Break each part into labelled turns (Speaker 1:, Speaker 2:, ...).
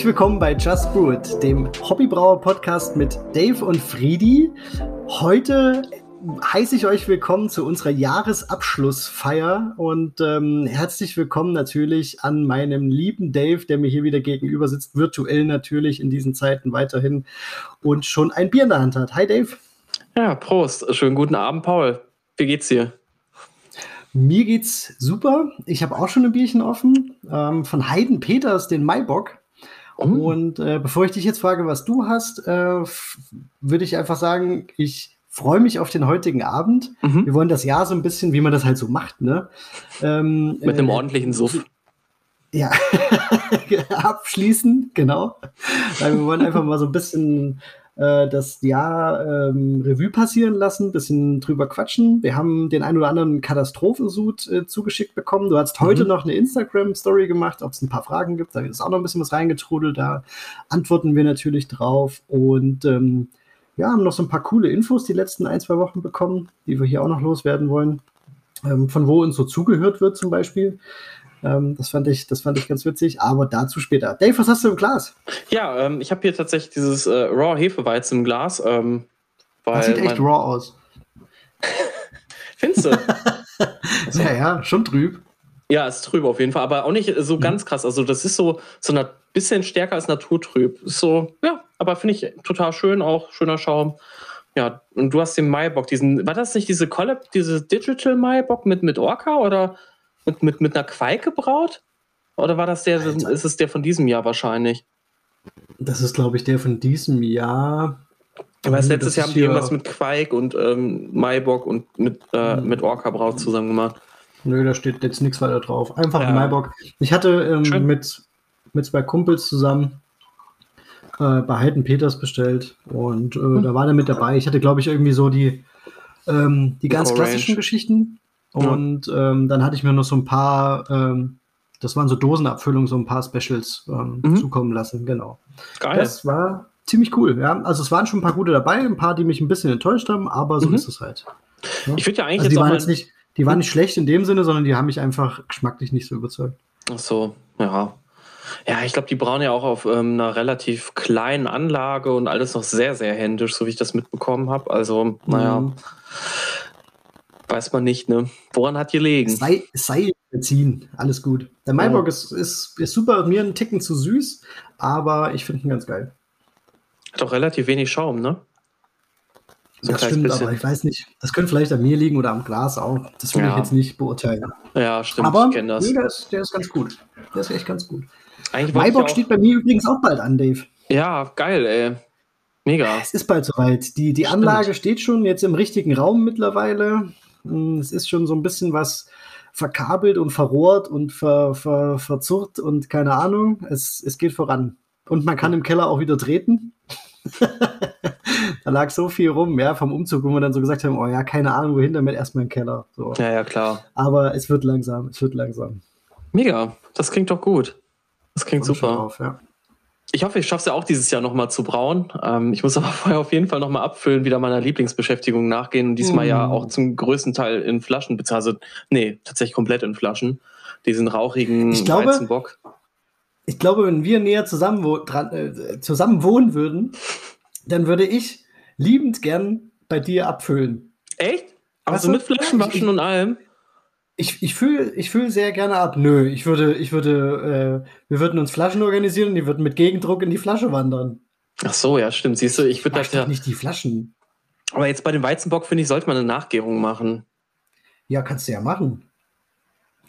Speaker 1: Herzlich willkommen bei Just Brew It, dem Hobbybrauer-Podcast mit Dave und Friedi. Heute heiße ich euch willkommen zu unserer Jahresabschlussfeier und ähm, herzlich willkommen natürlich an meinem lieben Dave, der mir hier wieder gegenüber sitzt, virtuell natürlich in diesen Zeiten weiterhin und schon ein Bier in der Hand hat. Hi Dave.
Speaker 2: Ja, Prost. Schönen guten Abend, Paul. Wie geht's dir?
Speaker 1: Mir geht's super. Ich habe auch schon ein Bierchen offen ähm, von Heiden Peters, den Maibock. Oh. Und äh, bevor ich dich jetzt frage, was du hast, äh, würde ich einfach sagen, ich freue mich auf den heutigen Abend. Mhm. Wir wollen das Jahr so ein bisschen, wie man das halt so macht, ne?
Speaker 2: Ähm, Mit einem äh, ordentlichen Suff.
Speaker 1: Ja, abschließen, genau. Weil wir wollen einfach mal so ein bisschen äh, das Jahr ähm, Revue passieren lassen, bisschen drüber quatschen. Wir haben den ein oder anderen Katastrophensud äh, zugeschickt bekommen. Du hast heute mhm. noch eine Instagram-Story gemacht, ob es ein paar Fragen gibt. Da ist auch noch ein bisschen was reingetrudelt. Da antworten wir natürlich drauf. Und ähm, ja, haben noch so ein paar coole Infos die letzten ein, zwei Wochen bekommen, die wir hier auch noch loswerden wollen. Ähm, von wo uns so zugehört wird zum Beispiel. Ähm, das, fand ich, das fand ich ganz witzig, aber dazu später. Dave, was hast du im Glas?
Speaker 2: Ja, ähm, ich habe hier tatsächlich dieses äh, Raw Hefeweizen im Glas. Ähm,
Speaker 1: das sieht echt raw aus.
Speaker 2: Findest du?
Speaker 1: also, ja, ja, schon trüb.
Speaker 2: Ja, ist trüb auf jeden Fall, aber auch nicht so mhm. ganz krass. Also, das ist so, so ein bisschen stärker als naturtrüb. Ist so, ja, aber finde ich total schön, auch schöner Schaum. Ja, und du hast den Maibock, diesen, war das nicht diese Collab, diese Digital Maibock mit, mit Orca oder mit, mit, mit einer Quake gebraut? Oder war das der, Alter. ist es der von diesem Jahr wahrscheinlich?
Speaker 1: Das ist, glaube ich, der von diesem Jahr.
Speaker 2: Ich weiß, letztes Jahr haben die irgendwas mit Quake und ähm, Maibock und mit, äh, mhm. mit Orca Braut zusammen gemacht.
Speaker 1: Nö, da steht jetzt nichts weiter drauf. Einfach ja. Maibock. Ich hatte ähm, mit, mit zwei Kumpels zusammen äh, bei Heiden Peters bestellt und äh, mhm. da war der mit dabei. Ich hatte, glaube ich, irgendwie so die, ähm, die ganz klassischen Geschichten. Und ja. ähm, dann hatte ich mir noch so ein paar, ähm, das waren so Dosenabfüllungen, so ein paar Specials ähm, mhm. zukommen lassen, genau. Geil. Das war ziemlich cool, ja. Also es waren schon ein paar gute dabei, ein paar, die mich ein bisschen enttäuscht haben, aber so mhm. ist es halt.
Speaker 2: Ja? Ich finde ja eigentlich
Speaker 1: also die waren jetzt nicht, die waren nicht schlecht in dem Sinne, sondern die haben mich einfach geschmacklich nicht so überzeugt.
Speaker 2: Ach so, ja. Ja, ich glaube, die brauen ja auch auf ähm, einer relativ kleinen Anlage und alles noch sehr, sehr händisch, so wie ich das mitbekommen habe. Also, naja. Mhm. Weiß man nicht, ne? Woran hat gelegen?
Speaker 1: Sei, sei ziehen, alles gut. Der Maibock ja. ist, ist, ist super, mir ein Ticken zu süß, aber ich finde ihn ganz geil.
Speaker 2: Hat auch relativ wenig Schaum, ne?
Speaker 1: So das stimmt, bisschen. aber ich weiß nicht. Das könnte vielleicht an mir liegen oder am Glas auch. Das will ja. ich jetzt nicht beurteilen.
Speaker 2: Ja, stimmt.
Speaker 1: Aber ich das. Nee, der, ist, der ist ganz gut. Der ist echt ganz gut. Maibock steht bei mir übrigens auch bald an, Dave.
Speaker 2: Ja, geil, ey. Mega.
Speaker 1: Es ist bald soweit. Die, die Anlage steht schon jetzt im richtigen Raum mittlerweile. Hm, es ist schon so ein bisschen was verkabelt und verrohrt und ver, ver, verzurrt und keine Ahnung. Es, es geht voran. Und man kann im Keller auch wieder treten. da lag so viel rum, ja, vom Umzug, wo wir dann so gesagt haben, oh ja, keine Ahnung, wohin damit, erstmal im Keller. So.
Speaker 2: Ja, ja, klar.
Speaker 1: Aber es wird langsam, es wird langsam.
Speaker 2: Mega, das klingt doch gut. Das klingt super. Drauf, ja. Ich hoffe, ich schaffe es ja auch dieses Jahr nochmal zu brauen. Ähm, ich muss aber vorher auf jeden Fall nochmal abfüllen, wieder meiner Lieblingsbeschäftigung nachgehen und diesmal mm. ja auch zum größten Teil in Flaschen, beziehungsweise, nee, tatsächlich komplett in Flaschen. Diesen rauchigen
Speaker 1: ich glaube, Weizenbock. Ich glaube, wenn wir näher zusammen, wo, dran, äh, zusammen wohnen würden, dann würde ich liebend gern bei dir abfüllen.
Speaker 2: Echt? Also mit Flaschenwaschen und allem?
Speaker 1: Ich, ich fühle ich fühl sehr gerne ab. Nö, ich würde, ich würde, äh, wir würden uns Flaschen organisieren und die würden mit Gegendruck in die Flasche wandern.
Speaker 2: Ach so, ja, stimmt. Siehst du, ich würde
Speaker 1: das ja nicht die Flaschen.
Speaker 2: Aber jetzt bei dem Weizenbock finde ich, sollte man eine Nachgärung machen.
Speaker 1: Ja, kannst du ja machen.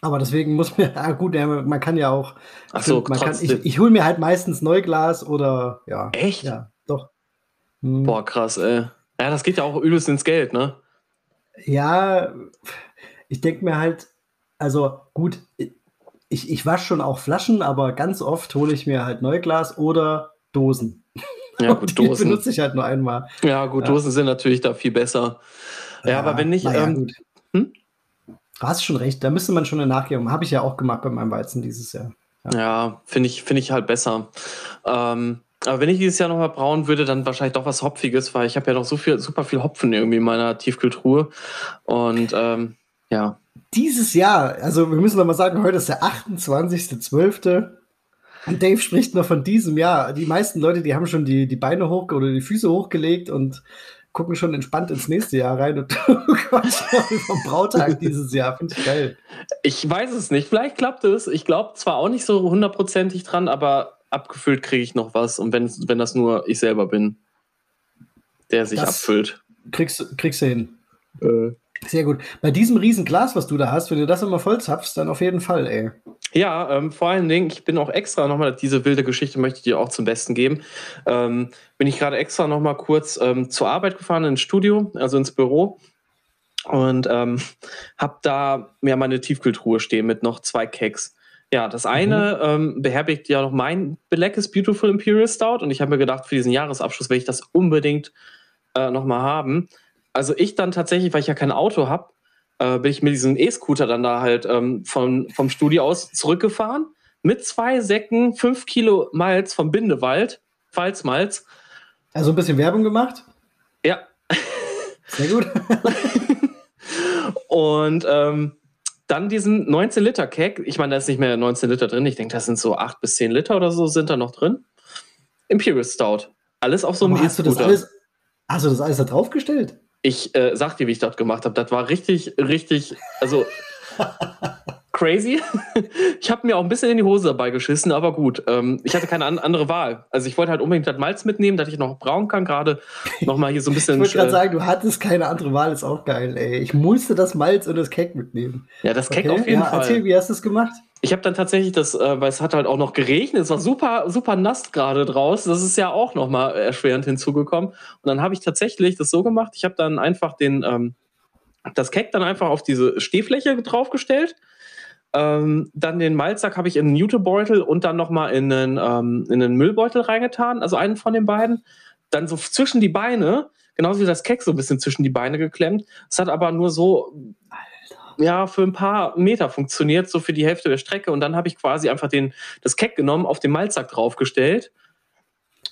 Speaker 1: Aber deswegen muss man, ah, gut, ja, man kann ja auch.
Speaker 2: Ach so,
Speaker 1: man kann, ich, ich hole mir halt meistens Neuglas oder ja.
Speaker 2: Echt?
Speaker 1: Ja, doch.
Speaker 2: Hm. Boah, krass, ey. Ja, das geht ja auch übelst ins Geld, ne?
Speaker 1: Ja, ich denke mir halt, also gut, ich, ich wasche schon auch Flaschen, aber ganz oft hole ich mir halt Neuglas oder Dosen.
Speaker 2: Ja, gut, die Dosen.
Speaker 1: benutze ich halt nur einmal.
Speaker 2: Ja, gut, ja. Dosen sind natürlich da viel besser. Ja, ja aber wenn nicht.
Speaker 1: Ja, ähm, gut. Hm? Du hast schon recht, da müsste man schon eine Nachgehung. Habe ich ja auch gemacht bei meinem Weizen dieses Jahr.
Speaker 2: Ja, ja finde ich, find ich halt besser. Ähm, aber wenn ich dieses Jahr nochmal brauen würde, dann wahrscheinlich doch was Hopfiges, weil ich habe ja noch so viel, super viel Hopfen irgendwie in meiner Tiefkühltruhe. Und ähm, ja.
Speaker 1: Dieses Jahr, also wir müssen noch mal sagen, heute ist der 28.12. Und Dave spricht noch von diesem Jahr. Die meisten Leute, die haben schon die, die Beine hoch oder die Füße hochgelegt und gucken schon entspannt ins nächste Jahr rein und quatschen vom Brautag dieses Jahr. Finde ich geil.
Speaker 2: Ich weiß es nicht. Vielleicht klappt es. Ich glaube zwar auch nicht so hundertprozentig dran, aber abgefüllt kriege ich noch was. Und wenn, wenn das nur ich selber bin, der sich das abfüllt.
Speaker 1: Kriegst, kriegst du hin. Äh. Sehr gut. Bei diesem riesen Glas, was du da hast, wenn du das immer voll zapfst, dann auf jeden Fall, ey.
Speaker 2: Ja, ähm, vor allen Dingen, ich bin auch extra nochmal, diese wilde Geschichte möchte ich dir auch zum Besten geben. Ähm, bin ich gerade extra nochmal kurz ähm, zur Arbeit gefahren ins Studio, also ins Büro. Und ähm, habe da ja meine Tiefkühltruhe stehen mit noch zwei Cakes. Ja, das eine mhm. ähm, beherbergt ja noch mein Black is Beautiful Imperial Stout und ich habe mir gedacht, für diesen Jahresabschluss will ich das unbedingt äh, nochmal haben. Also ich dann tatsächlich, weil ich ja kein Auto habe, äh, bin ich mit diesem E-Scooter dann da halt ähm, von, vom Studio aus zurückgefahren mit zwei Säcken, fünf Kilo Malz vom Bindewald, Pfalzmalz.
Speaker 1: Also ein bisschen Werbung gemacht?
Speaker 2: Ja.
Speaker 1: Sehr gut.
Speaker 2: und ähm, dann diesen 19 Liter Keg. Ich meine, da ist nicht mehr 19 Liter drin. Ich denke, das sind so 8 bis 10 Liter oder so sind da noch drin. Imperial Stout. Alles auf so einem
Speaker 1: E-Scooter. Hast, du das alles, hast du das alles da draufgestellt?
Speaker 2: Ich äh, sag dir, wie ich das gemacht habe. Das war richtig, richtig, also crazy. ich habe mir auch ein bisschen in die Hose dabei geschissen, aber gut. Ähm, ich hatte keine an andere Wahl. Also ich wollte halt unbedingt das Malz mitnehmen, dass ich noch brauen kann. Gerade nochmal hier so ein bisschen.
Speaker 1: ich wollte gerade äh, sagen, du hattest keine andere Wahl, ist auch geil, ey. Ich musste das Malz und das Cake mitnehmen.
Speaker 2: Ja, das Cake okay, auf jeden ja, Fall.
Speaker 1: Erzähl, wie hast du es gemacht?
Speaker 2: Ich habe dann tatsächlich das, äh, weil es hat halt auch noch geregnet, es war super, super nass gerade draußen. Das ist ja auch nochmal erschwerend hinzugekommen. Und dann habe ich tatsächlich das so gemacht, ich habe dann einfach den, ähm, das Keck dann einfach auf diese Stehfläche draufgestellt. Ähm, dann den Malzsack habe ich in einen Jutebeutel und dann nochmal in einen, ähm, in einen Müllbeutel reingetan, also einen von den beiden. Dann so zwischen die Beine, genauso wie das Keck so ein bisschen zwischen die Beine geklemmt. Es hat aber nur so ja, für ein paar Meter funktioniert, so für die Hälfte der Strecke. Und dann habe ich quasi einfach den, das Keck genommen, auf den Malzsack draufgestellt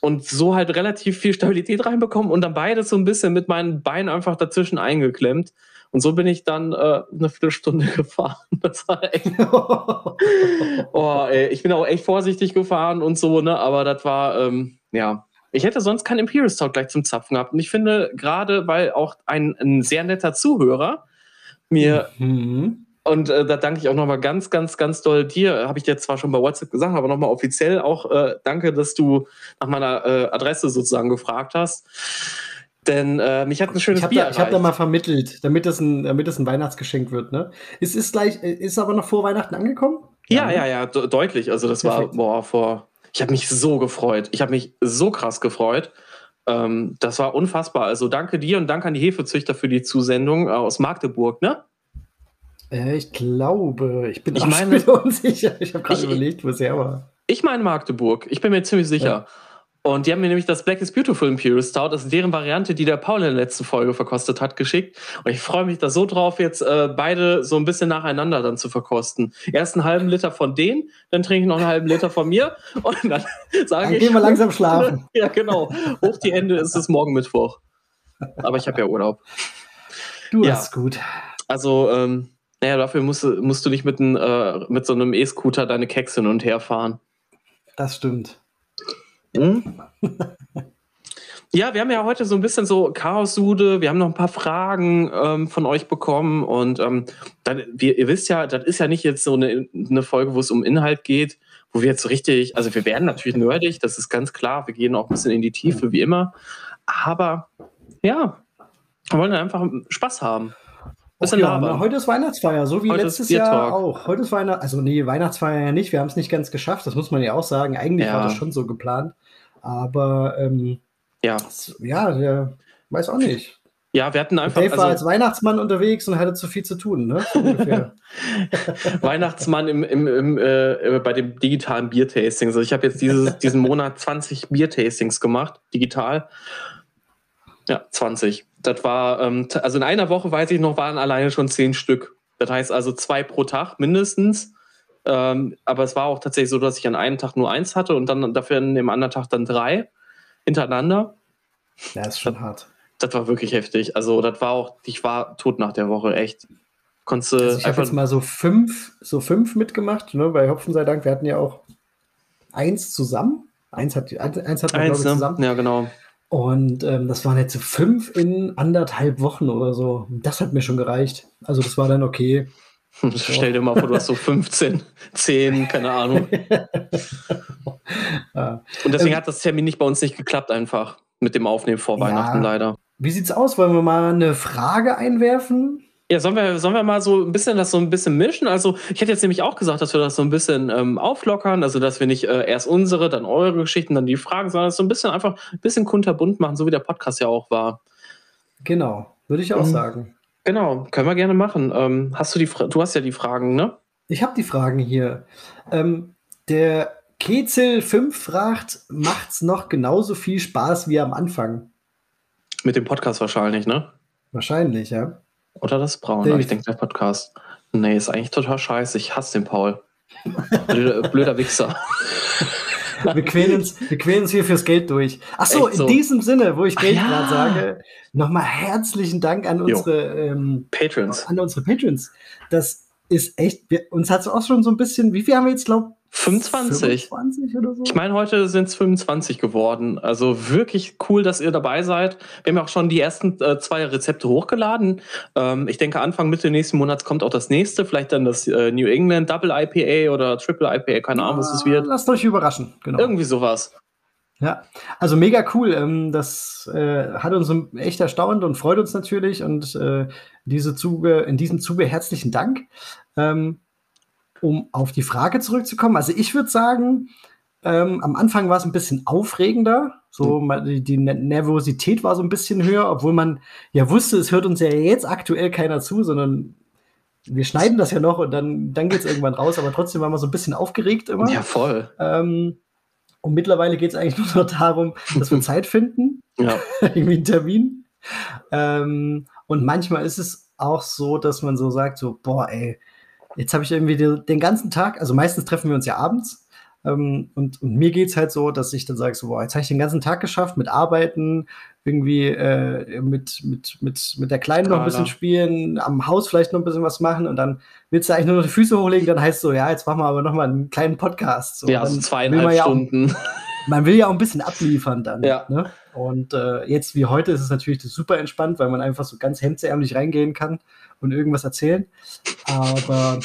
Speaker 2: und so halt relativ viel Stabilität reinbekommen und dann beides so ein bisschen mit meinen Beinen einfach dazwischen eingeklemmt. Und so bin ich dann äh, eine Viertelstunde gefahren. Das war echt. oh, ey, ich bin auch echt vorsichtig gefahren und so, ne? Aber das war, ähm, ja. Ich hätte sonst kein Imperial Stout gleich zum Zapfen gehabt. Und ich finde, gerade weil auch ein, ein sehr netter Zuhörer mir. Mhm. Und äh, da danke ich auch nochmal ganz, ganz, ganz doll dir. Habe ich dir zwar schon bei WhatsApp gesagt, aber nochmal offiziell auch äh, danke, dass du nach meiner äh, Adresse sozusagen gefragt hast. Denn äh, mich hat ein schönes
Speaker 1: ich hab
Speaker 2: Bier.
Speaker 1: Da, ich habe da mal vermittelt, damit es ein, damit es ein Weihnachtsgeschenk wird. Ne? Es ist gleich, ist aber noch vor Weihnachten angekommen?
Speaker 2: Ja, ja, ja, ja deutlich. Also das Perfekt. war boah, vor. Ich habe mich so gefreut. Ich habe mich so krass gefreut. Ähm, das war unfassbar. Also danke dir und danke an die Hefezüchter für die Zusendung äh, aus Magdeburg, ne?
Speaker 1: Äh, ich glaube, ich bin
Speaker 2: ich meine,
Speaker 1: unsicher. Ich habe gerade überlegt, wo es her war.
Speaker 2: Ich meine Magdeburg. Ich bin mir ziemlich sicher. Ja. Und die haben mir nämlich das Black is Beautiful Imperial Stout, das ist deren Variante, die der Paul in der letzten Folge verkostet hat, geschickt. Und ich freue mich da so drauf, jetzt äh, beide so ein bisschen nacheinander dann zu verkosten. Erst einen halben Liter von denen, dann trinke ich noch einen halben Liter von mir und dann sage dann
Speaker 1: ich. Gehen wir langsam schlafen.
Speaker 2: ja, genau. Hoch die Hände, ist es morgen Mittwoch. Aber ich habe ja Urlaub.
Speaker 1: Du ja. hast gut.
Speaker 2: Also, ähm, naja, dafür musst, musst du nicht mit, ein, äh, mit so einem E-Scooter deine Keks hin und her fahren.
Speaker 1: Das stimmt.
Speaker 2: Hm? Ja, wir haben ja heute so ein bisschen so Chaos-Sude. Wir haben noch ein paar Fragen ähm, von euch bekommen. Und ähm, dann, wir, ihr wisst ja, das ist ja nicht jetzt so eine, eine Folge, wo es um Inhalt geht, wo wir jetzt so richtig, also wir werden natürlich nerdig, das ist ganz klar. Wir gehen auch ein bisschen in die Tiefe, wie immer. Aber ja, wir wollen einfach Spaß haben.
Speaker 1: Bisschen ja, na, heute ist Weihnachtsfeier, so wie heute letztes Jahr auch. Heute ist Weihnachten, also nee, Weihnachtsfeier ja nicht, wir haben es nicht ganz geschafft, das muss man ja auch sagen. Eigentlich ja. war das schon so geplant. Aber ähm,
Speaker 2: ja.
Speaker 1: Ja, der weiß auch nicht.
Speaker 2: Ja, wir hatten einfach.
Speaker 1: Dave war also, als Weihnachtsmann unterwegs und hatte zu viel zu tun, ne?
Speaker 2: Weihnachtsmann im, im, im äh, bei dem digitalen Biertasting. Also ich habe jetzt dieses, diesen Monat 20 Biertastings gemacht, digital. Ja, 20 das war, ähm, also in einer Woche, weiß ich noch, waren alleine schon zehn Stück. Das heißt also zwei pro Tag mindestens. Ähm, aber es war auch tatsächlich so, dass ich an einem Tag nur eins hatte und dann dafür an dem anderen Tag dann drei hintereinander.
Speaker 1: Ja, ist schon
Speaker 2: das,
Speaker 1: hart.
Speaker 2: Das war wirklich heftig. Also, das war auch, ich war tot nach der Woche, echt.
Speaker 1: Konntest also ich habe jetzt mal so fünf, so fünf mitgemacht, ne, bei Hopfen sei Dank. Wir hatten ja auch eins zusammen. Eins hat, eins hat man,
Speaker 2: Eins,
Speaker 1: glaube ich,
Speaker 2: ne?
Speaker 1: zusammen.
Speaker 2: Ja, genau.
Speaker 1: Und ähm, das waren jetzt so fünf in anderthalb Wochen oder so. Das hat mir schon gereicht. Also das war dann okay.
Speaker 2: Stell dir mal vor, du hast so 15, 10, keine Ahnung.
Speaker 1: Ja.
Speaker 2: Und deswegen
Speaker 1: Ähm,
Speaker 2: hat das Termin nicht bei uns nicht geklappt, einfach mit dem Aufnehmen vor
Speaker 1: Ja.
Speaker 2: Weihnachten leider.
Speaker 1: Wie sieht's aus? Wollen wir mal eine Frage einwerfen?
Speaker 2: Ja, sollen wir, sollen wir mal so ein bisschen das so ein bisschen mischen? Also, ich hätte jetzt nämlich auch gesagt, dass wir das so ein bisschen ähm, auflockern, also dass wir nicht äh, erst unsere, dann eure Geschichten, dann die Fragen, sondern so ein bisschen einfach ein bisschen kunterbunt machen, so wie der Podcast ja auch war.
Speaker 1: Genau, würde ich auch
Speaker 2: Mhm.
Speaker 1: sagen.
Speaker 2: Genau, können wir gerne machen. Ähm, hast du die Fra du hast ja die Fragen, ne?
Speaker 1: Ich habe die Fragen hier. Ähm, der Kezel 5 fragt, macht's noch genauso viel Spaß wie am Anfang?
Speaker 2: Mit dem Podcast wahrscheinlich, ne?
Speaker 1: Wahrscheinlich, ja.
Speaker 2: Oder das Braun,
Speaker 1: Dave.
Speaker 2: ich denke der Podcast. Nee, ist eigentlich total scheiße. Ich hasse den Paul. Blöder, blöder Wichser.
Speaker 1: Wir quälen, uns, wir quälen uns hier fürs Geld durch. Ach so, in diesem Sinne, wo ich Geld
Speaker 2: ja.
Speaker 1: gerade sage, nochmal herzlichen Dank an unsere, ähm,
Speaker 2: Patrons.
Speaker 1: an unsere Patrons. Das ist echt, wir, uns hat es auch schon so ein bisschen, wie viel haben wir jetzt, glaube
Speaker 2: 25.
Speaker 1: 25 oder so?
Speaker 2: Ich meine, heute sind es 25 geworden. Also wirklich cool, dass ihr dabei seid. Wir haben ja auch schon die ersten äh, zwei Rezepte hochgeladen. Ähm, ich denke, Anfang Mitte nächsten Monats kommt auch das nächste. Vielleicht dann das äh, New England Double IPA oder Triple IPA. Keine Ahnung, was es wird.
Speaker 1: Lasst euch überraschen. Genau.
Speaker 2: Irgendwie sowas.
Speaker 1: Ja, also mega cool. Ähm, das äh, hat uns echt erstaunt und freut uns natürlich. Und äh, diese Zuge, in diesem Zuge herzlichen Dank. Um auf die Frage zurückzukommen, also ich würde sagen, ähm, am Anfang war es ein bisschen aufregender. So, mal die, die Ne- Nervosität war so ein bisschen höher, obwohl man ja wusste, es hört uns ja jetzt aktuell keiner zu, sondern wir schneiden das ja noch und dann, dann geht es irgendwann raus, aber trotzdem waren wir so ein bisschen aufgeregt immer.
Speaker 2: Ja, voll.
Speaker 1: Ähm, und mittlerweile geht es eigentlich nur noch darum, dass wir Zeit finden,
Speaker 2: Ja.
Speaker 1: irgendwie einen Termin. Ähm, und manchmal ist es auch so, dass man so sagt, so, boah, ey, jetzt habe ich irgendwie die, den ganzen Tag, also meistens treffen wir uns ja abends. Ähm, und, und mir geht's halt so, dass ich dann sage, so, boah, jetzt habe ich den ganzen Tag geschafft mit Arbeiten, irgendwie äh, mit, mit, mit, mit der Kleinen noch ein bisschen spielen, am Haus vielleicht noch ein bisschen was machen und dann willst du eigentlich nur noch die Füße hochlegen, dann heißt so, ja, jetzt machen wir aber noch mal einen kleinen Podcast. So,
Speaker 2: Ja, so zweieinhalb
Speaker 1: man ja auch-
Speaker 2: Stunden.
Speaker 1: man will ja auch ein bisschen abliefern dann.
Speaker 2: Ja.
Speaker 1: Ne? Und äh, jetzt wie heute ist es natürlich super entspannt, weil man einfach so ganz hemdsärmlich reingehen kann und irgendwas erzählen. Aber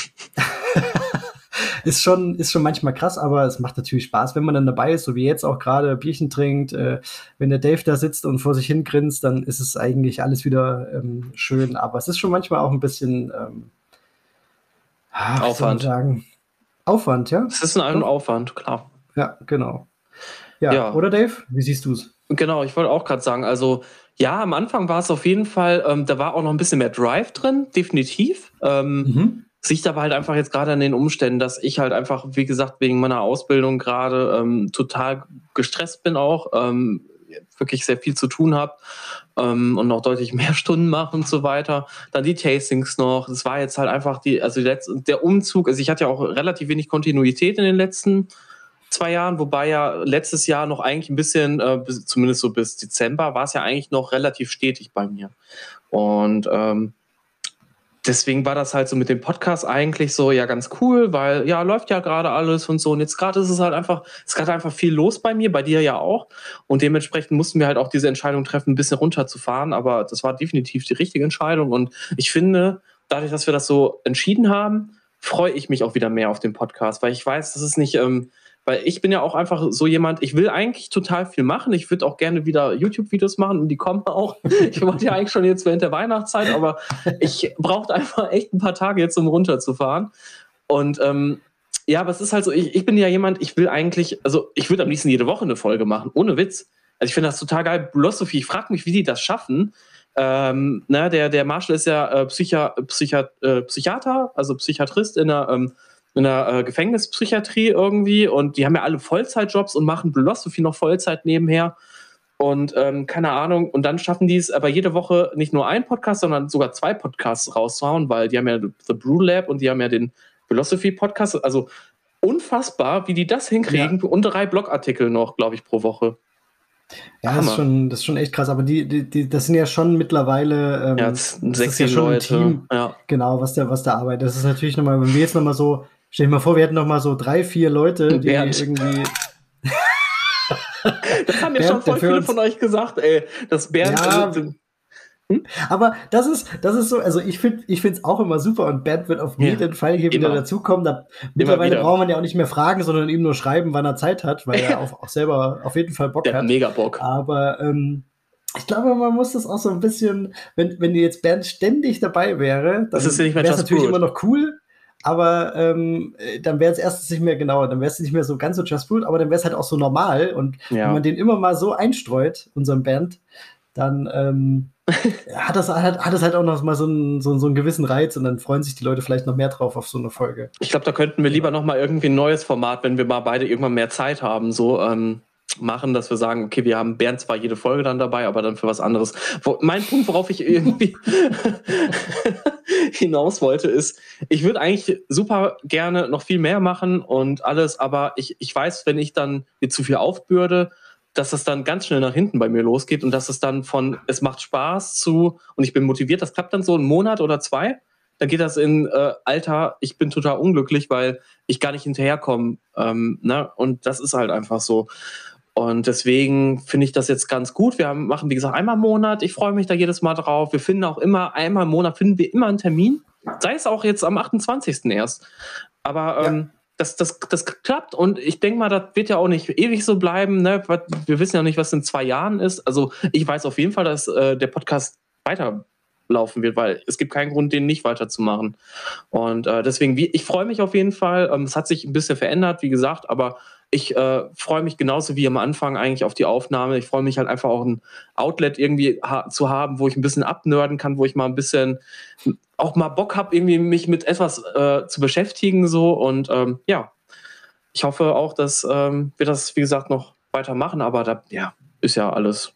Speaker 1: ist, schon, ist schon manchmal krass, aber es macht natürlich Spaß, wenn man dann dabei ist, so wie jetzt auch gerade Bierchen trinkt. Äh, wenn der Dave da sitzt und vor sich hin grinst, dann ist es eigentlich alles wieder ähm, schön. Aber es ist schon manchmal auch ein bisschen ähm, man
Speaker 2: Aufwand.
Speaker 1: Sagen? Aufwand, ja?
Speaker 2: Es ist ein Aufwand, klar.
Speaker 1: Ja, genau. Ja,
Speaker 2: Ja.
Speaker 1: oder Dave? Wie siehst du es?
Speaker 2: Genau, ich wollte auch gerade sagen, also ja, am Anfang war es auf jeden Fall, ähm, da war auch noch ein bisschen mehr Drive drin, definitiv. Ähm,
Speaker 1: Mhm.
Speaker 2: Liegt aber halt einfach jetzt gerade an den Umständen, dass ich halt einfach, wie gesagt, wegen meiner Ausbildung gerade ähm, total gestresst bin auch, ähm, wirklich sehr viel zu tun habe ähm, und noch deutlich mehr Stunden mache und so weiter. Dann die Tastings noch. Das war jetzt halt einfach die, also die letzte, der Umzug, also ich hatte ja auch relativ wenig Kontinuität in den letzten zwei Jahren, wobei ja letztes Jahr noch eigentlich ein bisschen, äh, bis, zumindest so bis Dezember, war es ja eigentlich noch relativ stetig bei mir. Und ähm, deswegen war das halt so mit dem Podcast eigentlich so ja ganz cool, weil ja läuft ja gerade alles und so. Und jetzt gerade ist es halt einfach, es ist gerade einfach viel los bei mir, bei dir ja auch. Und dementsprechend mussten wir halt auch diese Entscheidung treffen, ein bisschen runterzufahren, aber das war definitiv die richtige Entscheidung. Und ich finde, dadurch, dass wir das so entschieden haben, freue ich mich auch wieder mehr auf den Podcast, weil ich weiß, das ist nicht ähm, weil ich bin ja auch einfach so jemand, ich will eigentlich total viel machen. Ich würde auch gerne wieder YouTube-Videos machen und die kommen auch. Ich wollte ja eigentlich schon jetzt während der Weihnachtszeit, aber ich brauchte einfach echt ein paar Tage jetzt, um runterzufahren. Und ähm, ja, aber es ist halt so, ich, ich bin ja jemand, ich will eigentlich, also ich würde am liebsten jede Woche eine Folge machen, ohne Witz. Also ich finde das total geil. Philosophy, ich frage mich, wie die das schaffen. Ähm, na, der, der Marshall ist ja äh, Psycha, Psycha, äh, Psychiater, also Psychiatrist in der, ähm, in der äh, Gefängnispsychiatrie irgendwie und die haben ja alle Vollzeitjobs und machen Philosophy noch Vollzeit nebenher. Und ähm, keine Ahnung, und dann schaffen die es aber jede Woche nicht nur einen Podcast, sondern sogar zwei Podcasts rauszuhauen, weil die haben ja The Brew Lab und die haben ja den Philosophy Podcast. Also unfassbar, wie die das hinkriegen. Und drei Blogartikel noch, glaube ich, pro Woche.
Speaker 1: Ja, das ist, schon, das ist schon echt krass. Aber die, die, die, das sind ja schon mittlerweile ähm,
Speaker 2: Ja, das
Speaker 1: das
Speaker 2: sechs
Speaker 1: ist ja schon ein
Speaker 2: Leute.
Speaker 1: Team.
Speaker 2: Ja.
Speaker 1: genau, was da, was da arbeitet. Das ist natürlich nochmal, wenn wir jetzt nochmal so Stell dir mal vor, wir hätten noch mal so drei, vier Leute, die
Speaker 2: Bernd.
Speaker 1: irgendwie.
Speaker 2: Das haben ja
Speaker 1: Bernd,
Speaker 2: schon voll viele von euch gesagt, ey. Das Bernd.
Speaker 1: Ja,
Speaker 2: also,
Speaker 1: Aber das ist, das ist so, also ich finde es auch immer super und Bernd wird auf
Speaker 2: Ja,
Speaker 1: jeden Fall hier wieder
Speaker 2: immer.
Speaker 1: dazukommen. Da, mittlerweile
Speaker 2: wieder.
Speaker 1: braucht man ja auch nicht mehr fragen, sondern ihm nur schreiben, wann er Zeit hat, weil er auch, auch selber auf jeden Fall Bock
Speaker 2: der hat
Speaker 1: hat.
Speaker 2: mega Bock.
Speaker 1: Aber ähm, ich glaube, man muss das auch so ein bisschen, wenn, wenn jetzt Bernd ständig dabei wäre, dann
Speaker 2: ja
Speaker 1: wäre es natürlich immer noch cool. Aber ähm, äh, dann wäre es erstens nicht mehr genau, dann wäre es nicht mehr so ganz so Just Brewed, aber dann wäre es halt auch so normal. Und
Speaker 2: Ja.
Speaker 1: wenn man den immer mal so einstreut, unserem Band, dann ähm, hat, das, hat, hat das halt auch noch mal so einen, so, so einen gewissen Reiz und dann freuen sich die Leute vielleicht noch mehr drauf auf so eine Folge.
Speaker 2: Ich glaube, da könnten wir lieber noch mal irgendwie ein neues Format, wenn wir mal beide irgendwann mehr Zeit haben, so ähm, machen, dass wir sagen, okay, wir haben Bernd zwar jede Folge dann dabei, aber dann für was anderes. Wo, mein Punkt, worauf ich irgendwie hinaus wollte, ist, ich würde eigentlich super gerne noch viel mehr machen und alles, aber ich, ich weiß, wenn ich dann mir zu viel aufbürde, dass es dann ganz schnell nach hinten bei mir losgeht und dass es dann von es macht Spaß zu und ich bin motiviert, das klappt dann so einen Monat oder zwei, dann geht das in äh, Alter, ich bin total unglücklich, weil ich gar nicht hinterherkomme. Ähm, ne? Und das ist halt einfach so. Und deswegen finde ich das jetzt ganz gut. Wir haben, machen, wie gesagt, einmal im Monat. Ich freue mich da jedes Mal drauf. Wir finden auch immer, einmal im Monat finden wir immer einen Termin. Sei es auch jetzt am 28. erst. Aber
Speaker 1: Ja.
Speaker 2: ähm, das, das, das klappt und ich denke mal, das wird ja auch nicht ewig so bleiben. Ne? Wir wissen ja nicht, was in zwei Jahren ist. Also ich weiß auf jeden Fall, dass äh, der Podcast weiterlaufen wird, weil es gibt keinen Grund, den nicht weiterzumachen. Und äh, deswegen, wie, ich freue mich auf jeden Fall. Ähm, es hat sich ein bisschen verändert, wie gesagt, aber ich äh, freue mich genauso wie am Anfang eigentlich auf die Aufnahme. Ich freue mich halt einfach auch ein Outlet irgendwie ha zu haben, wo ich ein bisschen abnörden kann, wo ich mal ein bisschen auch mal Bock habe, irgendwie mich mit etwas äh, zu beschäftigen so und ähm, ja, ich hoffe auch, dass ähm, wir das wie gesagt noch weitermachen, aber da ja ist ja alles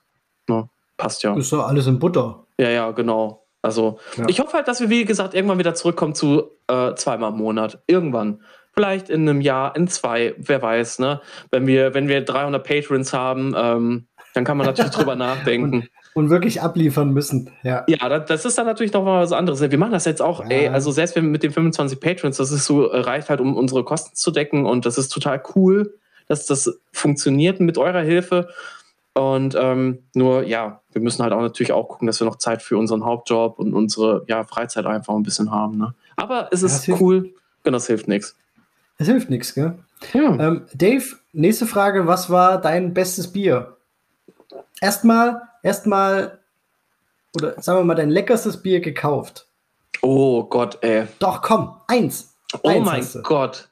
Speaker 2: ne, passt ja.
Speaker 1: Ist doch alles in Butter.
Speaker 2: Ja, ja, genau. Also
Speaker 1: Ja.
Speaker 2: ich hoffe halt, dass wir, wie gesagt, irgendwann wieder zurückkommen zu äh, zweimal im Monat. Irgendwann. Vielleicht in einem Jahr, in zwei, wer weiß, ne? Wenn wir, wenn wir 300 Patrons haben, ähm, dann kann man natürlich drüber nachdenken.
Speaker 1: Und wirklich abliefern müssen. Ja.
Speaker 2: Ja, das, das ist dann natürlich noch mal was anderes. Wir machen das jetzt auch,
Speaker 1: Ja.
Speaker 2: ey, also selbst wenn mit den 25 Patrons, das ist so, äh, reicht halt, um unsere Kosten zu decken und das ist total cool, dass das funktioniert mit eurer Hilfe. Und ähm, nur, ja, wir müssen halt auch natürlich auch gucken, dass wir noch Zeit für unseren Hauptjob und unsere ja, Freizeit einfach ein bisschen haben. Ne? Aber es ist
Speaker 1: das
Speaker 2: cool. Genau, das hilft nichts.
Speaker 1: Es hilft nichts, gell?
Speaker 2: Ja.
Speaker 1: Ähm, Dave, nächste Frage. Was war dein bestes Bier? Erstmal, erstmal, oder sagen wir mal, dein leckerstes Bier gekauft.
Speaker 2: Oh Gott, ey.
Speaker 1: Doch, komm, eins.
Speaker 2: Oh
Speaker 1: eins
Speaker 2: mein. Gott.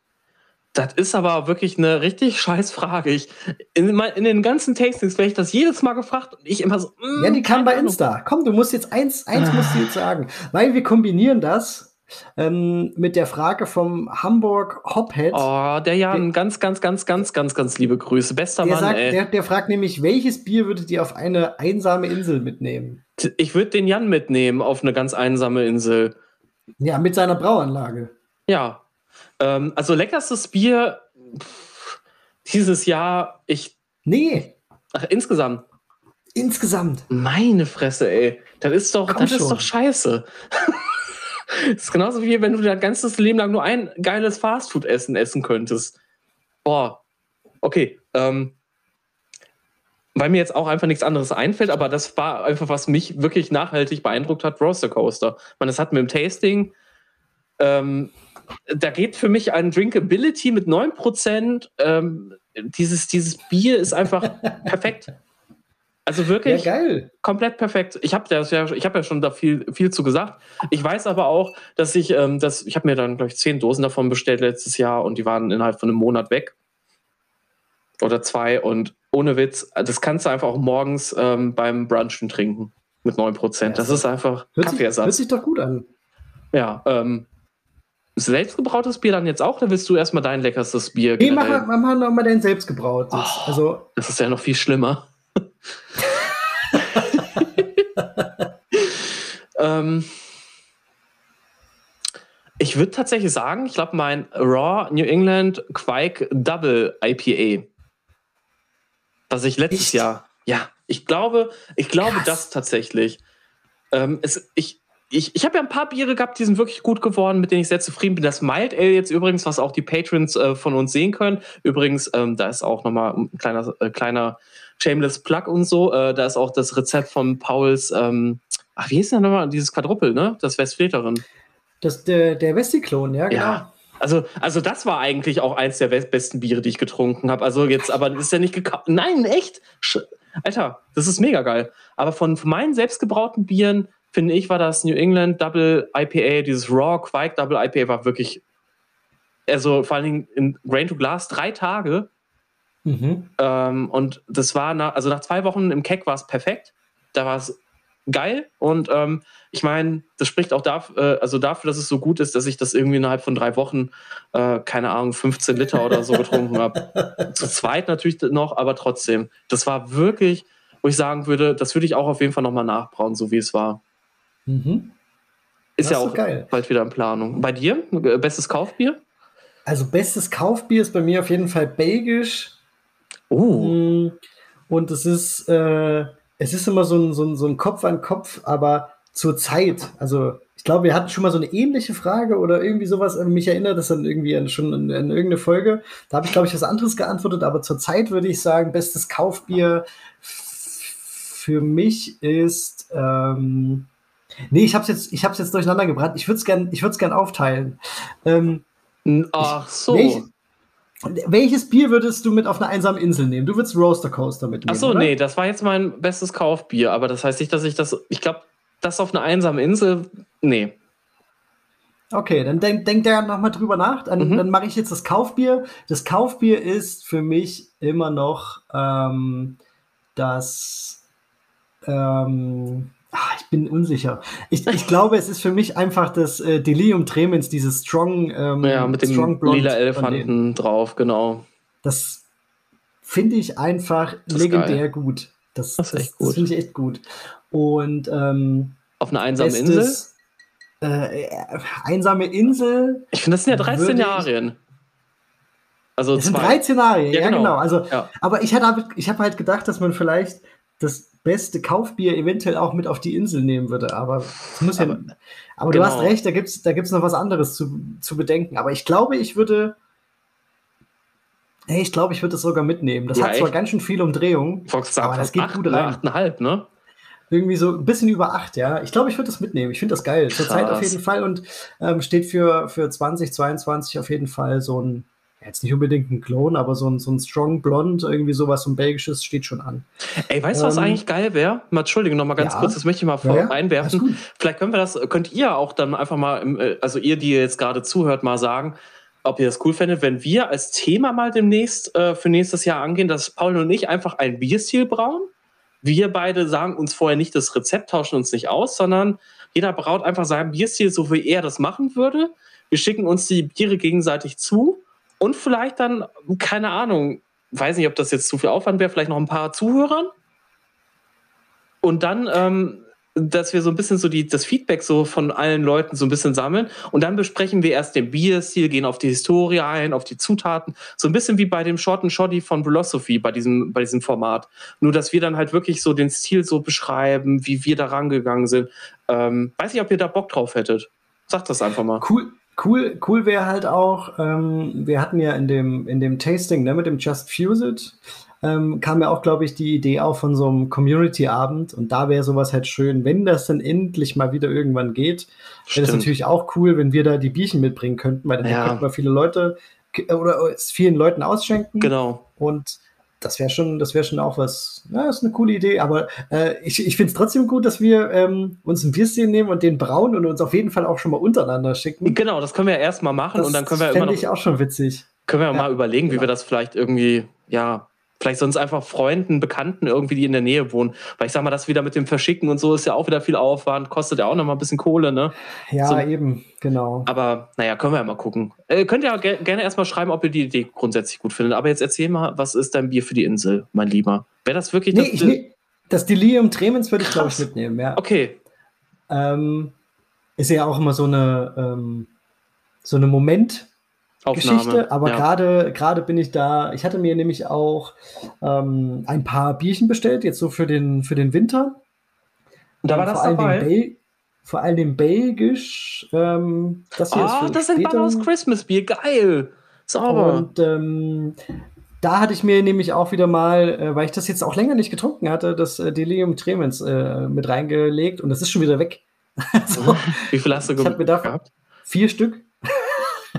Speaker 2: Das ist aber wirklich eine richtig scheiß Frage. Ich, in, mein- in den ganzen Tastings werde ich das jedes Mal gefragt und ich immer so. mm,
Speaker 1: Ja, die kam bei. Insta. Komm, du musst jetzt eins, eins musst du jetzt sagen. Weil wir kombinieren das ähm, mit der Frage vom Hamburg Hophead.
Speaker 2: Oh, der Jan, ganz, ganz, ganz, ganz, ganz, ganz liebe Grüße. Bester
Speaker 1: der,
Speaker 2: Mann,
Speaker 1: sagt,
Speaker 2: ey.
Speaker 1: der, der fragt nämlich, welches Bier würdet ihr auf eine einsame Insel mitnehmen?
Speaker 2: ich würde den Jan mitnehmen auf eine ganz einsame Insel.
Speaker 1: Ja, mit seiner Brauanlage.
Speaker 2: Ja. Ähm, also leckerstes Bier pff, dieses Jahr, ich,
Speaker 1: Nee,
Speaker 2: ach, insgesamt,
Speaker 1: insgesamt.
Speaker 2: meine Fresse, ey. Das ist doch,
Speaker 1: Komm
Speaker 2: das ist doch scheiße. das ist genauso wie wenn du dein ganzes Leben lang nur ein geiles Fastfood-Essen essen könntest. Boah. Okay. Ähm, weil mir jetzt auch einfach nichts anderes einfällt, aber das war einfach, was mich wirklich nachhaltig beeindruckt hat, Roaster Coaster. Man, das hat mit dem Tasting, ähm, da geht für mich ein Drinkability mit 9%. Ähm, dieses, dieses Bier ist einfach perfekt. Also
Speaker 1: Ja,
Speaker 2: wirklich
Speaker 1: geil.
Speaker 2: komplett perfekt. Ich habe ja, ich hab ja schon da viel, viel zu gesagt. Ich weiß aber auch, dass ich, ähm, dass, ich habe mir dann, glaube ich, zehn Dosen davon bestellt letztes Jahr und die waren innerhalb von einem Monat weg. Oder zwei. Und ohne Witz, das kannst du einfach auch morgens ähm, beim Brunchen trinken mit 9%. Das ist einfach
Speaker 1: Hört sich, hört
Speaker 2: Kaffeeersatz.
Speaker 1: sich doch gut an.
Speaker 2: Ja, ähm, selbstgebrautes Bier dann jetzt auch, oder willst du erstmal dein leckerstes Bier?
Speaker 1: Nee, mach,
Speaker 2: generell?
Speaker 1: mach, mach noch mal dein selbstgebrautes.
Speaker 2: Oh.
Speaker 1: Also,
Speaker 2: Das ist ja noch viel schlimmer. Ähm, ich würde tatsächlich sagen, ich glaube, mein Raw New England Quake Double IPA, was ich letztes
Speaker 1: Echt?
Speaker 2: Jahr, ja, ich glaube, ich glaube
Speaker 1: Krass.
Speaker 2: das tatsächlich. Ähm, es, ich, ich, ich habe ja ein paar Biere gehabt, die sind wirklich gut geworden, mit denen ich sehr zufrieden bin. Das Mild Ale jetzt übrigens, was auch die Patrons äh, von uns sehen können. Übrigens, ähm, da ist auch nochmal ein kleiner, äh, kleiner Shameless Plug und so. Äh, da ist auch das Rezept von Pauls, ähm, ach, wie hieß denn nochmal? Dieses Quadruppel, ne? Das Westfleterin.
Speaker 1: Das, der, der Westiklon, ja, genau. Ja.
Speaker 2: Also, also das war eigentlich auch eins der besten Biere, die ich getrunken habe. Also jetzt, aber das ist ja nicht gekauft. Nein, echt? Alter, das ist mega geil. Aber von, von meinen selbstgebrauten Bieren, finde ich, war das New England Double IPA, dieses Raw Quake Double IPA war wirklich, also vor allen Dingen in Grain to Glass drei Tage. Mhm. Ähm, und das war, nach, also nach zwei Wochen im Keck war es perfekt. Da war es geil. Und ähm, ich meine, das spricht auch dafür, äh, also dafür, dass es so gut ist, dass ich das irgendwie innerhalb von drei Wochen, äh, keine Ahnung, 15 Liter oder so getrunken habe. Zu zweit natürlich noch, aber trotzdem. Das war wirklich, wo ich sagen würde, das würde ich auch auf jeden Fall nochmal nachbrauen, so wie es war. Mhm. Ist ja auch geil. bald wieder in Planung. Bei dir? Bestes Kaufbier?
Speaker 1: Also, bestes Kaufbier ist bei mir auf jeden Fall belgisch.
Speaker 2: Oh.
Speaker 1: Und es ist, äh, es ist immer so ein, so, ein, so ein Kopf an Kopf, aber zur Zeit. Also ich glaube, wir hatten schon mal so eine ähnliche Frage oder irgendwie sowas. Mich erinnert das dann irgendwie an, schon in, in irgendeine Folge. Da habe ich, glaube ich, was anderes geantwortet, aber zur Zeit würde ich sagen, bestes Kaufbier für mich ist. Ähm, nee, ich habe es jetzt, jetzt durcheinander gebracht. Ich würde es gerne gern aufteilen. Ähm,
Speaker 2: Ach so.
Speaker 1: Welch, welches Bier würdest du mit auf eine einsame Insel nehmen? Du würdest Roaster Coaster mitnehmen.
Speaker 2: Ach so,
Speaker 1: oder?
Speaker 2: nee, das war jetzt mein bestes Kaufbier, aber das heißt nicht, dass ich das. Ich glaube, das auf eine einsame Insel. Nee.
Speaker 1: Okay, dann denk, denk da nochmal drüber nach. Dann, mhm. dann mache ich jetzt das Kaufbier. Das Kaufbier ist für mich immer noch ähm, das. Ähm, Ach, ich bin unsicher. Ich, ich glaube, es ist für mich einfach das äh, Delirium Tremens, dieses Strong.
Speaker 2: Ähm, ja, mit dem Strong lila Elefanten drauf, genau.
Speaker 1: Das finde ich einfach legendär geil. gut. Das, das, das, das finde ich echt gut. Und ähm,
Speaker 2: auf einer einsamen bestes,
Speaker 1: Insel? Äh, einsame Insel.
Speaker 2: Ich finde, das sind ja drei Szenarien.
Speaker 1: Also das zwei. sind drei Szenarien, ja, ja genau. genau. Also, ja. Aber ich, ich habe halt gedacht, dass man vielleicht das beste Kaufbier eventuell auch mit auf die Insel nehmen würde. Aber muss aber, ja. Aber genau. du hast genau. recht, da gibt es da gibt's noch was anderes zu, zu bedenken. Aber ich glaube, ich würde. Hey, ich glaube, ich würde es sogar mitnehmen. Das ja, hat zwar echt? ganz schön viel Umdrehung,
Speaker 2: Fox aber das geht acht, gut rein. Achteinhalb, ne?
Speaker 1: Irgendwie so ein bisschen über acht, ja. Ich glaube, ich würde das mitnehmen. Ich finde das geil. Zurzeit auf jeden Fall und ähm, steht für, für 2022 auf jeden Fall so ein jetzt nicht unbedingt ein Klon, aber so ein, so ein Strong Blond, irgendwie sowas, so ein belgisches, steht schon an.
Speaker 2: Ey, weißt du, ähm, was eigentlich geil wäre? Entschuldige noch mal ganz ja. kurz, das möchte ich mal vor ja, einwerfen. Vielleicht können wir das, könnt ihr auch dann einfach mal, äh, also ihr, die jetzt gerade zuhört, mal sagen, ob ihr das cool fändet, wenn wir als Thema mal demnächst äh, für nächstes Jahr angehen, dass Paul und ich einfach ein Bierstil brauen. Wir beide sagen uns vorher nicht das Rezept, tauschen uns nicht aus, sondern jeder braut einfach seinen Bierstil, so wie er das machen würde. Wir schicken uns die Biere gegenseitig zu und vielleicht dann, keine Ahnung, weiß nicht, ob das jetzt zu viel Aufwand wäre, vielleicht noch ein paar Zuhörern. Und dann, ähm, dass wir so ein bisschen so die, das Feedback so von allen Leuten so ein bisschen sammeln. Und dann besprechen wir erst den Bierstil, gehen auf die Historie ein, auf die Zutaten. So ein bisschen wie bei dem Short and Shoddy von Philosophy bei diesem, bei diesem Format. Nur, dass wir dann halt wirklich so den Stil so beschreiben, wie wir da rangegangen sind. Ähm, weiß nicht, ob ihr da Bock drauf hättet. Sagt das einfach mal.
Speaker 1: Cool. Cool, cool wäre halt auch, ähm, wir hatten ja in dem, in dem Tasting, ne, mit dem Just Fuse It, ähm, kam ja auch, glaube ich, die Idee auch von so einem Community-Abend und da wäre sowas halt schön, wenn das dann endlich mal wieder irgendwann geht, wäre das natürlich auch cool, wenn wir da die Bierchen mitbringen könnten, weil dann ja. könnten wir viele Leute oder es vielen Leuten ausschenken.
Speaker 2: Genau.
Speaker 1: Und das wäre schon, das wäre schon auch was, ja, ist eine coole Idee, aber äh, ich, ich finde es trotzdem gut, dass wir ähm, uns ein Würstchen nehmen und den brauen und uns auf jeden Fall auch schon mal untereinander schicken.
Speaker 2: Genau, das können wir erstmal machen
Speaker 1: das
Speaker 2: und dann können wir immer
Speaker 1: noch. ich auch schon witzig.
Speaker 2: Können wir ja, mal überlegen, genau. wie wir das vielleicht irgendwie, ja, Vielleicht sonst einfach Freunden, Bekannten irgendwie, die in der Nähe wohnen. Weil ich sag mal, das wieder mit dem Verschicken und so ist ja auch wieder viel Aufwand, kostet ja auch noch mal ein bisschen Kohle, ne?
Speaker 1: Ja, so. eben, genau.
Speaker 2: Aber naja, können wir ja mal gucken. Äh, könnt ihr ja ge gerne erstmal schreiben, ob ihr die Idee grundsätzlich gut findet. Aber jetzt erzähl mal, was ist dein Bier für die Insel, mein Lieber? Wäre das wirklich
Speaker 1: nee, das? Ich, das Delirium Tremens würde ich, glaube ich, mitnehmen, ja.
Speaker 2: Okay.
Speaker 1: Ähm, ist ja auch immer so eine, ähm, so eine Moment- Aufnahme. Geschichte, aber ja. gerade gerade bin ich da. Ich hatte mir nämlich auch ähm, ein paar Bierchen bestellt, jetzt so für den für den Winter.
Speaker 2: Und da war das dabei.
Speaker 1: Vor allem belgisch. Ähm,
Speaker 2: das hier oh, ist das sind Bubbles Christmas Bier, geil. Sauber.
Speaker 1: Und ähm, da hatte ich mir nämlich auch wieder mal, äh, weil ich das jetzt auch länger nicht getrunken hatte, das äh, Delirium Tremens äh, mit reingelegt und das ist schon wieder weg.
Speaker 2: so, Wie viel hast du
Speaker 1: ich mir gehabt? Vier Stück.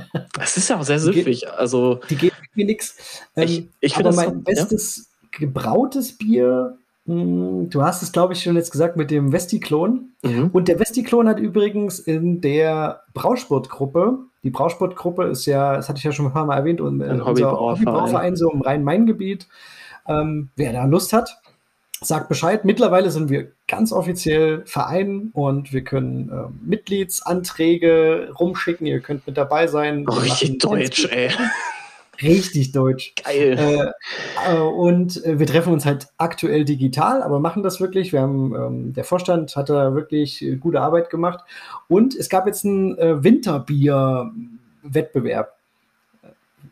Speaker 2: Das ist ja auch sehr süffig. Die, also,
Speaker 1: die geben mir nichts. Ähm, ich, ich aber mein so, bestes ja? gebrautes Bier hm, du hast es, glaube ich, schon jetzt gesagt mit dem Vestiklon. Mhm. Und der Vestiklon hat übrigens in der Brausportgruppe, die Brausportgruppe ist ja, das hatte ich ja schon ein paar Mal erwähnt, und, ein Hobbybrauverein so im Rhein-Main-Gebiet. Ähm, wer da Lust hat, sagt Bescheid. Mittlerweile sind wir ganz offiziell Verein und wir können äh, Mitgliedsanträge rumschicken. Ihr könnt mit dabei sein.
Speaker 2: Oh, richtig deutsch, ey.
Speaker 1: Richtig deutsch.
Speaker 2: Geil.
Speaker 1: Äh, äh, und äh, wir treffen uns halt aktuell digital, aber machen das wirklich. Wir haben, ähm, der Vorstand hat da wirklich äh, gute Arbeit gemacht. Und es gab jetzt einen äh, Winterbier-Wettbewerb.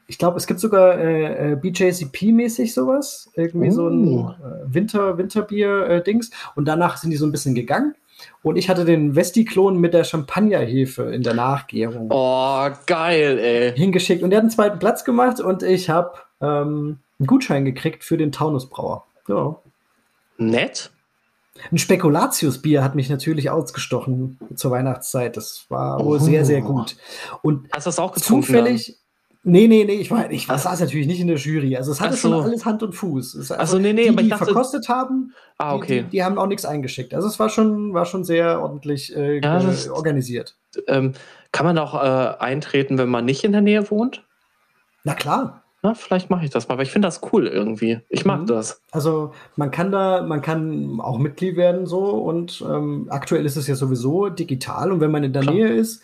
Speaker 1: Ich glaube, es gibt sogar äh, BJCP-mäßig sowas. Irgendwie oh. so ein oh. Winter, Winterbier-Dings. Und danach sind die so ein bisschen gegangen. Und ich hatte den Vesti-Klon mit der Champagnerhefe in der Nachgärung.
Speaker 2: Oh, geil, ey.
Speaker 1: Hingeschickt. Und der hat einen zweiten Platz gemacht und ich habe ähm, einen Gutschein gekriegt für den Taunusbrauer. Ja.
Speaker 2: Nett.
Speaker 1: Ein Spekulatius-Bier hat mich natürlich ausgestochen zur Weihnachtszeit. Das war wohl oh. sehr, sehr gut. Und
Speaker 2: Hast du das auch getrunken?
Speaker 1: Zufällig, Nee, nee, nee, ich war, ich war, saß natürlich nicht in der Jury. Also es hatte so. schon alles Hand und Fuß.
Speaker 2: Es, also, nee, nee,
Speaker 1: die,
Speaker 2: aber
Speaker 1: die dachte, verkostet haben,
Speaker 2: ah, okay.
Speaker 1: die, die, die, haben auch nichts eingeschickt. Also es war schon, war schon sehr ordentlich äh, ja, ist, organisiert.
Speaker 2: Ähm, kann man auch äh, eintreten, wenn man nicht in der Nähe wohnt?
Speaker 1: Na klar.
Speaker 2: Na, vielleicht mache ich das mal, weil ich finde das cool irgendwie. Ich mag mhm. das.
Speaker 1: Also man kann da, man kann auch Mitglied werden so und ähm, aktuell ist es ja sowieso digital und wenn man in der klar. Nähe ist,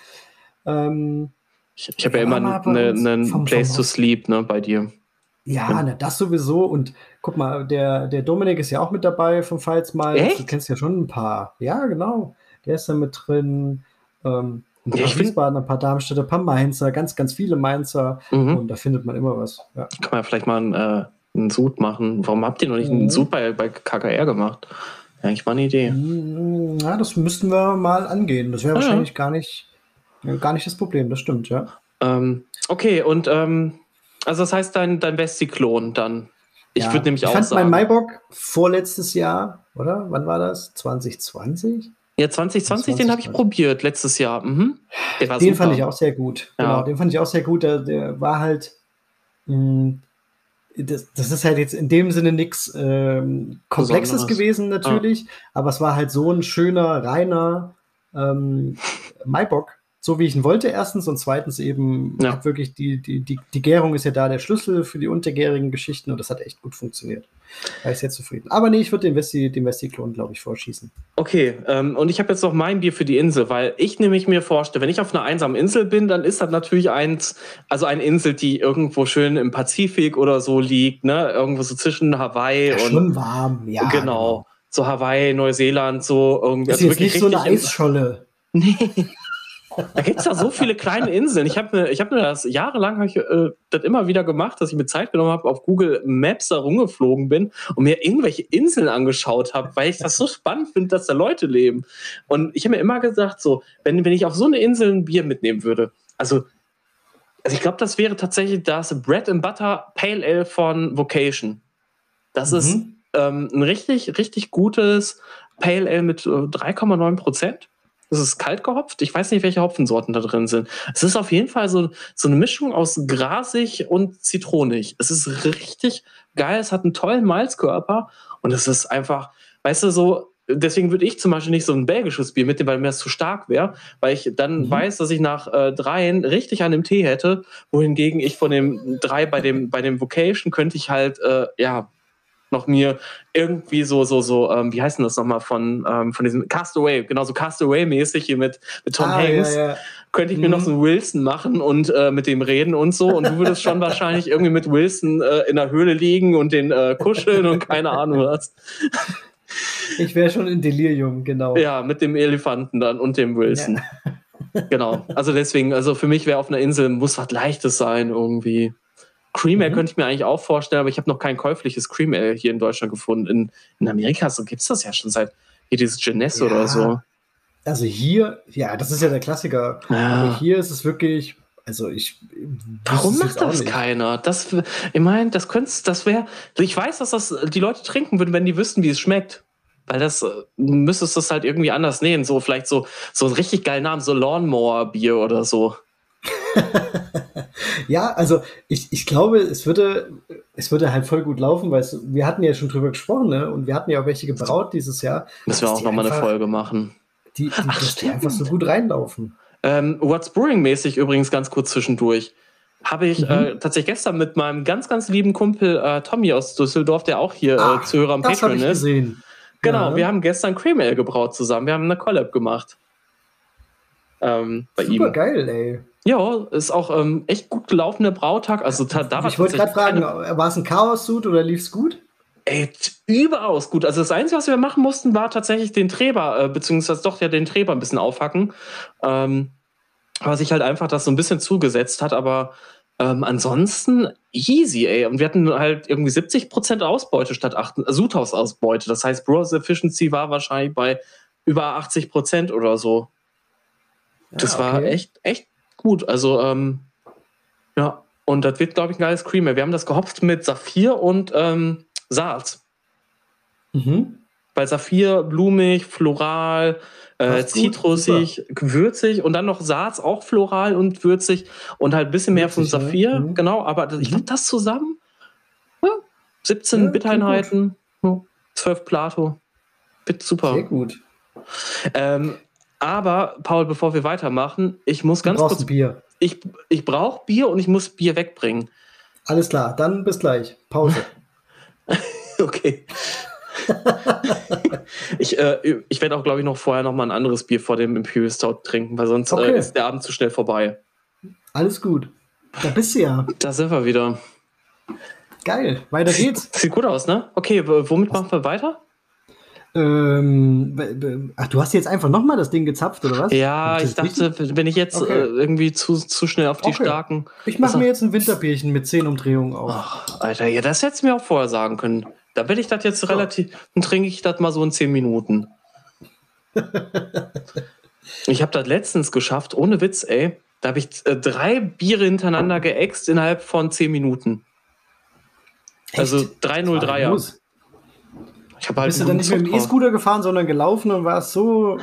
Speaker 1: ähm,
Speaker 2: ich, ich habe ja immer einen ne, ne Place to Sleep ne, bei dir.
Speaker 1: Ja, ne, das sowieso. Und guck mal, der, der Dominik ist ja auch mit dabei vom Falls mal. Du kennst ja schon ein paar. Ja, genau. Der ist da mit drin. Ähm, ein paar ja, Wiesbaden, ein paar Darmstädter, ein paar Mainzer, ganz, ganz viele Mainzer. Mhm. Und da findet man immer was. Ja.
Speaker 2: Kann man ja vielleicht mal einen, äh, einen Sud machen. Warum habt ihr noch nicht mhm. einen Sud bei, bei KKR gemacht? Ja, eigentlich mal eine Idee.
Speaker 1: Mhm, ja, das müssten wir mal angehen. Das wäre ah, wahrscheinlich gar nicht ja, gar nicht das Problem, das stimmt, ja.
Speaker 2: Ähm, okay, und ähm, also das heißt dein, dein Besti-Klon dann. Ich ja, würde nämlich ich auch
Speaker 1: fand
Speaker 2: sagen.
Speaker 1: mein Maibock vorletztes Jahr, oder? Wann war das? 2020?
Speaker 2: Ja, 2020, den habe ich probiert, letztes Jahr. Mhm.
Speaker 1: den super. fand ich auch sehr gut. Ja. Genau, den fand ich auch sehr gut. Der, der war halt. Mh, hm, das, das, ist halt jetzt in dem Sinne nichts ähm, Komplexes gewesen, natürlich, ja. aber es war halt so ein schöner, reiner ähm, Maibock, so wie ich ihn wollte, erstens. Und zweitens eben ja. wirklich die, die, die, die Gärung ist ja da der Schlüssel für die untergärigen Geschichten und das hat echt gut funktioniert. War ich sehr zufrieden. Aber nee, ich würde den Westi, den Westi-Klon, glaube ich, vorschießen.
Speaker 2: Okay, ähm, und ich habe jetzt noch mein Bier für die Insel, weil ich nämlich mir vorstelle, wenn ich auf einer einsamen Insel bin, dann ist das natürlich eins, also eine Insel, die irgendwo schön im Pazifik oder so liegt, ne? Irgendwo so zwischen Hawaii ja, und.
Speaker 1: Schon warm, ja.
Speaker 2: Genau. genau. So Hawaii, Neuseeland, so irgendwie.
Speaker 1: Ist also jetzt nicht so eine Eisscholle.
Speaker 2: Nee. Da gibt es ja so viele kleine Inseln. Ich habe mir, ich hab mir das jahrelang ich, äh, das immer wieder gemacht, dass ich mir Zeit genommen habe, auf Google Maps da rumgeflogen bin und mir irgendwelche Inseln angeschaut habe, weil ich das so spannend finde, dass da Leute leben. Und ich habe mir immer gesagt, so, wenn, wenn ich auf so eine Insel ein Bier mitnehmen würde, also, also ich glaube, das wäre tatsächlich das Bread and Butter Pale Ale von Vocation. Das mhm. ist ähm, ein richtig, richtig gutes Pale Ale mit 3,9 äh, Prozent. Es ist kalt gehopft. Ich weiß nicht, welche Hopfensorten da drin sind. Es ist auf jeden Fall so, so eine Mischung aus grasig und zitronig. Es ist richtig geil. Es hat einen tollen Malzkörper und es ist einfach, weißt du, so, deswegen würde ich zum Beispiel nicht so ein belgisches Bier mitnehmen, weil mir das zu stark wäre, weil ich dann mhm. weiß, dass ich nach äh, dreien richtig an dem Tee hätte, wohingegen ich von dem drei bei dem, bei dem Vocation könnte ich halt, äh, ja, noch mir irgendwie so, so, so, ähm, wie heißt denn das nochmal von, ähm, von diesem Castaway, genauso Castaway-mäßig hier mit, mit Tom ah, Hanks, ja, ja. könnte ich mir mhm. noch so einen Wilson machen und äh, mit dem reden und so. Und du würdest schon wahrscheinlich irgendwie mit Wilson äh, in der Höhle liegen und den äh, kuscheln und keine Ahnung was.
Speaker 1: Ich wäre schon in Delirium, genau.
Speaker 2: Ja, mit dem Elefanten dann und dem Wilson. Ja. genau. Also deswegen, also für mich wäre auf einer Insel muss was Leichtes sein irgendwie. Cream Ale mhm. könnte ich mir eigentlich auch vorstellen, aber ich habe noch kein käufliches Cream Ale hier in Deutschland gefunden. In, in Amerika so gibt es das ja schon seit hier dieses Jeunesse ja. oder so.
Speaker 1: Also hier, ja, das ist ja der Klassiker.
Speaker 2: Ja.
Speaker 1: Aber hier ist es wirklich, also ich.
Speaker 2: Warum macht das
Speaker 1: nicht.
Speaker 2: keiner? Das, ich meine, das könnte, das wäre, ich weiß, dass das die Leute trinken würden, wenn die wüssten, wie es schmeckt. Weil das, äh, müsstest du es halt irgendwie anders nehmen. So, vielleicht so, so einen richtig geilen Namen, so Lawnmower-Bier oder so.
Speaker 1: Ja, also ich, ich glaube, es würde, es würde halt voll gut laufen, weil es, wir hatten ja schon drüber gesprochen, ne? Und wir hatten ja auch welche gebraut dieses Jahr.
Speaker 2: Müssen wir auch nochmal eine Folge machen.
Speaker 1: Die, die,
Speaker 2: Ach,
Speaker 1: dass die einfach so gut reinlaufen.
Speaker 2: Ähm, What's Brewing-mäßig übrigens ganz kurz zwischendurch. Habe ich
Speaker 1: Mhm.
Speaker 2: äh, tatsächlich gestern mit meinem ganz, ganz lieben Kumpel äh, Tommy aus Düsseldorf, der auch hier
Speaker 1: Ah,
Speaker 2: äh, Zuhörer am Patreon
Speaker 1: ich
Speaker 2: ist.
Speaker 1: gesehen.
Speaker 2: Genau,
Speaker 1: Ja.
Speaker 2: wir haben gestern Cream Ale gebraut zusammen. Wir haben eine Collab gemacht. Ähm, bei
Speaker 1: Super
Speaker 2: ihm.
Speaker 1: geil, ey.
Speaker 2: Ja, ist auch ähm, echt gut gelaufen, der Brautag. Also da, da
Speaker 1: ich wollte gerade fragen, war es ein Chaos-Suit oder lief's gut?
Speaker 2: Ey, überaus gut. Also das Einzige, was wir machen mussten, war tatsächlich den Treber, äh, beziehungsweise doch ja den Treber ein bisschen aufhacken. Ähm, was sich halt einfach das so ein bisschen zugesetzt hat, aber ähm, ansonsten easy, ey. Und wir hatten halt irgendwie 70% Ausbeute statt 8, äh, Sudhaus-Ausbeute. Das heißt, Browser Efficiency war wahrscheinlich bei über 80% oder so. Das
Speaker 1: Ja,
Speaker 2: war
Speaker 1: okay.
Speaker 2: echt, echt gut. Also, ähm, ja, und das wird, glaube ich, ein geiles Cream. Ale. Wir haben das gehopft mit Saphir und ähm, Salz.
Speaker 1: Mhm.
Speaker 2: Weil Saphir, blumig, floral, äh, zitrusig, würzig und dann noch Salz, auch floral und würzig und halt ein bisschen mehr von
Speaker 1: Würzig, ja.
Speaker 2: Saphir.
Speaker 1: Mhm.
Speaker 2: Genau, aber das- ich
Speaker 1: Mhm.
Speaker 2: glaube, das zusammen, ja, 17
Speaker 1: Ja,
Speaker 2: Biteinheiten, ja, 12 Plato. Wird super.
Speaker 1: Sehr gut.
Speaker 2: Ähm, aber, Paul, bevor wir weitermachen, ich muss
Speaker 1: Du
Speaker 2: ganz kurz,
Speaker 1: Bier.
Speaker 2: ich, ich brauche Bier und ich muss Bier wegbringen.
Speaker 1: Alles klar, dann bis gleich. Pause.
Speaker 2: Okay. ich äh, ich werde auch, glaube ich, noch vorher noch mal ein anderes Bier vor dem Imperial Stout trinken, weil sonst
Speaker 1: Okay.
Speaker 2: äh, ist der Abend zu schnell vorbei.
Speaker 1: Alles gut. Da bist du ja.
Speaker 2: Da sind wir wieder.
Speaker 1: Geil. Weiter geht's.
Speaker 2: Sieht gut aus, ne? Okay, womit machen wir weiter?
Speaker 1: Ähm, ach, du hast jetzt einfach nochmal das Ding gezapft, oder was?
Speaker 2: Ja, ich dachte,
Speaker 1: richtig?
Speaker 2: wenn ich jetzt
Speaker 1: Okay.
Speaker 2: äh, irgendwie zu, zu schnell auf die
Speaker 1: Okay.
Speaker 2: starken.
Speaker 1: Ich mache
Speaker 2: Was-
Speaker 1: mir jetzt ein Winterbierchen mit 10 Umdrehungen auf.
Speaker 2: Ach, Alter, ja, das hättest du mir auch vorher sagen können. Da werde ich das jetzt relativ. Dann trinke ich das mal so in 10 Minuten. ich habe das letztens geschafft, ohne Witz, ey. Da habe ich äh, drei Biere hintereinander geäxt innerhalb von 10 Minuten. Also
Speaker 1: Echt?
Speaker 2: 303er. Ich habe halt
Speaker 1: Bist du dann nicht mit dem. E-Scooter gefahren, sondern gelaufen und warst so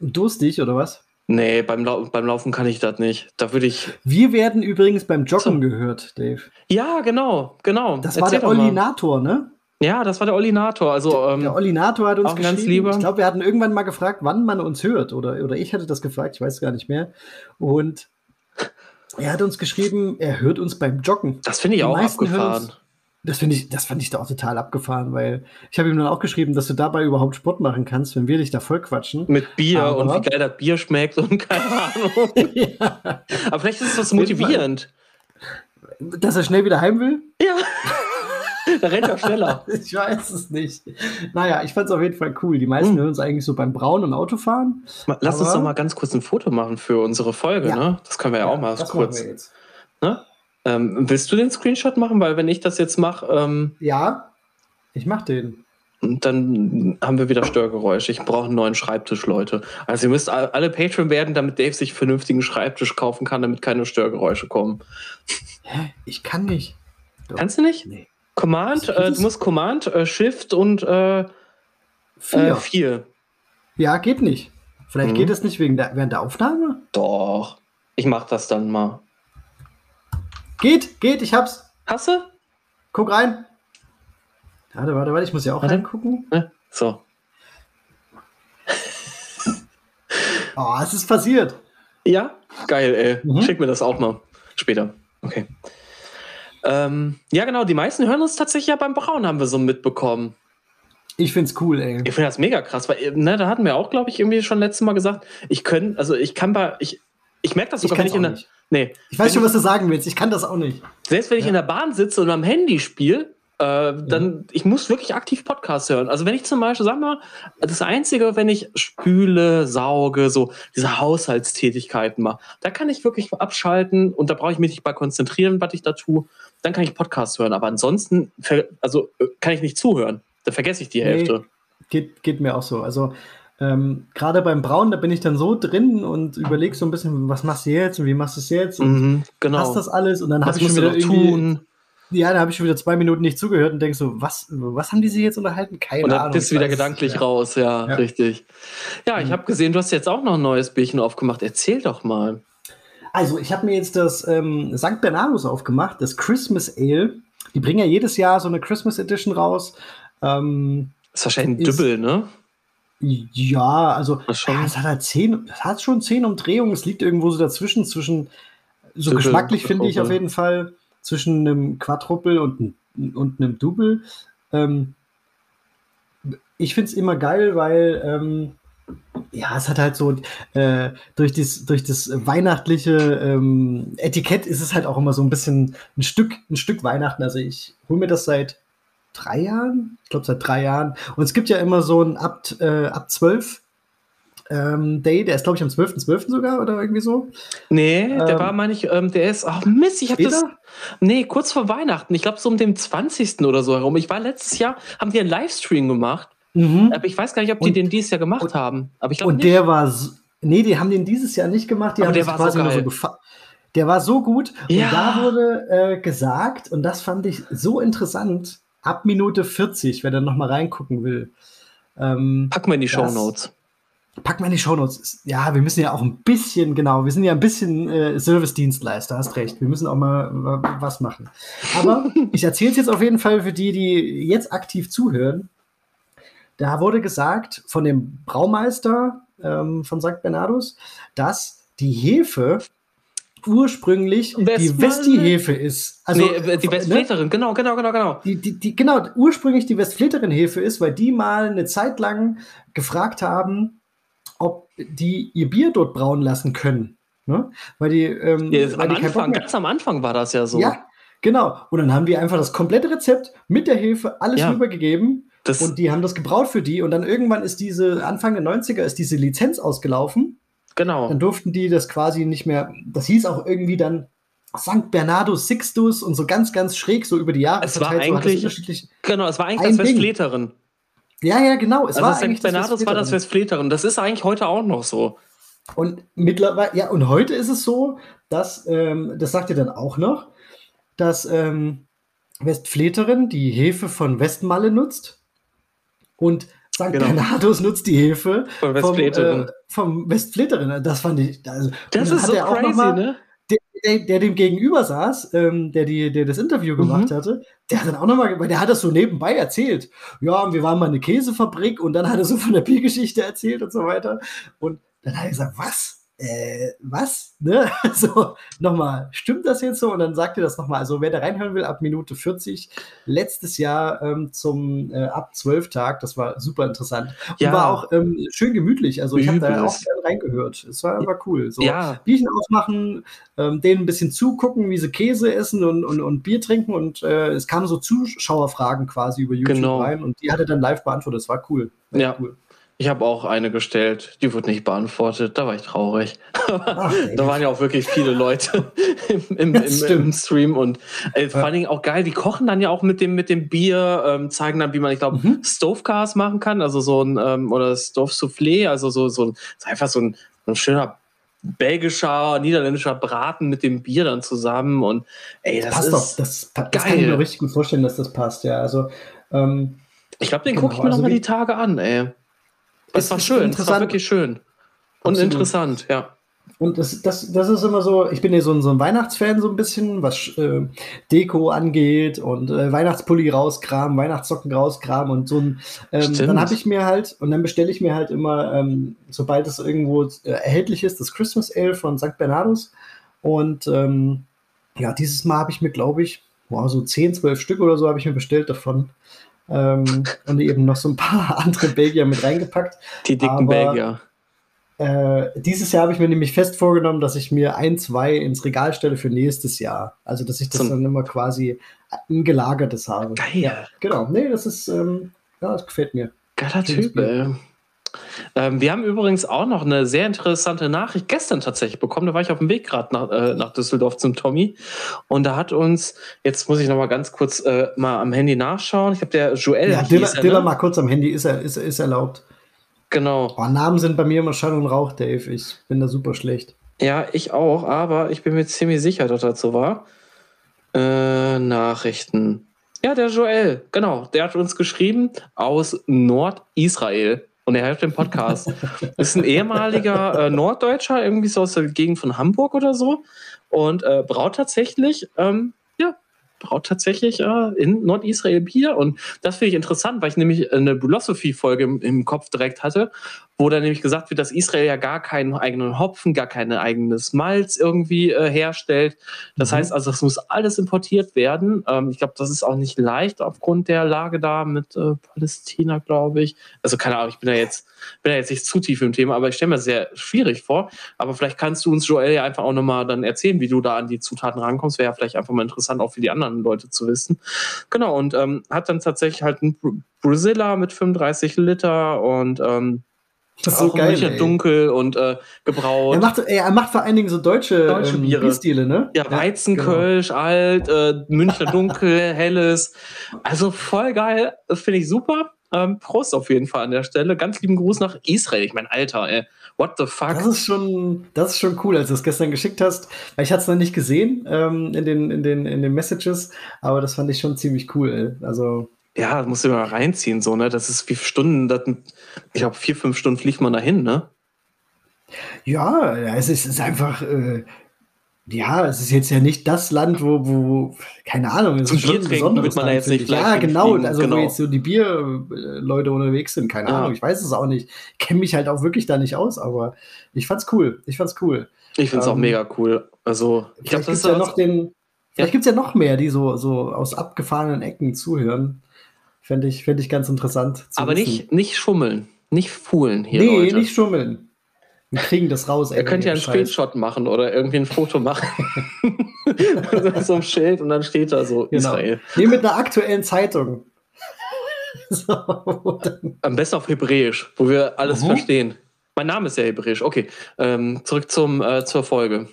Speaker 1: durstig, oder was?
Speaker 2: Nee, beim, Lau beim Laufen kann ich das nicht. Da würde ich.
Speaker 1: Wir werden übrigens beim Joggen
Speaker 2: So.
Speaker 1: gehört, Dave.
Speaker 2: Ja, genau, genau.
Speaker 1: Das war
Speaker 2: Erzähl
Speaker 1: der
Speaker 2: doch mal.
Speaker 1: Ollinator, ne?
Speaker 2: Ja, das war der Ollinator. Also, ähm,
Speaker 1: Der Ollinator hat uns
Speaker 2: ein ganz
Speaker 1: geschrieben.
Speaker 2: lieber.
Speaker 1: Ich glaube, wir hatten irgendwann mal gefragt, wann man uns hört. Oder, oder ich hatte das gefragt, ich weiß gar nicht mehr. Und er hat uns geschrieben, er hört uns beim Joggen.
Speaker 2: das finde ich
Speaker 1: die
Speaker 2: auch abgefahren.
Speaker 1: Das finde ich, das fand ich da auch total abgefahren, weil ich habe ihm dann auch geschrieben, dass du dabei überhaupt Sport machen kannst, wenn wir dich da voll quatschen.
Speaker 2: Mit Bier
Speaker 1: Aber-
Speaker 2: und wie geil das Bier schmeckt und keine Ahnung.
Speaker 1: ja.
Speaker 2: Aber vielleicht ist das motivierend.
Speaker 1: Dass er schnell wieder heim will?
Speaker 2: Ja. da rennt er schneller.
Speaker 1: Ich weiß es nicht. Naja, ich fand es auf jeden Fall cool. Die meisten
Speaker 2: Hm.
Speaker 1: hören uns eigentlich so beim Brauen und Autofahren.
Speaker 2: Mal- Lass uns doch mal ganz kurz ein Foto machen für unsere Folge,
Speaker 1: Ja.
Speaker 2: ne? Das können wir ja, auch mal
Speaker 1: das
Speaker 2: kurz.
Speaker 1: machen wir jetzt.
Speaker 2: Ne? Ähm, willst du den Screenshot machen? Weil wenn ich das jetzt mache, ähm,
Speaker 1: Ja, ich mach den.
Speaker 2: dann haben wir wieder Störgeräusche. Ich brauche einen neuen Schreibtisch, Leute. Also ihr müsst all- alle Patreon werden, damit Dave sich einen vernünftigen Schreibtisch kaufen kann, damit keine Störgeräusche kommen.
Speaker 1: Hä? Ich kann nicht. Doch.
Speaker 2: Kannst du nicht?
Speaker 1: Nee.
Speaker 2: Command, äh, du musst Command, äh, Shift und äh,
Speaker 1: Vier.
Speaker 2: äh, 4.
Speaker 1: Ja, geht nicht. Vielleicht
Speaker 2: Mhm.
Speaker 1: geht es nicht wegen der, während der Aufnahme?
Speaker 2: Doch. Ich mach das dann mal.
Speaker 1: Geht, geht, ich hab's.
Speaker 2: Hast du?
Speaker 1: Guck rein. Warte, warte, warte, ich muss ja auch
Speaker 2: Warte.
Speaker 1: reingucken.
Speaker 2: So.
Speaker 1: Oh, es ist passiert.
Speaker 2: Ja? Geil, ey.
Speaker 1: Mhm.
Speaker 2: Schick mir das auch mal. Später. Okay. Ähm, ja, genau. Die meisten hören uns tatsächlich ja beim Brauen, haben wir so mitbekommen.
Speaker 1: Ich find's cool, ey.
Speaker 2: Ich finde das mega krass, weil, ne, da hatten wir auch, glaube ich, irgendwie schon letztes Mal gesagt, ich können, also ich kann bei, ich, ich merke das
Speaker 1: Ich
Speaker 2: sogar, ich in
Speaker 1: auch
Speaker 2: der,
Speaker 1: nicht.
Speaker 2: Nee,
Speaker 1: Ich weiß schon, was du sagen willst. Ich kann das auch nicht.
Speaker 2: selbst wenn ich
Speaker 1: Ja.
Speaker 2: in der Bahn sitze und am Handy spiele, äh, dann, ich muss wirklich aktiv Podcasts hören. Also wenn ich zum Beispiel, wir mal, das Einzige, wenn ich spüle, sauge, so diese Haushaltstätigkeiten mache, da kann ich wirklich abschalten und da brauche ich mich nicht mal konzentrieren, was ich da tue. Dann kann ich Podcasts hören. Aber ansonsten, also äh, kann ich nicht zuhören. Da vergesse ich die
Speaker 1: Nee.
Speaker 2: Hälfte.
Speaker 1: Geht, geht mir auch so. Also, ähm, gerade beim Brauen, da bin ich dann so drin und überlege so ein bisschen, was machst du jetzt und wie machst du es jetzt und
Speaker 2: Mhm, genau.
Speaker 1: passt das alles und dann habe ich schon wieder irgendwie,
Speaker 2: tun?
Speaker 1: ja, da habe ich schon wieder zwei Minuten nicht zugehört und denke so, was, was haben die sich jetzt unterhalten? Keine
Speaker 2: Und dann
Speaker 1: Ahnung.
Speaker 2: bist du wieder gedanklich
Speaker 1: ja.
Speaker 2: raus, ja,
Speaker 1: Ja.
Speaker 2: richtig. Ja, ich
Speaker 1: Mhm.
Speaker 2: habe gesehen, du hast jetzt auch noch ein neues Bierchen aufgemacht. Erzähl doch mal.
Speaker 1: Also, ich habe mir jetzt das ähm, St. Bernardus aufgemacht, das Christmas Ale. Die bringen ja jedes Jahr so eine Christmas Edition raus. Ähm,
Speaker 2: ist wahrscheinlich ein Dübbel, ne?
Speaker 1: Ja, also
Speaker 2: Das schon.
Speaker 1: ja, es hat halt zehn, es hat schon zehn Umdrehungen. Es liegt irgendwo so dazwischen, zwischen so
Speaker 2: Double,
Speaker 1: geschmacklich finde ich auf jeden Fall zwischen einem Quadruple und, einem- und einem Double. Ähm, ich finde es immer geil, weil ähm, ja, es hat halt so äh, durch, das, durch das weihnachtliche ähm, Etikett ist es halt auch immer so ein bisschen ein Stück, ein Stück Weihnachten. Also ich hole mir das seit drei Jahren, ich glaube seit drei Jahren. Und es gibt ja immer so ein ab, äh, ab 12 ähm, Day, der ist glaube ich am 12.12. sogar oder irgendwie so.
Speaker 2: Nee, der
Speaker 1: Ähm,
Speaker 2: war, meine ich, ähm, der ist, ach Mist, ich habe das, nee, kurz vor Weihnachten, ich glaube so um den 20. oder so herum. Ich war letztes Jahr, haben die einen Livestream gemacht,
Speaker 1: Mhm.
Speaker 2: aber ich weiß gar nicht, ob die
Speaker 1: Und-
Speaker 2: den dieses Jahr gemacht
Speaker 1: und-
Speaker 2: haben. Aber ich glaube
Speaker 1: Und
Speaker 2: nicht.
Speaker 1: der war, so- nee, die haben den dieses Jahr nicht gemacht, die
Speaker 2: Aber
Speaker 1: haben
Speaker 2: der
Speaker 1: das
Speaker 2: war so
Speaker 1: quasi nur so
Speaker 2: geil.
Speaker 1: gefa Der war so gut.
Speaker 2: Ja.
Speaker 1: Und da wurde äh, gesagt, und das fand ich so interessant, ab Minute 40, wer dann noch mal reingucken will. Ähm,
Speaker 2: Packen wir in die Show Notes.
Speaker 1: pack mal in die Shownotes. Ja, wir müssen ja auch ein bisschen, genau, wir sind ja ein bisschen äh, Service-Dienstleister, hast recht. Wir müssen auch mal wa- was machen. Aber ich erzähle es jetzt auf jeden Fall für die, die jetzt aktiv zuhören. Da wurde gesagt von dem Braumeister ähm, von St. Bernardus, dass die Hefe ursprünglich die
Speaker 2: Westmalle.
Speaker 1: Westi-Hefe ist. Also,
Speaker 2: nee, äh, die
Speaker 1: ne?
Speaker 2: Westfleterin, genau, genau, genau, genau.
Speaker 1: die, die, die, genau, ursprünglich die Westfleterin-Hefe ist, weil die mal eine Zeit lang gefragt haben, ob die ihr Bier dort brauen lassen können. Ne? Weil die, ähm,
Speaker 2: Ja,
Speaker 1: weil
Speaker 2: am
Speaker 1: die
Speaker 2: Anfang, ganz am Anfang war das ja so.
Speaker 1: Ja, genau. Und dann haben die einfach das komplette Rezept mit der Hefe alles
Speaker 2: Ja.
Speaker 1: rübergegeben
Speaker 2: das,
Speaker 1: und die haben das gebraut für die. Und dann irgendwann ist diese, Anfang der 90er ist diese Lizenz ausgelaufen.
Speaker 2: Genau.
Speaker 1: Dann durften die das quasi nicht mehr, das hieß auch irgendwie dann St. Bernardo Sixtus und so ganz, ganz schräg so über die Jahre
Speaker 2: Es war
Speaker 1: so das
Speaker 2: eigentlich-
Speaker 1: unterschiedlich-
Speaker 2: Genau, es war eigentlich das. Westfleterin.
Speaker 1: Ja, ja, genau. Es war
Speaker 2: Also
Speaker 1: eigentlich
Speaker 2: St. Bernardus war das
Speaker 1: Westfleterin.
Speaker 2: Westfleterin. Das ist eigentlich heute auch noch so.
Speaker 1: Und mittlerweile, ja, und heute ist es so, dass, ähm, das sagt ihr dann auch noch, dass ähm, Westfleterin die Hefe von Westmalle nutzt und St.
Speaker 2: Genau.
Speaker 1: Bernardus nutzt die Hefe
Speaker 2: Von
Speaker 1: vom,
Speaker 2: Westfleterin.
Speaker 1: äh, vom Westfleterin. Das fand ich. Also,
Speaker 2: das ist
Speaker 1: hat
Speaker 2: so
Speaker 1: er
Speaker 2: crazy,
Speaker 1: mal-
Speaker 2: ne?
Speaker 1: der, der dem gegenüber saß, ähm, der, die, der das Interview
Speaker 2: Mhm.
Speaker 1: gemacht hatte, der hat dann auch nochmal, weil der hat das so nebenbei erzählt. Ja, wir waren mal eine Käsefabrik und dann hat er so von der Biergeschichte erzählt und so weiter. Und dann hat er gesagt, was? Äh, was? Ne? So, nochmal, stimmt das jetzt so? Und dann sagt er das nochmal. Also, wer da reinhören will, ab Minute 40, letztes Jahr ähm, zum äh, ab 12 Tag, das war super interessant. Und
Speaker 2: Ja.
Speaker 1: war auch ähm, schön gemütlich. Also, ich habe da auch reingehört. Es war, war cool. So,
Speaker 2: Ja,
Speaker 1: Bierchen aufmachen, ähm, denen ein bisschen zugucken, wie sie Käse essen und, und, und Bier trinken. Und äh, es kamen so Zuschauerfragen quasi über YouTube
Speaker 2: Genau.
Speaker 1: rein und die hat er dann live beantwortet. Das war cool. War
Speaker 2: Ja.
Speaker 1: cool.
Speaker 2: Ich habe auch eine gestellt. Die wurde nicht beantwortet. Da war ich traurig.
Speaker 1: Ach.
Speaker 2: Da waren ja auch wirklich viele Leute im, im,
Speaker 1: Das
Speaker 2: im, im Stream und äh, vor allen Dingen auch geil, die kochen dann ja auch mit dem, mit dem Bier, ähm, zeigen dann, wie man, ich glaube,
Speaker 1: Mhm.
Speaker 2: Stovecars machen kann, also so ein, ähm, oder Stove Soufflé, also so, so ein, ist einfach so ein, ein schöner belgischer, niederländischer Braten mit dem Bier dann zusammen und ey, das,
Speaker 1: passt
Speaker 2: ist,
Speaker 1: doch. Das, das kann ich
Speaker 2: geil.
Speaker 1: mir richtig gut vorstellen, dass das passt. Ja, also ähm,
Speaker 2: ich glaube, den
Speaker 1: Genau,
Speaker 2: gucke ich mir
Speaker 1: also
Speaker 2: noch mal
Speaker 1: wie-
Speaker 2: die Tage an, ey. Das
Speaker 1: Es
Speaker 2: war schön, das war
Speaker 1: interessant.
Speaker 2: wirklich schön. Und
Speaker 1: Absolut.
Speaker 2: interessant, ja.
Speaker 1: Und das, das, das ist immer so, ich bin ja so ein, so ein Weihnachtsfan, so ein bisschen, was äh, Deko angeht und äh, Weihnachtspulli rauskramen, Weihnachtssocken rauskramen und so ein. Ähm, dann habe ich mir halt, und dann bestelle ich mir halt immer, ähm, sobald es irgendwo äh, erhältlich ist, das Christmas Ale von St. Bernardus. Und ähm, ja, dieses Mal habe ich mir, glaube ich, wow, so 10, 12 Stück oder so habe ich mir bestellt davon. Ähm, und eben noch so ein paar andere Belgier mit reingepackt.
Speaker 2: Die dicken
Speaker 1: Aber-
Speaker 2: Belgier.
Speaker 1: Äh, dieses Jahr habe ich mir nämlich fest vorgenommen, dass ich mir ein, zwei ins Regal stelle für nächstes Jahr. Also, dass ich das
Speaker 2: So-
Speaker 1: dann immer quasi ein gelagertes habe.
Speaker 2: Geil.
Speaker 1: Ja, genau. Nee, das ist, ähm, ja, das gefällt mir.
Speaker 2: Geiler Typ, ey. Ähm, wir haben übrigens auch noch eine sehr interessante Nachricht gestern tatsächlich bekommen. Da war ich auf dem Weg gerade nach, äh, nach Düsseldorf zum Tommy. Und da hat uns, jetzt muss ich noch mal ganz kurz äh, mal am Handy nachschauen. Ich glaube, der Joel
Speaker 1: Ja, Diller,
Speaker 2: er, ne?
Speaker 1: mal kurz am Handy, ist, er, ist, ist erlaubt.
Speaker 2: Genau.
Speaker 1: Boah, Namen sind bei mir immer Schall und Rauch, Dave. Ich bin da super schlecht.
Speaker 2: Ja, ich auch, aber ich bin mir ziemlich sicher, dass das so war. Äh, Nachrichten. Ja, der Joel, genau. Der hat uns geschrieben aus Nordisrael. Und er hört den Podcast. ist ein ehemaliger äh, Norddeutscher, irgendwie so aus der Gegend von Hamburg oder so. Und äh, braut tatsächlich ähm, braut tatsächlich äh, in Nordisrael Bier. Und das finde ich interessant, weil ich nämlich eine Philosophy-Folge im, im, Kopf direkt hatte, wo dann nämlich gesagt wird, dass Israel ja gar keinen eigenen Hopfen, gar kein eigenes Malz irgendwie äh, herstellt. Das mhm. heißt also, es muss alles importiert werden. Ähm, ich glaube, das ist auch nicht leicht aufgrund der Lage da mit äh, Palästina, glaube ich. Also keine Ahnung, ich bin da jetzt, bin da jetzt nicht zu tief im Thema, aber ich stelle mir sehr schwierig vor. Aber vielleicht kannst du uns, Joel, ja einfach auch nochmal dann erzählen, wie du da an die Zutaten rankommst. Wäre ja vielleicht einfach mal interessant, auch für die anderen Leute zu wissen. Genau, und ähm, hat dann tatsächlich halt ein Brazilla mit 35 Liter und ähm,
Speaker 1: das ist so geil.
Speaker 2: Münchner dunkel und äh, gebraut.
Speaker 1: Er macht, er macht vor allen Dingen so deutsche,
Speaker 2: deutsche ähm, Biere.
Speaker 1: Bierstile, ne?
Speaker 2: Ja, Weizenkölsch, genau. alt, äh, Münchner dunkel, helles. Also voll geil. Finde ich super. Ähm, Prost auf jeden Fall an der Stelle. Ganz lieben Gruß nach Israel. Ich mein Alter, ey. What the fuck?
Speaker 1: Das ist schon, das ist schon cool, als du es gestern geschickt hast. Weil ich hatte es noch nicht gesehen ähm, in, den, in, den, in den Messages, aber das fand ich schon ziemlich cool. Ey. Also
Speaker 2: ja, musst du mal reinziehen, so, ne? Das ist wie Stunden, das, ich glaube, vier, fünf Stunden fliegt man dahin, ne?
Speaker 1: Ja, es ist, es ist einfach, äh, ja, es ist jetzt ja nicht das Land, wo, wo keine Ahnung, es
Speaker 2: ist schon ein besonderes
Speaker 1: man
Speaker 2: da jetzt nicht
Speaker 1: Ja, genau, fliegen, also genau. wo jetzt so die Bierleute unterwegs sind, keine ja. Ahnung, ich weiß es auch nicht. Ich kenne mich halt auch wirklich da nicht aus, aber ich fand's cool. Ich fand's cool.
Speaker 2: Ich find's ähm, auch mega cool. Also,
Speaker 1: ich glaube, das ist ja noch den, Vielleicht ja. gibt es ja noch mehr, die so, so aus abgefahrenen Ecken zuhören. Fände ich, fänd ich ganz interessant.
Speaker 2: Aber nicht, nicht schummeln, nicht fuhlen hier.
Speaker 1: Nee, Leute. nicht schummeln. Wir kriegen das raus.
Speaker 2: Ihr könnt ja einen Screenshot machen oder irgendwie ein Foto machen. so ein Schild und dann steht da so genau. Israel.
Speaker 1: Nee, mit einer aktuellen Zeitung.
Speaker 2: so, Am besten auf Hebräisch, wo wir alles mhm. verstehen. Mein Name ist ja Hebräisch. Okay, ähm, zurück zum, äh, zur Folge.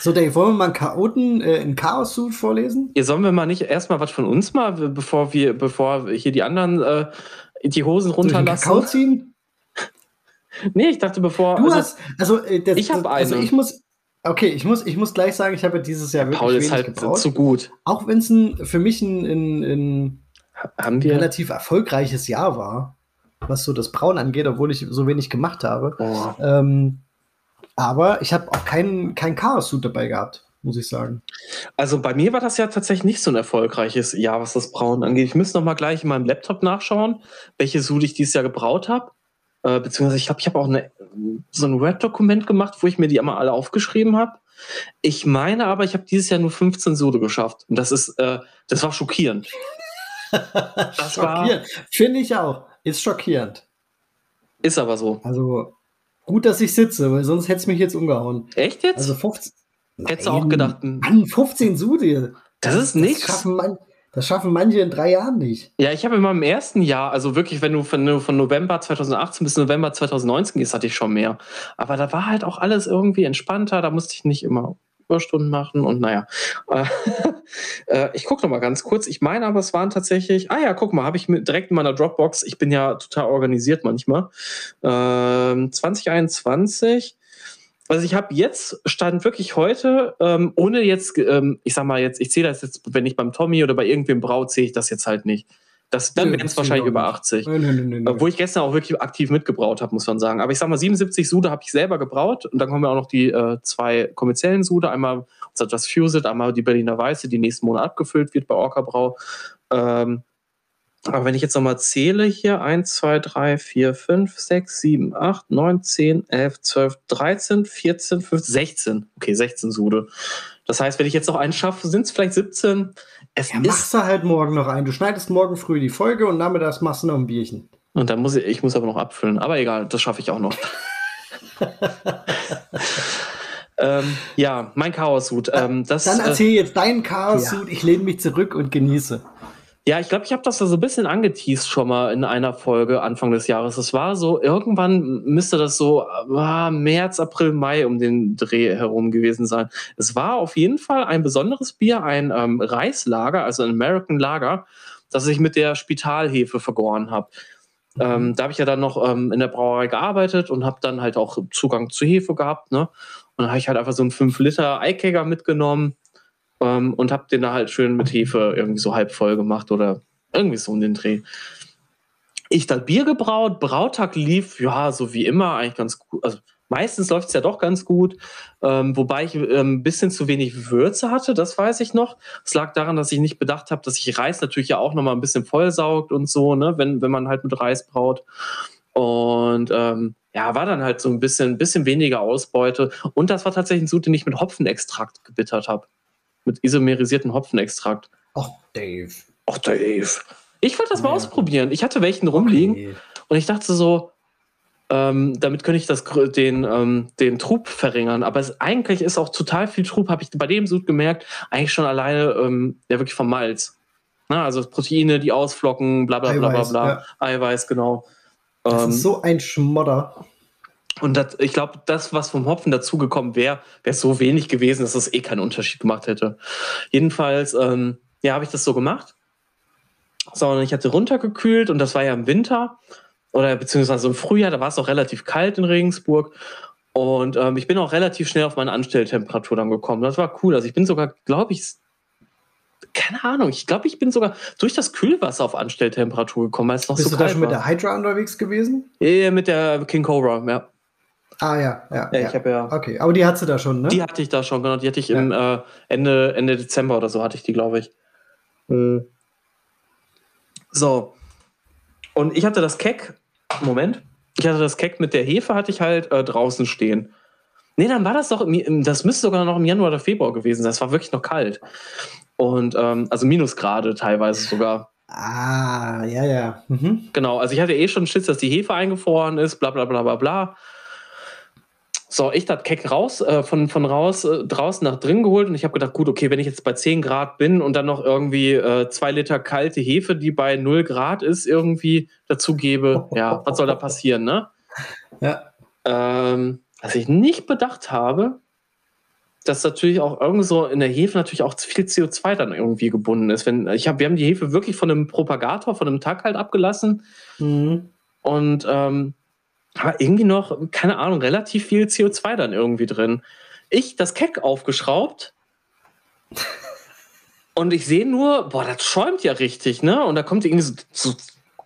Speaker 1: So, Dave, wollen wir mal einen Chaoten äh, in Chaos-Suit vorlesen?
Speaker 2: Ja, sollen wir mal nicht erstmal was von uns mal, bevor wir, bevor hier die anderen äh, die Hosen runterlassen?
Speaker 1: Kakao ziehen?
Speaker 2: Nee, ich dachte, bevor.
Speaker 1: Du also, hast, also,
Speaker 2: äh, das, ich habe
Speaker 1: also ich muss, okay, ich muss, ich muss gleich sagen, ich habe dieses Jahr wirklich
Speaker 2: Paul ist halt gebraut. zu gut.
Speaker 1: Auch wenn es für mich ein, ein, ein relativ erfolgreiches Jahr war, was so das Braun angeht, obwohl ich so wenig gemacht habe.
Speaker 2: Oh.
Speaker 1: Ähm, aber ich habe auch keinen kein Chaos-Suit dabei gehabt, muss ich sagen.
Speaker 2: Also bei mir war das ja tatsächlich nicht so ein erfolgreiches Jahr, was das Brauen angeht. Ich müsste noch mal gleich in meinem Laptop nachschauen, welche Suit ich dieses Jahr gebraut habe. Äh, beziehungsweise ich glaube, ich habe auch eine, so ein Word-Dokument gemacht, wo ich mir die einmal alle aufgeschrieben habe. Ich meine aber, ich habe dieses Jahr nur 15 Sude geschafft. Und das ist, äh, das war schockierend.
Speaker 1: das schockierend. Finde ich auch. Ist schockierend.
Speaker 2: Ist aber so.
Speaker 1: Also, Gut, dass ich sitze, weil sonst hätte es mich jetzt umgehauen.
Speaker 2: Echt jetzt?
Speaker 1: Also 15.
Speaker 2: Hättest du auch gedacht.
Speaker 1: Mann, 15 Sudie.
Speaker 2: Das, das ist nichts.
Speaker 1: Das schaffen, man, das schaffen manche in drei Jahren nicht.
Speaker 2: Ja, ich habe in meinem ersten Jahr, also wirklich, wenn du von, von November 2018 bis November 2019 gehst, hatte ich schon mehr. Aber da war halt auch alles irgendwie entspannter. Da musste ich nicht immer Überstunden machen und naja. Äh, ich gucke noch mal ganz kurz. Ich meine aber, es waren tatsächlich, ah ja, guck mal, habe ich mit, direkt in meiner Dropbox, ich bin ja total organisiert manchmal, ähm, 2021 also ich habe jetzt, stand wirklich heute, ähm, ohne jetzt, ähm, ich sag mal jetzt, ich zähle das jetzt, wenn ich beim Tommy oder bei irgendwem braut, sehe ich das jetzt halt nicht. Das, dann wären es wahrscheinlich über 80.
Speaker 1: Nein, nein, nein,
Speaker 2: nein, Wo ich gestern auch wirklich aktiv mitgebraut habe, muss man sagen. Aber ich sag mal, 77 Sude habe ich selber gebraut. Und dann kommen ja auch noch die äh, zwei kommerziellen Sude. Einmal das Fused, einmal die Berliner Weiße, die nächsten Monat abgefüllt wird bei Orca Brau. Ähm, aber wenn ich jetzt nochmal zähle hier, 1, 2, 3, 4, 5, 6, 7, 8, 9, 10, 11, 12, 13, 14, 15, 16. Okay, 16 Sude. Das heißt, wenn ich jetzt noch einen schaffe, sind es vielleicht 17.
Speaker 1: Es ja, machst du halt morgen noch einen. Du schneidest morgen früh die Folge und nachmittags machst du noch ein Bierchen.
Speaker 2: Und dann muss ich, ich muss aber noch abfüllen. Aber egal, das schaffe ich auch noch. ähm, ja, mein Chaos-Suit. Ähm,
Speaker 1: dann erzähl äh, jetzt deinen Chaos-Suit. Ja. Ich lehne mich zurück und genieße.
Speaker 2: Ja, ich glaube, ich habe das so ein bisschen angeteased schon mal in einer Folge Anfang des Jahres. Es war so, irgendwann müsste das so ah, März, April, Mai um den Dreh herum gewesen sein. Es war auf jeden Fall ein besonderes Bier, ein ähm, Reislager, also ein American Lager, das ich mit der Spitalhefe vergoren habe. Ähm, da habe ich ja dann noch ähm, in der Brauerei gearbeitet und habe dann halt auch Zugang zu Hefe gehabt. Ne? Und dann habe ich halt einfach so einen 5 Liter Eikegger mitgenommen ähm, und habe den da halt schön mit Hefe irgendwie so halb voll gemacht oder irgendwie so um den Dreh. Ich dann Bier gebraut, Brautag lief, ja, so wie immer, eigentlich ganz gut. Also meistens läuft es ja doch ganz gut, ähm, wobei ich ähm, ein bisschen zu wenig Würze hatte, das weiß ich noch. Es lag daran, dass ich nicht bedacht habe, dass ich Reis natürlich ja auch nochmal ein bisschen vollsaugt und so, ne, wenn, wenn man halt mit Reis braut. Und ähm, ja, war dann halt so ein bisschen, bisschen weniger Ausbeute. Und das war tatsächlich ein Sud, den ich mit Hopfenextrakt gebittert habe. Mit isomerisierten Hopfenextrakt.
Speaker 1: Ach, Dave.
Speaker 2: Ach, Dave. Ich wollte das mal ausprobieren. Ich hatte welchen rumliegen okay. und ich dachte so, ähm, damit könnte ich das, den, ähm, den Trub verringern. Aber es, eigentlich ist auch total viel Trub, habe ich bei dem Sud gemerkt, eigentlich schon alleine ähm, ja wirklich vom Malz. Na, also Proteine, die ausflocken, bla bla bla bla bla. Ja. Eiweiß, genau.
Speaker 1: Das ist ähm, so ein Schmodder.
Speaker 2: Und das, ich glaube, das, was vom Hopfen dazugekommen wäre, wäre so wenig gewesen, dass das eh keinen Unterschied gemacht hätte. Jedenfalls, ähm, ja, habe ich das so gemacht. So, und ich hatte runtergekühlt und das war ja im Winter oder beziehungsweise im Frühjahr, da war es auch relativ kalt in Regensburg. Und ähm, ich bin auch relativ schnell auf meine Anstelltemperatur dann gekommen. Das war cool. Also ich bin sogar, glaube ich, keine Ahnung, ich glaube, ich bin sogar durch das Kühlwasser auf Anstelltemperatur gekommen, weil es noch
Speaker 1: Bist
Speaker 2: so
Speaker 1: du da schon mit der Hydra unterwegs gewesen?
Speaker 2: Ja, mit der King Cobra, ja.
Speaker 1: Ah ja, ja.
Speaker 2: ja, ich ja. ja.
Speaker 1: Okay, aber die hattest du da schon, ne?
Speaker 2: Die hatte ich da schon, genau. Die hatte ich ja. im äh, Ende, Ende Dezember oder so hatte ich die, glaube ich. Mhm. So. Und ich hatte das Keck, Moment, ich hatte das Keck mit der Hefe, hatte ich halt äh, draußen stehen. Nee, dann war das doch, im, das müsste sogar noch im Januar oder Februar gewesen sein. Es war wirklich noch kalt. Und ähm, also Minusgrade teilweise sogar.
Speaker 1: Ah, ja, ja. Mhm.
Speaker 2: Genau, also ich hatte eh schon Schiss, dass die Hefe eingefroren ist, bla bla bla bla bla. So, ich das Keck raus, äh, von, von raus, äh, draußen nach drin geholt und ich habe gedacht, gut, okay, wenn ich jetzt bei 10 Grad bin und dann noch irgendwie äh, zwei Liter kalte Hefe, die bei 0 Grad ist, irgendwie dazugebe, ja, was soll da passieren, ne?
Speaker 1: Ja.
Speaker 2: Ähm, was ich nicht bedacht habe, dass natürlich auch irgend so in der Hefe natürlich auch viel CO2 dann irgendwie gebunden ist. Wenn, ich hab, wir haben die Hefe wirklich von einem Propagator, von einem Tag halt abgelassen. Mhm. Und ähm, aber irgendwie noch, keine Ahnung, relativ viel CO2 dann irgendwie drin. Ich das Keck aufgeschraubt und ich sehe nur, boah, das schäumt ja richtig, ne? Und da kommt irgendwie so, so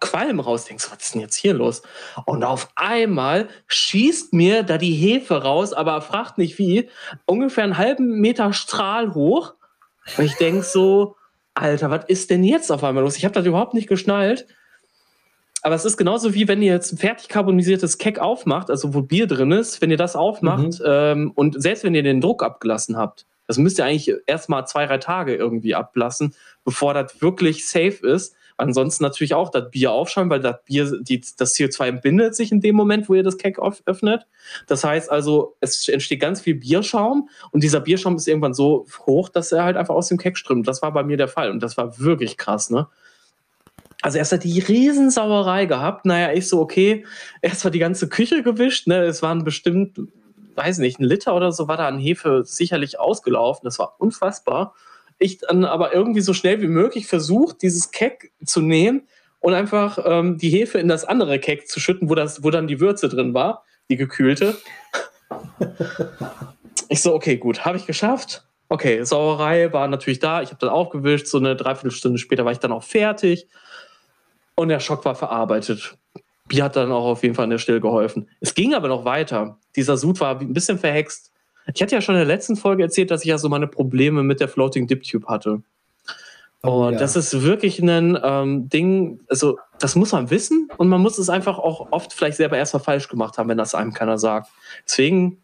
Speaker 2: Qualm raus. Denkst was ist denn jetzt hier los? Und auf einmal schießt mir da die Hefe raus, aber fragt nicht wie, ungefähr einen halben Meter Strahl hoch. Und ich denk so, Alter, was ist denn jetzt auf einmal los? Ich habe das überhaupt nicht geschnallt. Aber es ist genauso wie wenn ihr jetzt ein fertig carbonisiertes Keck aufmacht, also wo Bier drin ist, wenn ihr das aufmacht mhm. ähm, und selbst wenn ihr den Druck abgelassen habt, das müsst ihr eigentlich erstmal zwei, drei Tage irgendwie ablassen, bevor das wirklich safe ist. Ansonsten natürlich auch das Bier aufschauen, weil das Bier, die, das CO2 entbindet sich in dem Moment, wo ihr das Keck öffnet. Das heißt also, es entsteht ganz viel Bierschaum und dieser Bierschaum ist irgendwann so hoch, dass er halt einfach aus dem Keck strömt. Das war bei mir der Fall und das war wirklich krass, ne? Also erst hat die Riesensauerei gehabt. Naja, ich so, okay, erst war die ganze Küche gewischt, ne? Es waren bestimmt, weiß nicht, ein Liter oder so war da an Hefe sicherlich ausgelaufen. Das war unfassbar. Ich dann aber irgendwie so schnell wie möglich versucht, dieses Keck zu nehmen und einfach ähm, die Hefe in das andere Keck zu schütten, wo, das, wo dann die Würze drin war, die gekühlte. ich so, okay, gut, habe ich geschafft. Okay, Sauerei war natürlich da. Ich habe dann aufgewischt. So eine Dreiviertelstunde später war ich dann auch fertig. Und der Schock war verarbeitet. Bier hat dann auch auf jeden Fall an der Stelle geholfen. Es ging aber noch weiter. Dieser Sud war ein bisschen verhext. Ich hatte ja schon in der letzten Folge erzählt, dass ich ja so meine Probleme mit der Floating Dip Tube hatte. Oh, und ja. das ist wirklich ein ähm, Ding, also das muss man wissen und man muss es einfach auch oft vielleicht selber erstmal falsch gemacht haben, wenn das einem keiner sagt. Deswegen,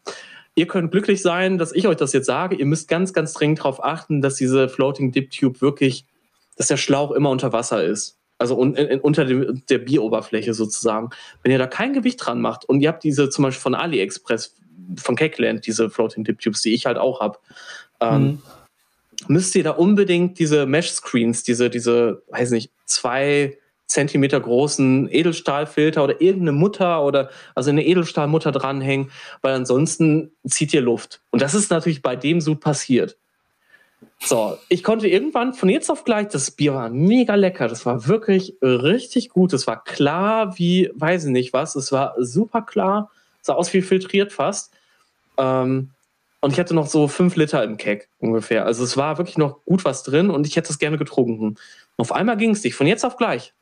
Speaker 2: ihr könnt glücklich sein, dass ich euch das jetzt sage. Ihr müsst ganz, ganz dringend darauf achten, dass diese Floating Dip Tube wirklich, dass der Schlauch immer unter Wasser ist. Also un, in, unter dem, der Bieroberfläche sozusagen. Wenn ihr da kein Gewicht dran macht und ihr habt diese zum Beispiel von AliExpress, von Cakeland, diese Floating Dip Tubes, die ich halt auch habe, ähm, mhm. müsst ihr da unbedingt diese Mesh-Screens, diese, diese, weiß nicht, zwei Zentimeter großen Edelstahlfilter oder irgendeine Mutter oder also eine Edelstahlmutter dranhängen, weil ansonsten zieht ihr Luft. Und das ist natürlich bei dem Sud passiert. So, ich konnte irgendwann von jetzt auf gleich, das Bier war mega lecker, das war wirklich richtig gut, es war klar wie, weiß ich nicht was, es war super klar, sah aus wie filtriert fast. Ähm, und ich hatte noch so fünf Liter im Keck ungefähr. Also es war wirklich noch gut was drin und ich hätte es gerne getrunken. Und auf einmal ging es dich, von jetzt auf gleich.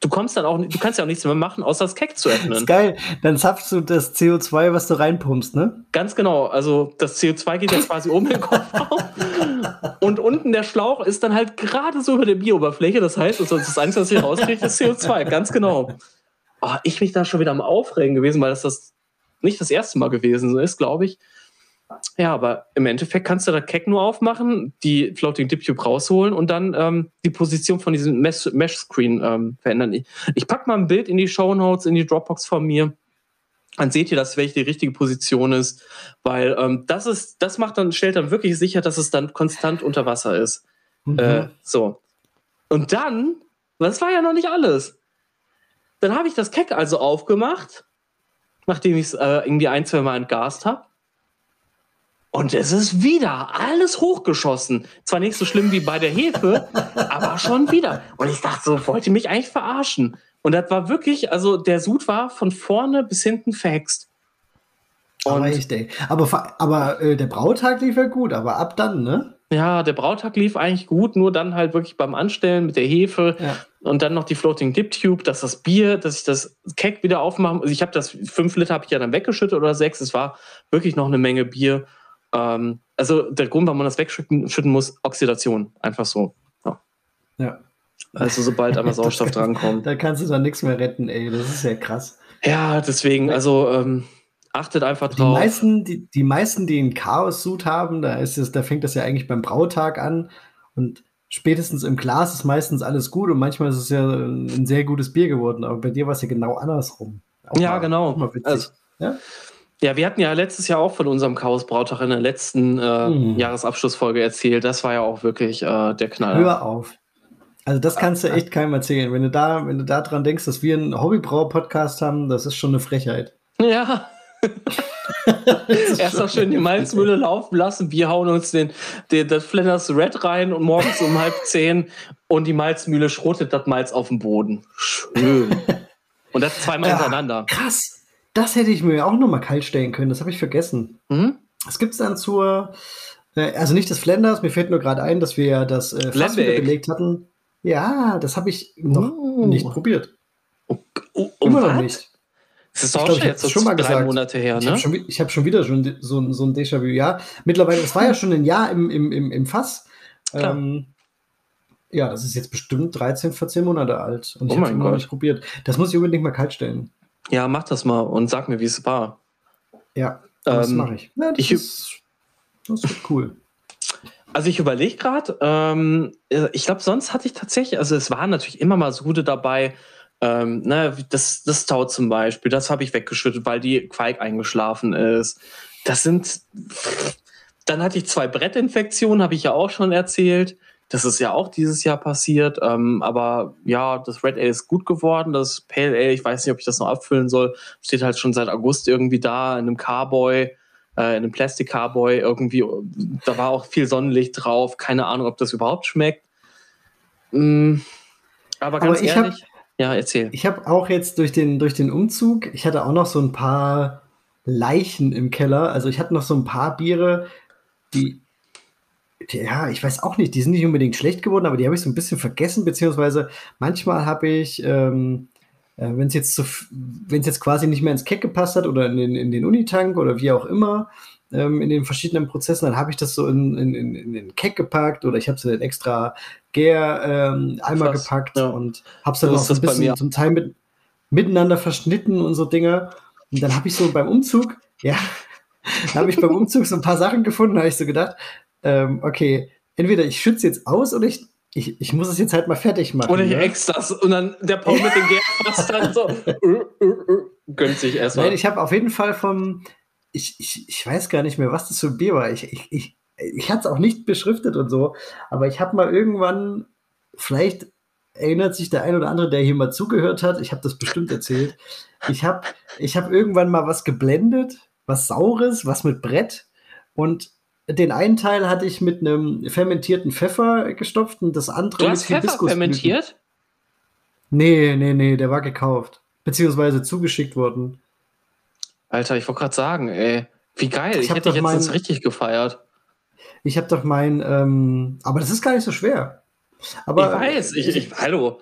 Speaker 2: Du kommst dann auch, du kannst ja auch nichts mehr machen, außer das Keck zu öffnen. Das ist
Speaker 1: geil. Dann zapfst du das CO2, was du reinpumpst, ne?
Speaker 2: Ganz genau. Also das CO2 geht jetzt quasi oben den Kopf auf. Und unten der Schlauch ist dann halt gerade so über der Bieroberfläche. Das heißt, das, das Einzige, was ich rauskriege, ist CO2. Ganz genau. Oh, ich mich da schon wieder am Aufregen gewesen, weil das, das nicht das erste Mal gewesen ist, glaube ich. Ja, aber im Endeffekt kannst du da Keck nur aufmachen, die Floating Dip Tube rausholen und dann ähm, die Position von diesem Mesh-Screen ähm, verändern. Ich, ich packe mal ein Bild in die Show Notes, in die Dropbox von mir. Dann seht ihr, dass welche die richtige Position ist, weil ähm, das ist, das macht dann, stellt dann wirklich sicher, dass es dann konstant unter Wasser ist. Mhm. Äh, so. Und dann, das war ja noch nicht alles. Dann habe ich das Keck also aufgemacht, nachdem ich es äh, irgendwie ein, zwei Mal entgast habe und es ist wieder alles hochgeschossen. Zwar nicht so schlimm wie bei der Hefe, aber schon wieder. Und ich dachte so, wollt ihr mich eigentlich verarschen? Und das war wirklich, also der Sud war von vorne bis hinten verhext.
Speaker 1: aber ich denke, aber, aber äh, der Brautag lief ja gut, aber ab dann, ne?
Speaker 2: Ja, der Brautag lief eigentlich gut, nur dann halt wirklich beim Anstellen mit der Hefe ja. und dann noch die Floating Dip Tube, dass das Bier, dass ich das Keck wieder aufmache. Also ich habe das fünf Liter habe ich ja dann weggeschüttet oder sechs. Es war wirklich noch eine Menge Bier. Ähm, also der Grund, warum man das wegschütten muss, Oxidation. Einfach so. Ja.
Speaker 1: ja.
Speaker 2: Also sobald einmal Sauerstoff drankommt.
Speaker 1: Da kannst du dann nichts mehr retten, ey. Das ist ja krass.
Speaker 2: Ja, deswegen, also ähm, achtet einfach drauf.
Speaker 1: Die meisten, die, die meisten, die einen Chaos-Suit haben, da, ist es, da fängt das ja eigentlich beim Brautag an. Und spätestens im Glas ist meistens alles gut und manchmal ist es ja ein sehr gutes Bier geworden. Aber bei dir war es ja genau andersrum.
Speaker 2: Auch ja, mal, genau. Also, ja? Ja, wir hatten ja letztes Jahr auch von unserem Chaos Brautag in der letzten äh, mhm. Jahresabschlussfolge erzählt. Das war ja auch wirklich äh, der Knaller.
Speaker 1: Hör auf. Also das kannst du echt keinem erzählen. Wenn du da, wenn du da dran denkst, dass wir einen Hobbybrau-Podcast haben, das ist schon eine Frechheit.
Speaker 2: Ja. Erst noch schön die Malzmühle laufen lassen. Wir hauen uns den, den, das Flenders Red rein und morgens um halb zehn und die Malzmühle schrottet das Malz auf dem Boden. Schön. Und das zweimal ja, hintereinander.
Speaker 1: Krass. Das hätte ich mir auch noch mal kalt stellen können. Das habe ich vergessen. Mhm. Was gibt es dann zur, äh, also nicht das Flanders, mir fällt nur gerade ein, dass wir ja das äh, Fass wieder belegt hatten. Ja, das habe ich noch oh. nicht probiert.
Speaker 2: Oh, oh, oh Immer noch nicht. Das ist auch glaub, jetzt so schon mal drei gesagt. Monate her, ne?
Speaker 1: Ich habe schon, hab schon, wieder schon so, so ein Déjà-vu. Ja, mittlerweile, das war ja schon ein Jahr im, im, im, im Fass. Ähm, ja, das ist jetzt bestimmt 13, 14 Monate alt. Und ich oh habe es noch nicht probiert. Das muss ich unbedingt mal kalt stellen.
Speaker 2: Ja, mach das mal und sag mir, wie es war.
Speaker 1: Ja, das ähm, mache ich. Ja, das,
Speaker 2: ich
Speaker 1: ist, das wird cool.
Speaker 2: Also ich überlege gerade, ähm, ich glaube, sonst hatte ich tatsächlich, also es waren natürlich immer mal so gute dabei, ähm, ne, das, das Tau zum Beispiel, das habe ich weggeschüttet, weil die Quake eingeschlafen ist. Das sind, dann hatte ich zwei Brettinfektionen, habe ich ja auch schon erzählt. Das ist ja auch dieses Jahr passiert. Ähm, aber ja, das Red Ale ist gut geworden. Das Pale Ale, ich weiß nicht, ob ich das noch abfüllen soll, steht halt schon seit August irgendwie da in einem Carboy, äh, in einem Plastic Carboy irgendwie. Da war auch viel Sonnenlicht drauf. Keine Ahnung, ob das überhaupt schmeckt. Mm, aber ganz aber ehrlich, hab, ja, erzähl.
Speaker 1: Ich habe auch jetzt durch den, durch den Umzug, ich hatte auch noch so ein paar Leichen im Keller. Also ich hatte noch so ein paar Biere, die ja, ich weiß auch nicht, die sind nicht unbedingt schlecht geworden, aber die habe ich so ein bisschen vergessen, beziehungsweise manchmal habe ich, ähm, äh, wenn es jetzt so, jetzt quasi nicht mehr ins Keck gepasst hat oder in den, in den Unitank oder wie auch immer, ähm, in den verschiedenen Prozessen, dann habe ich das so in, in, in, in den Keck gepackt oder ich habe es in den extra Gär-Eimer ähm, gepackt ja. und habe es dann auch so ein bisschen zum Teil mit, miteinander verschnitten und so Dinge. Und dann habe ich so beim Umzug, ja, da habe ich beim Umzug so ein paar Sachen gefunden, habe ich so gedacht, ähm, okay, entweder ich schütze jetzt aus oder ich, ich, ich muss es jetzt halt mal fertig machen.
Speaker 2: Oder ich ne? das und dann der Paul mit dem Gär fast dann so uh, uh, uh, gönnt sich erstmal.
Speaker 1: Ich habe auf jeden Fall vom, ich, ich, ich weiß gar nicht mehr, was das für ein Bier war. Ich, ich, ich, ich hatte es auch nicht beschriftet und so, aber ich habe mal irgendwann, vielleicht erinnert sich der ein oder andere, der hier mal zugehört hat, ich habe das bestimmt erzählt. Ich habe ich hab irgendwann mal was geblendet, was Saures, was mit Brett und den einen Teil hatte ich mit einem fermentierten Pfeffer gestopft und das andere
Speaker 2: du hast
Speaker 1: mit
Speaker 2: Pfeffer fermentiert?
Speaker 1: Nee, nee, nee, der war gekauft. Beziehungsweise zugeschickt worden.
Speaker 2: Alter, ich wollte gerade sagen, ey, wie geil.
Speaker 1: Ich
Speaker 2: Ich,
Speaker 1: hab
Speaker 2: hätte jetzt
Speaker 1: mein-
Speaker 2: richtig gefeiert.
Speaker 1: Ich habe doch mein, ähm, aber das ist gar nicht so schwer. Aber,
Speaker 2: ich weiß, ich, ich, hallo.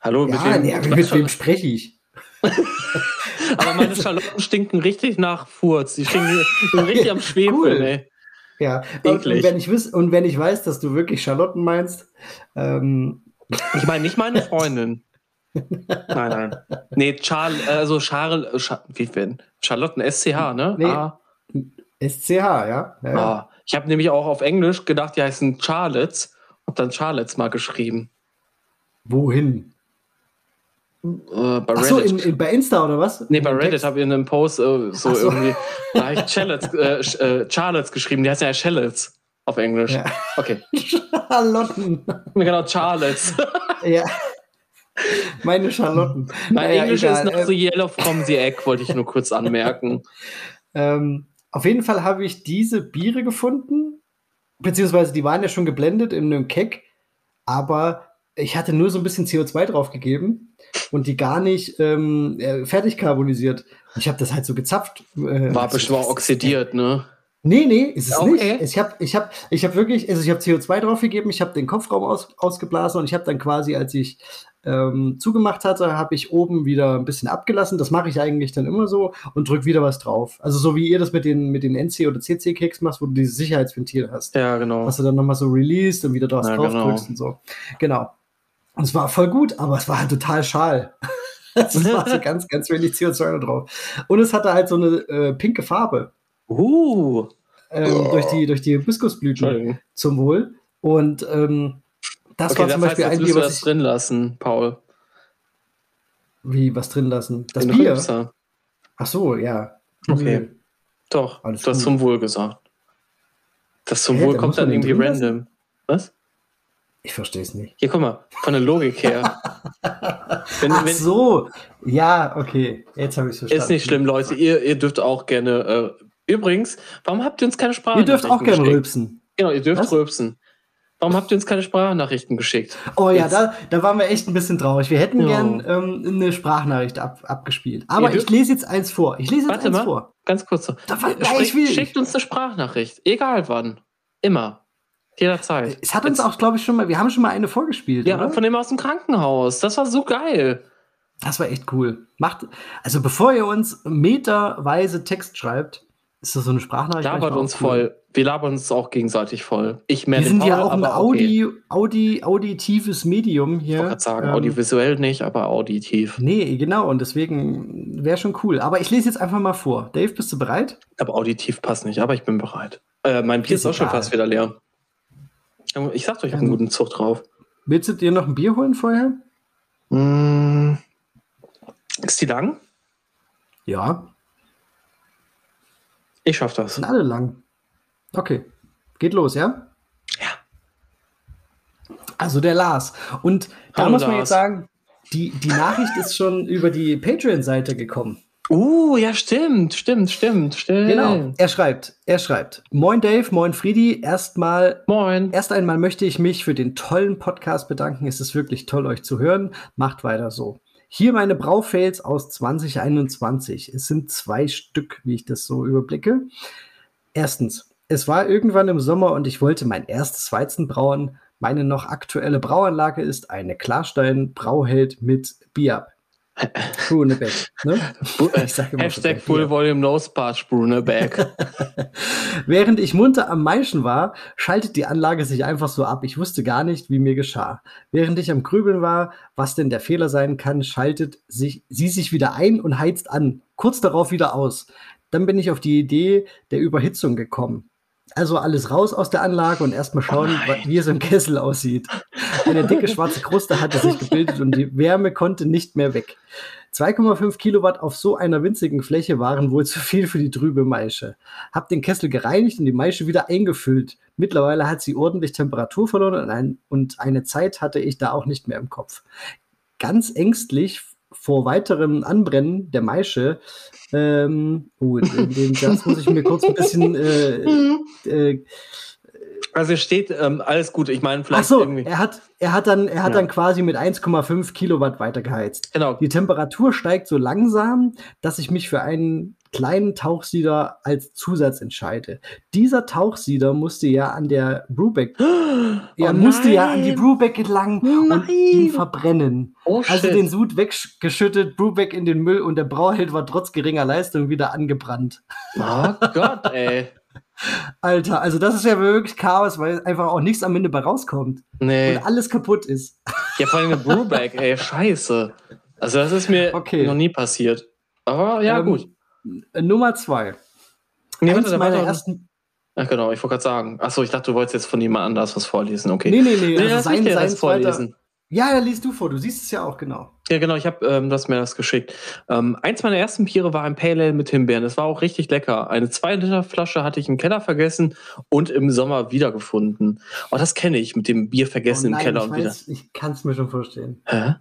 Speaker 2: Hallo,
Speaker 1: ja,
Speaker 2: mit wem?
Speaker 1: nee, aber mit wem spreche ich?
Speaker 2: Aber meine Schalotten stinken richtig nach Furz. Die stinken richtig am Schwefeln,
Speaker 1: Cool.
Speaker 2: ey.
Speaker 1: Ja, und, und,
Speaker 2: Eklig.
Speaker 1: wenn ich wiss, und wenn ich weiß, dass du wirklich Charlotten meinst, ähm,
Speaker 2: Ich meine nicht meine Freundin. Nein, nein. Nee, Charl, also Charl, Char, wie denn? Charlotten SCH, ne?
Speaker 1: Nee.
Speaker 2: Ah,
Speaker 1: SCH, ja. ja, ja.
Speaker 2: ah. Ich habe nämlich auch auf Englisch gedacht, die heißen Charlottes. Hab dann Charlottes mal geschrieben.
Speaker 1: Wohin?
Speaker 2: Äh, bei
Speaker 1: Ach so, in, in, bei Insta oder was?
Speaker 2: Nee, bei Reddit habe ich in einem Post äh, so,
Speaker 1: so.
Speaker 2: irgendwie, da habe ich Charlottes, äh, äh, Charlottes geschrieben, die heißt ja Shallots auf Englisch.
Speaker 1: Ja.
Speaker 2: Okay,
Speaker 1: Charlotten.
Speaker 2: genau, Charlottes.
Speaker 1: ja. Meine Charlotten.
Speaker 2: Mein
Speaker 1: Naja,
Speaker 2: Englisch
Speaker 1: egal.
Speaker 2: ist noch so yellow from the egg, wollte ich nur kurz anmerken.
Speaker 1: Ähm, auf jeden Fall habe ich diese Biere gefunden, beziehungsweise die waren ja schon geblendet in einem Keck, aber ich hatte nur so ein bisschen CO2 draufgegeben und die gar nicht ähm, äh, fertig carbonisiert. Und ich habe das halt so gezapft. Äh,
Speaker 2: War
Speaker 1: also,
Speaker 2: bestimmt
Speaker 1: das-
Speaker 2: oxidiert, ne?
Speaker 1: Nee, nee, ist es
Speaker 2: Okay.
Speaker 1: nicht. Ich habe ich hab, ich hab wirklich, also ich habe CO2 draufgegeben, ich habe den Kopfraum aus, ausgeblasen und ich habe dann quasi, als ich ähm, zugemacht hatte, habe ich oben wieder ein bisschen abgelassen. Das mache ich eigentlich dann immer so und drück wieder was drauf. Also so wie ihr das mit den, mit den NC- oder CC-Keks machst, wo du dieses Sicherheitsventil hast.
Speaker 2: Ja, genau.
Speaker 1: Was du dann nochmal so released und wieder was
Speaker 2: Ja,
Speaker 1: drauf
Speaker 2: genau.
Speaker 1: drückst und so. Genau. Und es war voll gut, aber es war halt total schal. Es war so ganz, ganz wenig CO2 da drauf. Und es hatte halt so eine äh, pinke Farbe
Speaker 2: Uh,
Speaker 1: ähm, durch die, durch die Hibiskusblüten zum Wohl. Und ähm, das
Speaker 2: okay,
Speaker 1: war
Speaker 2: das
Speaker 1: zum
Speaker 2: heißt,
Speaker 1: Beispiel
Speaker 2: jetzt
Speaker 1: ein Bier, was
Speaker 2: das
Speaker 1: ich,
Speaker 2: drin lassen, Paul.
Speaker 1: wie was drin lassen. Das
Speaker 2: Den
Speaker 1: Bier.
Speaker 2: Rülpser.
Speaker 1: Ach so, ja.
Speaker 2: Okay.
Speaker 1: Nö.
Speaker 2: Doch,
Speaker 1: Alles
Speaker 2: du hast
Speaker 1: gut.
Speaker 2: zum Wohl gesagt. Das zum
Speaker 1: Hä,
Speaker 2: Wohl kommt dann irgendwie
Speaker 1: drin lassen?
Speaker 2: random. Was?
Speaker 1: Ich verstehe es nicht.
Speaker 2: Hier, guck mal, von der Logik her. wenn,
Speaker 1: Ach
Speaker 2: wenn,
Speaker 1: so, ja, okay. Jetzt habe ich es verstanden.
Speaker 2: ist nicht schlimm, Leute. Ihr, ihr dürft auch gerne. Äh, übrigens, warum habt ihr uns keine
Speaker 1: Ihr
Speaker 2: Sprachnachrichten
Speaker 1: dürft auch gerne
Speaker 2: geschickt?
Speaker 1: rülpsen.
Speaker 2: Genau, ihr dürft
Speaker 1: Was?
Speaker 2: rülpsen. Warum habt ihr uns keine Sprachnachrichten geschickt?
Speaker 1: Oh ja,
Speaker 2: Jetzt-
Speaker 1: da, da waren wir echt ein bisschen traurig. Wir hätten
Speaker 2: Ja.
Speaker 1: gern ähm, eine Sprachnachricht ab, abgespielt. Aber
Speaker 2: Ihr
Speaker 1: ich lese jetzt eins vor. Ich lese jetzt
Speaker 2: Warte
Speaker 1: eins
Speaker 2: mal.
Speaker 1: vor.
Speaker 2: Ganz kurz. so.
Speaker 1: Da war, nein,
Speaker 2: Sprich-. Schickt uns eine Sprachnachricht. Egal wann. Immer. Jederzeit.
Speaker 1: Es hat uns
Speaker 2: Jetzt-
Speaker 1: auch, glaube ich, schon mal, wir haben schon mal eine vorgespielt.
Speaker 2: Ja,
Speaker 1: oder?
Speaker 2: von dem aus dem Krankenhaus. Das war so geil.
Speaker 1: Das war echt cool. Macht, also bevor ihr uns meterweise Text schreibt, ist das so eine Sprachnachricht.
Speaker 2: Labert uns
Speaker 1: cool.
Speaker 2: voll. Wir labern uns auch gegenseitig voll. Ich mehr
Speaker 1: Wir sind ja
Speaker 2: Paul,
Speaker 1: auch ein
Speaker 2: aber okay.
Speaker 1: Audi, Audi, auditives Medium
Speaker 2: Ich
Speaker 1: hier.
Speaker 2: wollte gerade sagen,
Speaker 1: Ähm,
Speaker 2: audiovisuell nicht, aber auditiv.
Speaker 1: Nee, genau, und deswegen wäre schon cool. Aber ich lese jetzt einfach mal vor. Dave, bist du bereit?
Speaker 2: Aber auditiv passt nicht, aber ich bin bereit. Äh, mein Bier ist
Speaker 1: Ist
Speaker 2: auch schon
Speaker 1: egal.
Speaker 2: fast wieder leer. Ich sag doch, ich habe einen
Speaker 1: Also-
Speaker 2: guten Zug drauf.
Speaker 1: Willst du dir noch ein Bier holen vorher?
Speaker 2: Mm. Ist die lang?
Speaker 1: Ja,
Speaker 2: Ich schaff das.
Speaker 1: sind alle lang. Okay, geht los, ja?
Speaker 2: Ja.
Speaker 1: Also der Lars. Und da
Speaker 2: Hallo,
Speaker 1: muss man
Speaker 2: Lars.
Speaker 1: jetzt sagen, die, die Nachricht ist schon über die Patreon-Seite gekommen.
Speaker 2: Uh, ja, stimmt, stimmt, stimmt, stimmt.
Speaker 1: Genau. Er schreibt, er schreibt. Moin Dave, moin Friedi. Erstmal,
Speaker 2: Moin.
Speaker 1: erst einmal möchte ich mich für den tollen Podcast bedanken. Es ist wirklich toll, euch zu hören. Macht weiter so. Hier meine Braufails aus 2021. Es sind zwei Stück, wie ich das so überblicke. Erstens, es war irgendwann im Sommer und ich wollte mein erstes Weizen brauen. Meine noch aktuelle Brauanlage ist eine Klarstein Brauheld mit Bier. Brunebeck, ne?
Speaker 2: Hashtag Full. Volume No Sparge Bruneback.
Speaker 1: Während ich munter am Maischen war, schaltet die Anlage sich einfach so ab. Ich wusste gar nicht, wie mir geschah. Während ich am Grübeln war, was denn der Fehler sein kann, schaltet sich, sie sich wieder ein und heizt an. Kurz darauf wieder aus. Dann bin ich auf die Idee der Überhitzung gekommen. Also alles raus aus der Anlage und erstmal schauen,
Speaker 2: Oh
Speaker 1: wie es im Kessel aussieht. Eine dicke schwarze Kruste hatte sich gebildet und die Wärme konnte nicht mehr weg. 2,5 Kilowatt auf so einer winzigen Fläche waren wohl zu viel für die trübe Maische. Hab den Kessel gereinigt und die Maische wieder eingefüllt. Mittlerweile hat sie ordentlich Temperatur verloren und, ein, und eine Zeit hatte ich da auch nicht mehr im Kopf. Ganz ängstlich vor weiterem Anbrennen der Maische, ähm, oh, den, den Satz muss ich mir kurz ein bisschen äh, äh,
Speaker 2: also steht ähm, alles gut. Ich meine, vielleicht
Speaker 1: Ach so, irgendwie. Er hat, er hat dann, er hat ja. dann quasi mit 1,5 Kilowatt weitergeheizt.
Speaker 2: Genau.
Speaker 1: Die Temperatur steigt so langsam, dass ich mich für einen kleinen Tauchsieder als Zusatz entscheide. Dieser Tauchsieder musste ja an der Brubeck, oh, er musste ja an die Brubeck gelangen nein. und ihn verbrennen. Oh, also den Sud weggeschüttet, Brubeck in den Müll und der Brauheld war trotz geringer Leistung wieder angebrannt.
Speaker 2: Oh Gott, ey.
Speaker 1: Alter, also das ist ja wirklich Chaos, weil einfach auch nichts am Ende bei rauskommt.
Speaker 2: Nee.
Speaker 1: Und alles kaputt ist.
Speaker 2: Ja, vor allem eine Brewback, ey, scheiße. Also das ist mir okay. noch nie passiert. Aber ja, ähm, gut.
Speaker 1: Nummer zwei.
Speaker 2: Nee, Eins warte, meiner ersten. Ach genau, ich wollte gerade sagen. Achso, ich dachte, du wolltest jetzt von jemand anders was vorlesen. Okay.
Speaker 1: Nee, nee, nee.
Speaker 2: nee also sein, sein vorlesen.
Speaker 1: Ja, da liest du vor. Du siehst es ja auch genau.
Speaker 2: Ja, genau. Ich habe ähm, das mir das geschickt. Ähm, eins meiner ersten Biere war ein Pale Ale mit Himbeeren. Das war auch richtig lecker. Eine 2 Liter Flasche hatte ich im Keller vergessen und im Sommer wiedergefunden. Oh, das kenne ich mit dem Bier vergessen oh nein, im Keller
Speaker 1: und
Speaker 2: weiß, wieder.
Speaker 1: Ich kann es mir schon vorstellen.
Speaker 2: Hä?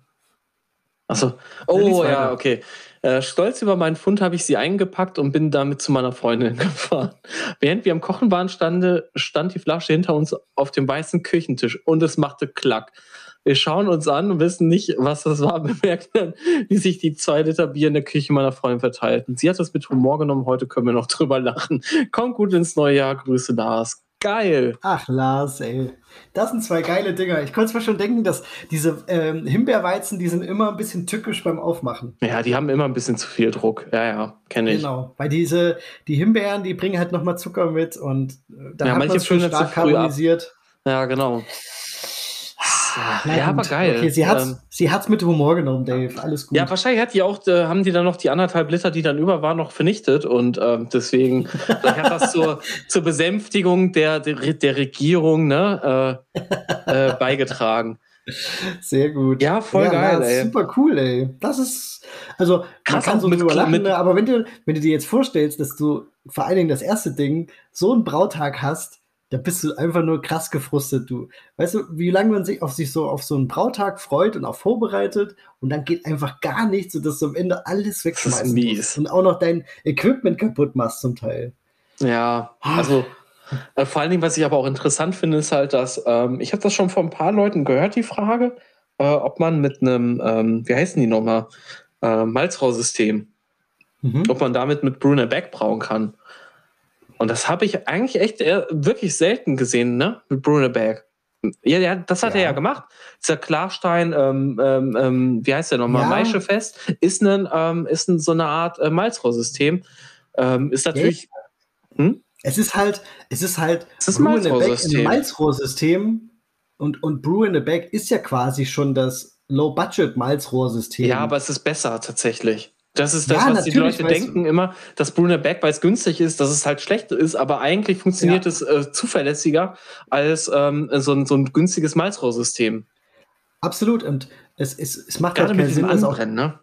Speaker 2: Achso. Oh ja, okay. Äh, stolz über meinen Fund habe ich sie eingepackt und bin damit zu meiner Freundin gefahren. Während wir am Kochen waren, stande, stand die Flasche hinter uns auf dem weißen Küchentisch und es machte Klack. Wir schauen uns an und wissen nicht, was das war, bemerken dann, wie sich die zwei Liter Bier in der Küche meiner Freundin verteilten. Sie hat das mit Humor genommen, heute können wir noch drüber lachen. Kommt gut ins neue Jahr, Grüße Lars. Geil.
Speaker 1: Ach, Lars, ey. Das sind zwei geile Dinger. Ich konnte zwar schon denken, dass diese ähm, Himbeerweizen, die sind immer ein bisschen tückisch beim Aufmachen.
Speaker 2: Ja, die haben immer ein bisschen zu viel Druck. Ja, ja, kenne ich.
Speaker 1: Genau, weil diese, die Himbeeren, die bringen halt nochmal Zucker mit und
Speaker 2: äh, da ja, hat man schon stark karbonisiert. Ja, genau.
Speaker 1: Na ja, aber geil. Okay, sie hat ähm, mit Humor genommen, Dave. Alles gut.
Speaker 2: Ja, wahrscheinlich hat die auch, äh, haben die dann noch die anderthalb Liter, die dann über waren, noch vernichtet und ähm, deswegen hat das zur, zur Besänftigung der, der, der Regierung ne, äh, äh, beigetragen.
Speaker 1: Sehr gut.
Speaker 2: Ja, voll ja, geil,
Speaker 1: na, ey. Super cool, ey. Das ist, also, Krass, man kann so mit, drüber lachen, mit, aber wenn du, wenn du dir jetzt vorstellst, dass du vor allen Dingen das erste Ding so einen Brautag hast, da bist du einfach nur krass gefrustet, du. Weißt du, wie lange man sich auf sich so auf so einen Brautag freut und auch vorbereitet und dann geht einfach gar nichts, sodass du am Ende alles wegschmeißen musst und auch noch dein Equipment kaputt machst zum Teil.
Speaker 2: Ja, also äh, vor allen Dingen, was ich aber auch interessant finde, ist halt, dass ähm, ich habe das schon von ein paar Leuten gehört, die Frage, äh, ob man mit einem, ähm, wie heißen die nochmal, äh, Malzrohrsystem, mhm. ob man damit mit Brunner Back brauen kann. Und das habe ich eigentlich echt wirklich selten gesehen, ne? Mit Bruneberg. Ja, ja, das hat ja. er ja gemacht. Dieser Klarstein, ähm, ähm, ähm wie heißt der nochmal? Ja. Maischefest, ist, ein, ähm, ist ein, so eine Art äh, Malzrohrsystem. Ähm, ist natürlich.
Speaker 1: Hm? Es ist halt, es ist halt
Speaker 2: es ist Malzrohrsystem.
Speaker 1: Malzrohrsystem und, und Brew in a Bag ist ja quasi schon das Low-Budget-Malzrohrsystem.
Speaker 2: Ja, aber es ist besser tatsächlich. Das ist das, ja, was die Leute denken immer, dass Bruner Berg, weil es günstig ist, dass es halt schlecht ist, aber eigentlich funktioniert ja. es äh, zuverlässiger als ähm, so, ein, so ein günstiges Malzrohrsystem.
Speaker 1: Absolut, und es, es, es macht Gerade halt keinen Sinn, das auch, ne?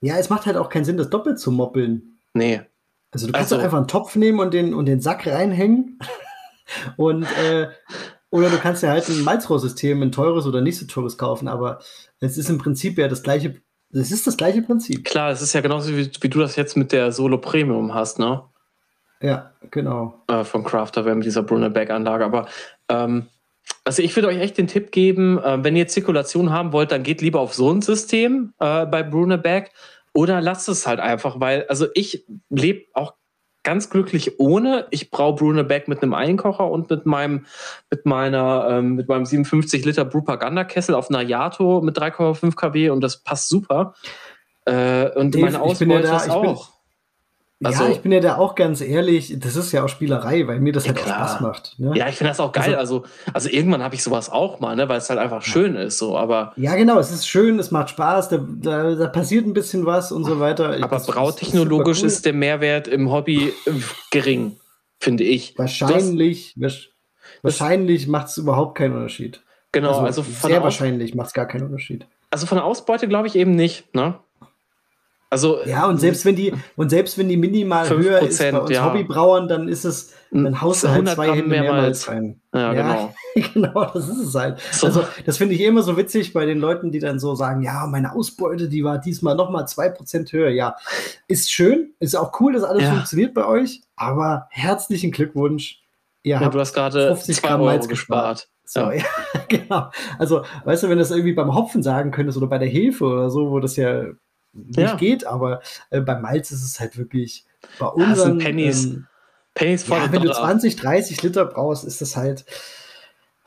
Speaker 1: Ja, es macht halt auch keinen Sinn, das doppelt zu moppeln.
Speaker 2: Nee.
Speaker 1: Also du kannst also, einfach einen Topf nehmen und den, und den Sack reinhängen und äh, oder du kannst ja halt ein Malzrohrsystem, ein teures oder nicht so teures kaufen, aber es ist im Prinzip ja das gleiche es ist das gleiche Prinzip.
Speaker 2: Klar, es ist ja genauso wie, wie du das jetzt mit der Solo Premium hast, ne?
Speaker 1: Ja, genau.
Speaker 2: Äh, von Crafter, mit dieser Brunner-Bag-Anlage. Aber ähm, also ich würde euch echt den Tipp geben, äh, wenn ihr Zirkulation haben wollt, dann geht lieber auf so ein System äh, bei Brunner-Bag oder lasst es halt einfach, weil also ich lebe auch ganz glücklich ohne. Ich brauche Bruno Beck mit einem Einkocher und mit meinem, mit meiner, ähm, mit meinem 57 Liter Propaganda Kessel auf einer Yato mit 3,5 kW und das passt super. Äh, und Dave, meine Ausbeute ja da, ist auch.
Speaker 1: Also, ja, ich bin ja da auch ganz ehrlich, das ist ja auch Spielerei, weil mir das ja, halt klar. auch Spaß macht. Ne?
Speaker 2: Ja, ich finde das auch geil. Also, also, also irgendwann habe ich sowas auch mal, ne, weil es halt einfach schön ist. So, aber
Speaker 1: ja, genau, es ist schön, es macht Spaß, da, da, da passiert ein bisschen was und so weiter.
Speaker 2: Aber das, brautechnologisch ist, cool. ist, der Mehrwert im Hobby gering, finde ich.
Speaker 1: Wahrscheinlich, wahrscheinlich macht es überhaupt keinen Unterschied.
Speaker 2: Genau, also,
Speaker 1: also sehr wahrscheinlich macht es gar keinen Unterschied.
Speaker 2: Also von der Ausbeute glaube ich eben nicht, ne? Also
Speaker 1: ja, und selbst wenn die und selbst wenn die minimal höher ist bei uns
Speaker 2: ja.
Speaker 1: Hobbybrauern, dann ist es dann haust du halt zwei Hände mehrmals, rein.
Speaker 2: Ja, ja
Speaker 1: genau. genau, das ist es halt. So. Also das finde ich immer so witzig bei den Leuten, die dann so sagen, ja, meine Ausbeute, die war diesmal noch mal zwei Prozent höher. Ja, ist schön, ist auch cool, dass alles ja. funktioniert bei euch, aber herzlichen Glückwunsch.
Speaker 2: Ihr ja, habt du hast gerade 50 Gramm Malz gespart.
Speaker 1: So, ja. ja. genau. Also, weißt du, wenn du das irgendwie beim Hopfen sagen könntest oder bei der Hefe oder so, wo das ja nicht ja. geht, aber äh, beim Malz ist es halt wirklich bei unseren.
Speaker 2: Ja, Pennies. Ähm,
Speaker 1: Pennies ja, wenn du 20, 30 Liter brauchst, ist das halt.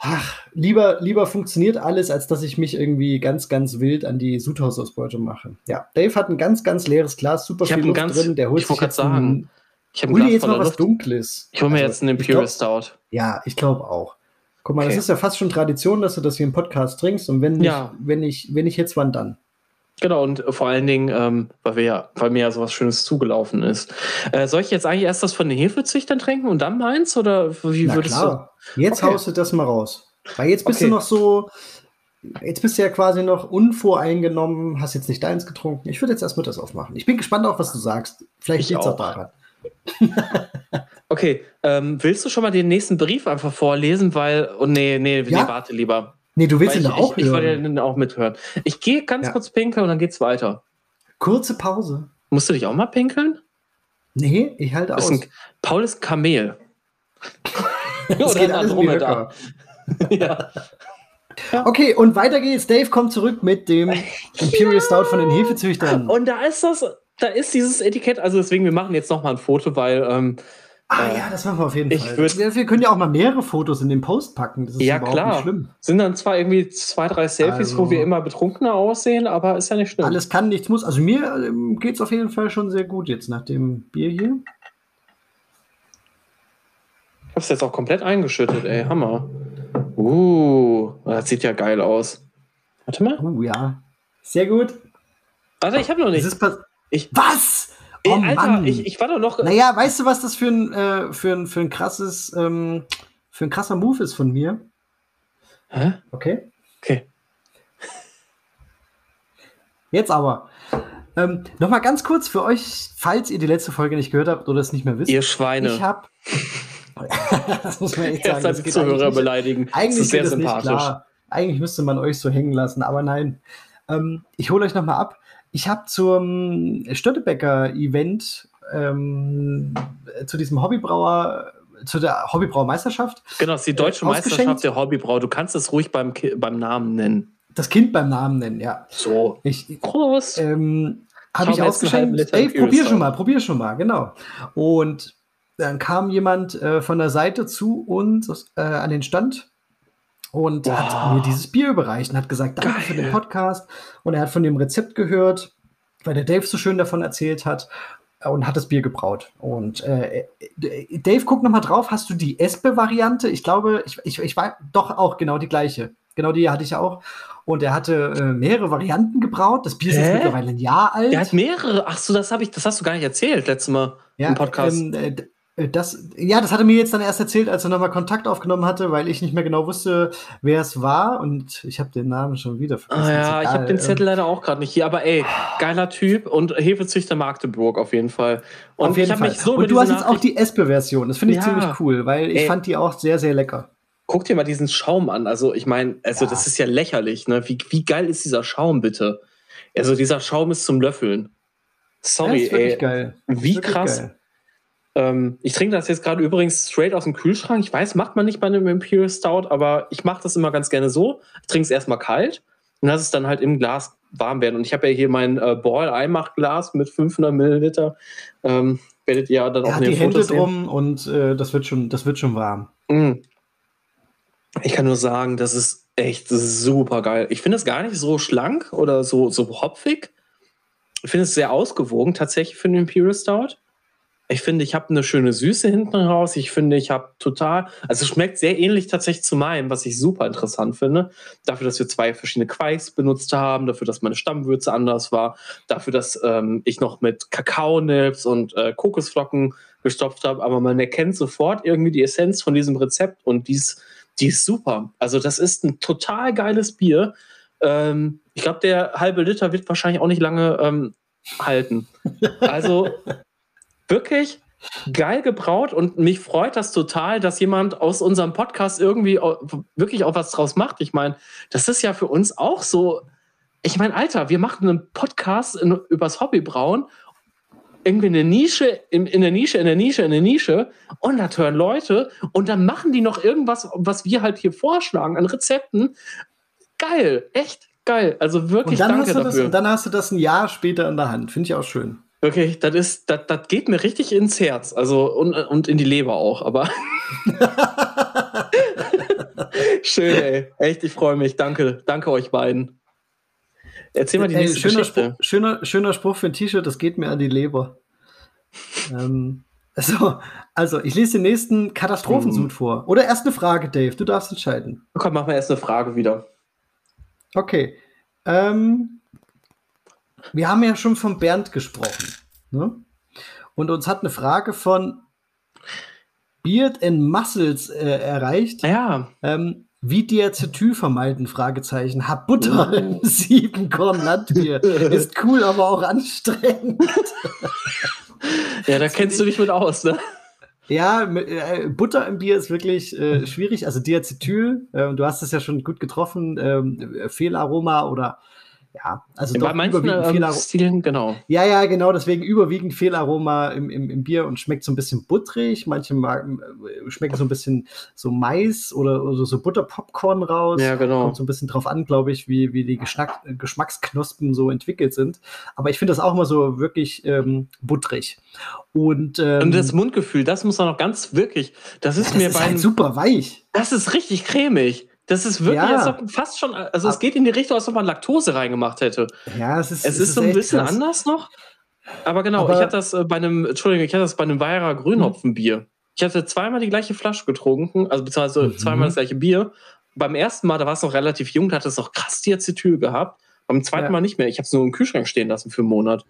Speaker 1: Ach, lieber, lieber funktioniert alles, als dass ich mich irgendwie ganz, ganz wild an die Sudhausausbeute mache. Ja, Dave hat ein ganz, ganz leeres Glas, super
Speaker 2: ich viel Luft
Speaker 1: ganz,
Speaker 2: drin. Der holt ich sich jetzt sagen,
Speaker 1: ich hol dir jetzt mal was Luft. Dunkles.
Speaker 2: Ich hole mir also, jetzt einen Imperial Stout.
Speaker 1: Ja, ich glaube auch. Guck mal, okay. das ist ja fast schon Tradition, dass du das hier im Podcast trinkst. Und wenn, ja. ich, wenn, ich, wenn ich jetzt, wann dann?
Speaker 2: Genau, und vor allen Dingen, ähm, weil, wir ja, weil mir ja sowas Schönes zugelaufen ist. Äh, soll ich jetzt eigentlich erst das von den Hefezüchtern trinken und dann meins? Oder wie
Speaker 1: Na würdest klar. du? Jetzt okay. haust du das mal raus. Weil jetzt bist okay. du noch so. Jetzt bist du ja quasi noch unvoreingenommen, hast jetzt nicht deins getrunken. Ich würde jetzt erstmal das aufmachen. Ich bin gespannt auf, was du sagst. Vielleicht liegt es auch daran.
Speaker 2: okay, ähm, willst du schon mal den nächsten Brief einfach vorlesen? Weil, oh nee, nee, ja? nee warte lieber.
Speaker 1: Nee, du willst ihn
Speaker 2: ich,
Speaker 1: auch
Speaker 2: ich, hören. Ich wollte den auch mithören. Ich gehe ganz ja. kurz pinkeln und dann geht's weiter.
Speaker 1: Kurze Pause.
Speaker 2: Musst du dich auch mal pinkeln?
Speaker 1: Nee, ich halte aus.
Speaker 2: Ein, Paul ist Kamel.
Speaker 1: das Oder Andromeda. ja. Okay, und weiter geht's. Dave kommt zurück mit dem Imperial ja. Stout von den Hefezüchtern.
Speaker 2: Und da ist das, da ist dieses Etikett, also deswegen, wir machen jetzt noch mal ein Foto, weil ähm,
Speaker 1: Ah äh, ja, das machen wir auf jeden Fall. Wir, wir, können ja auch mal mehrere Fotos in den Post packen. Das ist
Speaker 2: ja, überhaupt klar. nicht schlimm. Sind dann zwar irgendwie zwei, drei Selfies, also, wo wir immer betrunkener aussehen, aber ist ja nicht schlimm.
Speaker 1: Alles kann, nichts muss. Also mir ähm, geht es auf jeden Fall schon sehr gut jetzt nach dem Bier hier.
Speaker 2: Ich hab's jetzt auch komplett eingeschüttet, ey. Hammer. Uh, das sieht ja geil aus. Warte mal.
Speaker 1: Oh ja. Sehr gut.
Speaker 2: Warte, ich habe noch nicht.
Speaker 1: Ich, Was?
Speaker 2: Oh, Ey, Alter, Mann. Ich, ich war doch noch.
Speaker 1: Naja, weißt du, was das für ein, äh, für ein, für ein krasses, ähm, für ein krasser Move ist von mir?
Speaker 2: Hä?
Speaker 1: Okay.
Speaker 2: Okay.
Speaker 1: Jetzt aber. Ähm, Nochmal ganz kurz für euch, falls ihr die letzte Folge nicht gehört habt oder es nicht mehr wisst.
Speaker 2: Ihr Schweine.
Speaker 1: Ich hab. das muss man echt
Speaker 2: sagen. Jetzt Zuhörer eigentlich beleidigen.
Speaker 1: Eigentlich das ist sehr sympathisch. Eigentlich müsste man euch so hängen lassen, aber nein. Ähm, ich hole euch nochmal ab. Ich habe zum Stöttebecker-Event, ähm, zu diesem Hobbybrauer, zu der Hobbybrauermeisterschaft.
Speaker 2: Genau, das ist die deutsche äh, Meisterschaft der Hobbybrauer. Du kannst es ruhig beim, beim Namen nennen.
Speaker 1: Das Kind beim Namen nennen, ja.
Speaker 2: So.
Speaker 1: Ich, Groß. Ähm, habe ich ausgeschenkt. Ey, probier schon mal, probier schon mal, genau. Und dann kam jemand äh, von der Seite zu uns äh, an den Stand und wow. hat mir dieses Bier überreicht und hat gesagt, danke Geil. für den Podcast. Und er hat von dem Rezept gehört, weil der Dave so schön davon erzählt hat und hat das Bier gebraut. Und äh, Dave, guck noch mal drauf. Hast du die Espe-Variante? Ich glaube, ich, ich, ich war doch auch genau die gleiche. Genau die hatte ich auch. Und er hatte äh, mehrere Varianten gebraut. Das Bier ist jetzt mittlerweile ein Jahr alt.
Speaker 2: Er hat mehrere. Ach so, das habe ich, das hast du gar nicht erzählt letztes Mal ja, im Podcast. Ähm, äh,
Speaker 1: äh, das, ja, das hat er mir jetzt dann erst erzählt, als er nochmal Kontakt aufgenommen hatte, weil ich nicht mehr genau wusste, wer es war und ich habe den Namen schon wieder
Speaker 2: vergessen. Ah, ja, ich habe den Zettel ähm, leider auch gerade nicht hier, aber ey, geiler Typ und Hefezüchter Magdeburg auf jeden Fall.
Speaker 1: Und auf jeden Fall. So und du hast jetzt auch die Espe-Version, das finde ich ja, ziemlich cool, weil ich ey, fand die auch sehr, sehr lecker.
Speaker 2: Guck dir mal diesen Schaum an, also ich meine, also ja. das ist ja lächerlich, ne? Wie, wie geil ist dieser Schaum bitte? Also dieser Schaum ist zum Löffeln. Sorry, ja, ey.
Speaker 1: Geil.
Speaker 2: Wie krass. Geil. Ähm, ich trinke das jetzt gerade übrigens straight aus dem Kühlschrank. Ich weiß, macht man nicht bei einem Imperial Stout, aber ich mache das immer ganz gerne so. Ich trinke es erstmal kalt und lasse es dann halt im Glas warm werden. Und ich habe ja hier mein äh, Ball-Einmachglas mit 500 Milliliter. Ähm, werdet ihr ja dann
Speaker 1: er
Speaker 2: auch
Speaker 1: in den die Hände drum und äh, das, wird schon, das wird schon warm.
Speaker 2: Mm. Ich kann nur sagen, das ist echt super geil. Ich finde es gar nicht so schlank oder so, so hopfig. Ich finde es sehr ausgewogen tatsächlich für den Imperial Stout. Ich finde, ich habe eine schöne Süße hinten raus. Ich finde, ich habe total, also es schmeckt sehr ähnlich tatsächlich zu meinem, was ich super interessant finde. Dafür, dass wir zwei verschiedene Quais benutzt haben, dafür, dass meine Stammwürze anders war, dafür, dass ähm, ich noch mit Kakaonips und äh, Kokosflocken gestopft habe. Aber man erkennt sofort irgendwie die Essenz von diesem Rezept und die ist, die ist super. Also das ist ein total geiles Bier. Ähm, ich glaube, der halbe Liter wird wahrscheinlich auch nicht lange ähm, halten. Also wirklich geil gebraut und mich freut das total, dass jemand aus unserem Podcast irgendwie wirklich auch was draus macht. Ich meine, das ist ja für uns auch so. Ich meine, Alter, wir machen einen Podcast in, übers Hobbybrauen, irgendwie eine Nische, in, in der Nische, in der Nische, in der Nische und da hören Leute und dann machen die noch irgendwas, was wir halt hier vorschlagen an Rezepten. Geil, echt geil. Also wirklich
Speaker 1: und dann
Speaker 2: danke
Speaker 1: hast du
Speaker 2: dafür.
Speaker 1: Das, und dann hast du das ein Jahr später in der Hand. Finde ich auch schön.
Speaker 2: Wirklich, das ist, das, das geht mir richtig ins Herz, also und, und in die Leber auch, aber schön, ey. Echt, ich freue mich. Danke, danke euch beiden. Erzähl mal die
Speaker 1: Ey,
Speaker 2: nächste
Speaker 1: schöner,
Speaker 2: Geschichte.
Speaker 1: Spruch, schöner, schöner Spruch für ein T-Shirt, das geht mir an die Leber. ähm, so, also, ich lese den nächsten Katastrophensud
Speaker 2: Mhm.
Speaker 1: vor. Oder erst eine Frage, Dave. Du darfst entscheiden.
Speaker 2: Komm, machen wir erst eine Frage wieder.
Speaker 1: Okay. Ähm, wir haben ja schon von Bernd gesprochen. Ne? Und uns hat eine Frage von Beard and Muscles äh, erreicht.
Speaker 2: Naja,
Speaker 1: Ähm, wie Diacetyl vermeiden? Fragezeichen. Hab Butter
Speaker 2: Oh.
Speaker 1: im Siebenkorn Landbier. Ist cool, aber auch anstrengend.
Speaker 2: ja, da kennst du dich mit aus, ne?
Speaker 1: Ja, äh, Butter im Bier ist wirklich äh, schwierig. Also Diacetyl, äh, du hast es ja schon gut getroffen, ähm, äh, Fehlaroma oder ja, also
Speaker 2: Bei
Speaker 1: doch
Speaker 2: manchen ähm. Stilen, genau.
Speaker 1: Ja, ja, genau, deswegen überwiegend Fehlaroma im, im, im Bier und schmeckt so ein bisschen butterig. Manche mag, äh, schmecken so ein bisschen so Mais oder, oder so Butterpopcorn raus.
Speaker 2: Ja, genau.
Speaker 1: Kommt so ein bisschen drauf an, glaube ich, wie, wie die Geschmack, äh, Geschmacksknospen so entwickelt sind. Aber ich finde das auch immer so wirklich ähm, butterig. Und, ähm,
Speaker 2: Und das Mundgefühl, das muss man noch ganz wirklich, das ist
Speaker 1: das
Speaker 2: mir
Speaker 1: ist
Speaker 2: bei
Speaker 1: halt super weich.
Speaker 2: Das ist richtig cremig. Das ist wirklich
Speaker 1: Ja.
Speaker 2: als ob fast schon, also es geht in die Richtung, als ob man Laktose reingemacht hätte.
Speaker 1: Ja, es ist,
Speaker 2: Es ist so ein bisschen
Speaker 1: krass.
Speaker 2: anders noch. Aber genau,
Speaker 1: Aber-
Speaker 2: ich hatte das äh, bei einem, Entschuldigung, ich hatte das bei einem Weiherer Grünhopfenbier. Ich hatte zweimal die gleiche Flasche getrunken, also beziehungsweise
Speaker 1: Mhm.
Speaker 2: zweimal das gleiche Bier. Beim ersten Mal, da war es noch relativ jung, da hat es noch krass Diacetyl gehabt. Beim zweiten
Speaker 1: Ja.
Speaker 2: Mal nicht mehr. Ich habe es nur im Kühlschrank stehen lassen für einen Monat.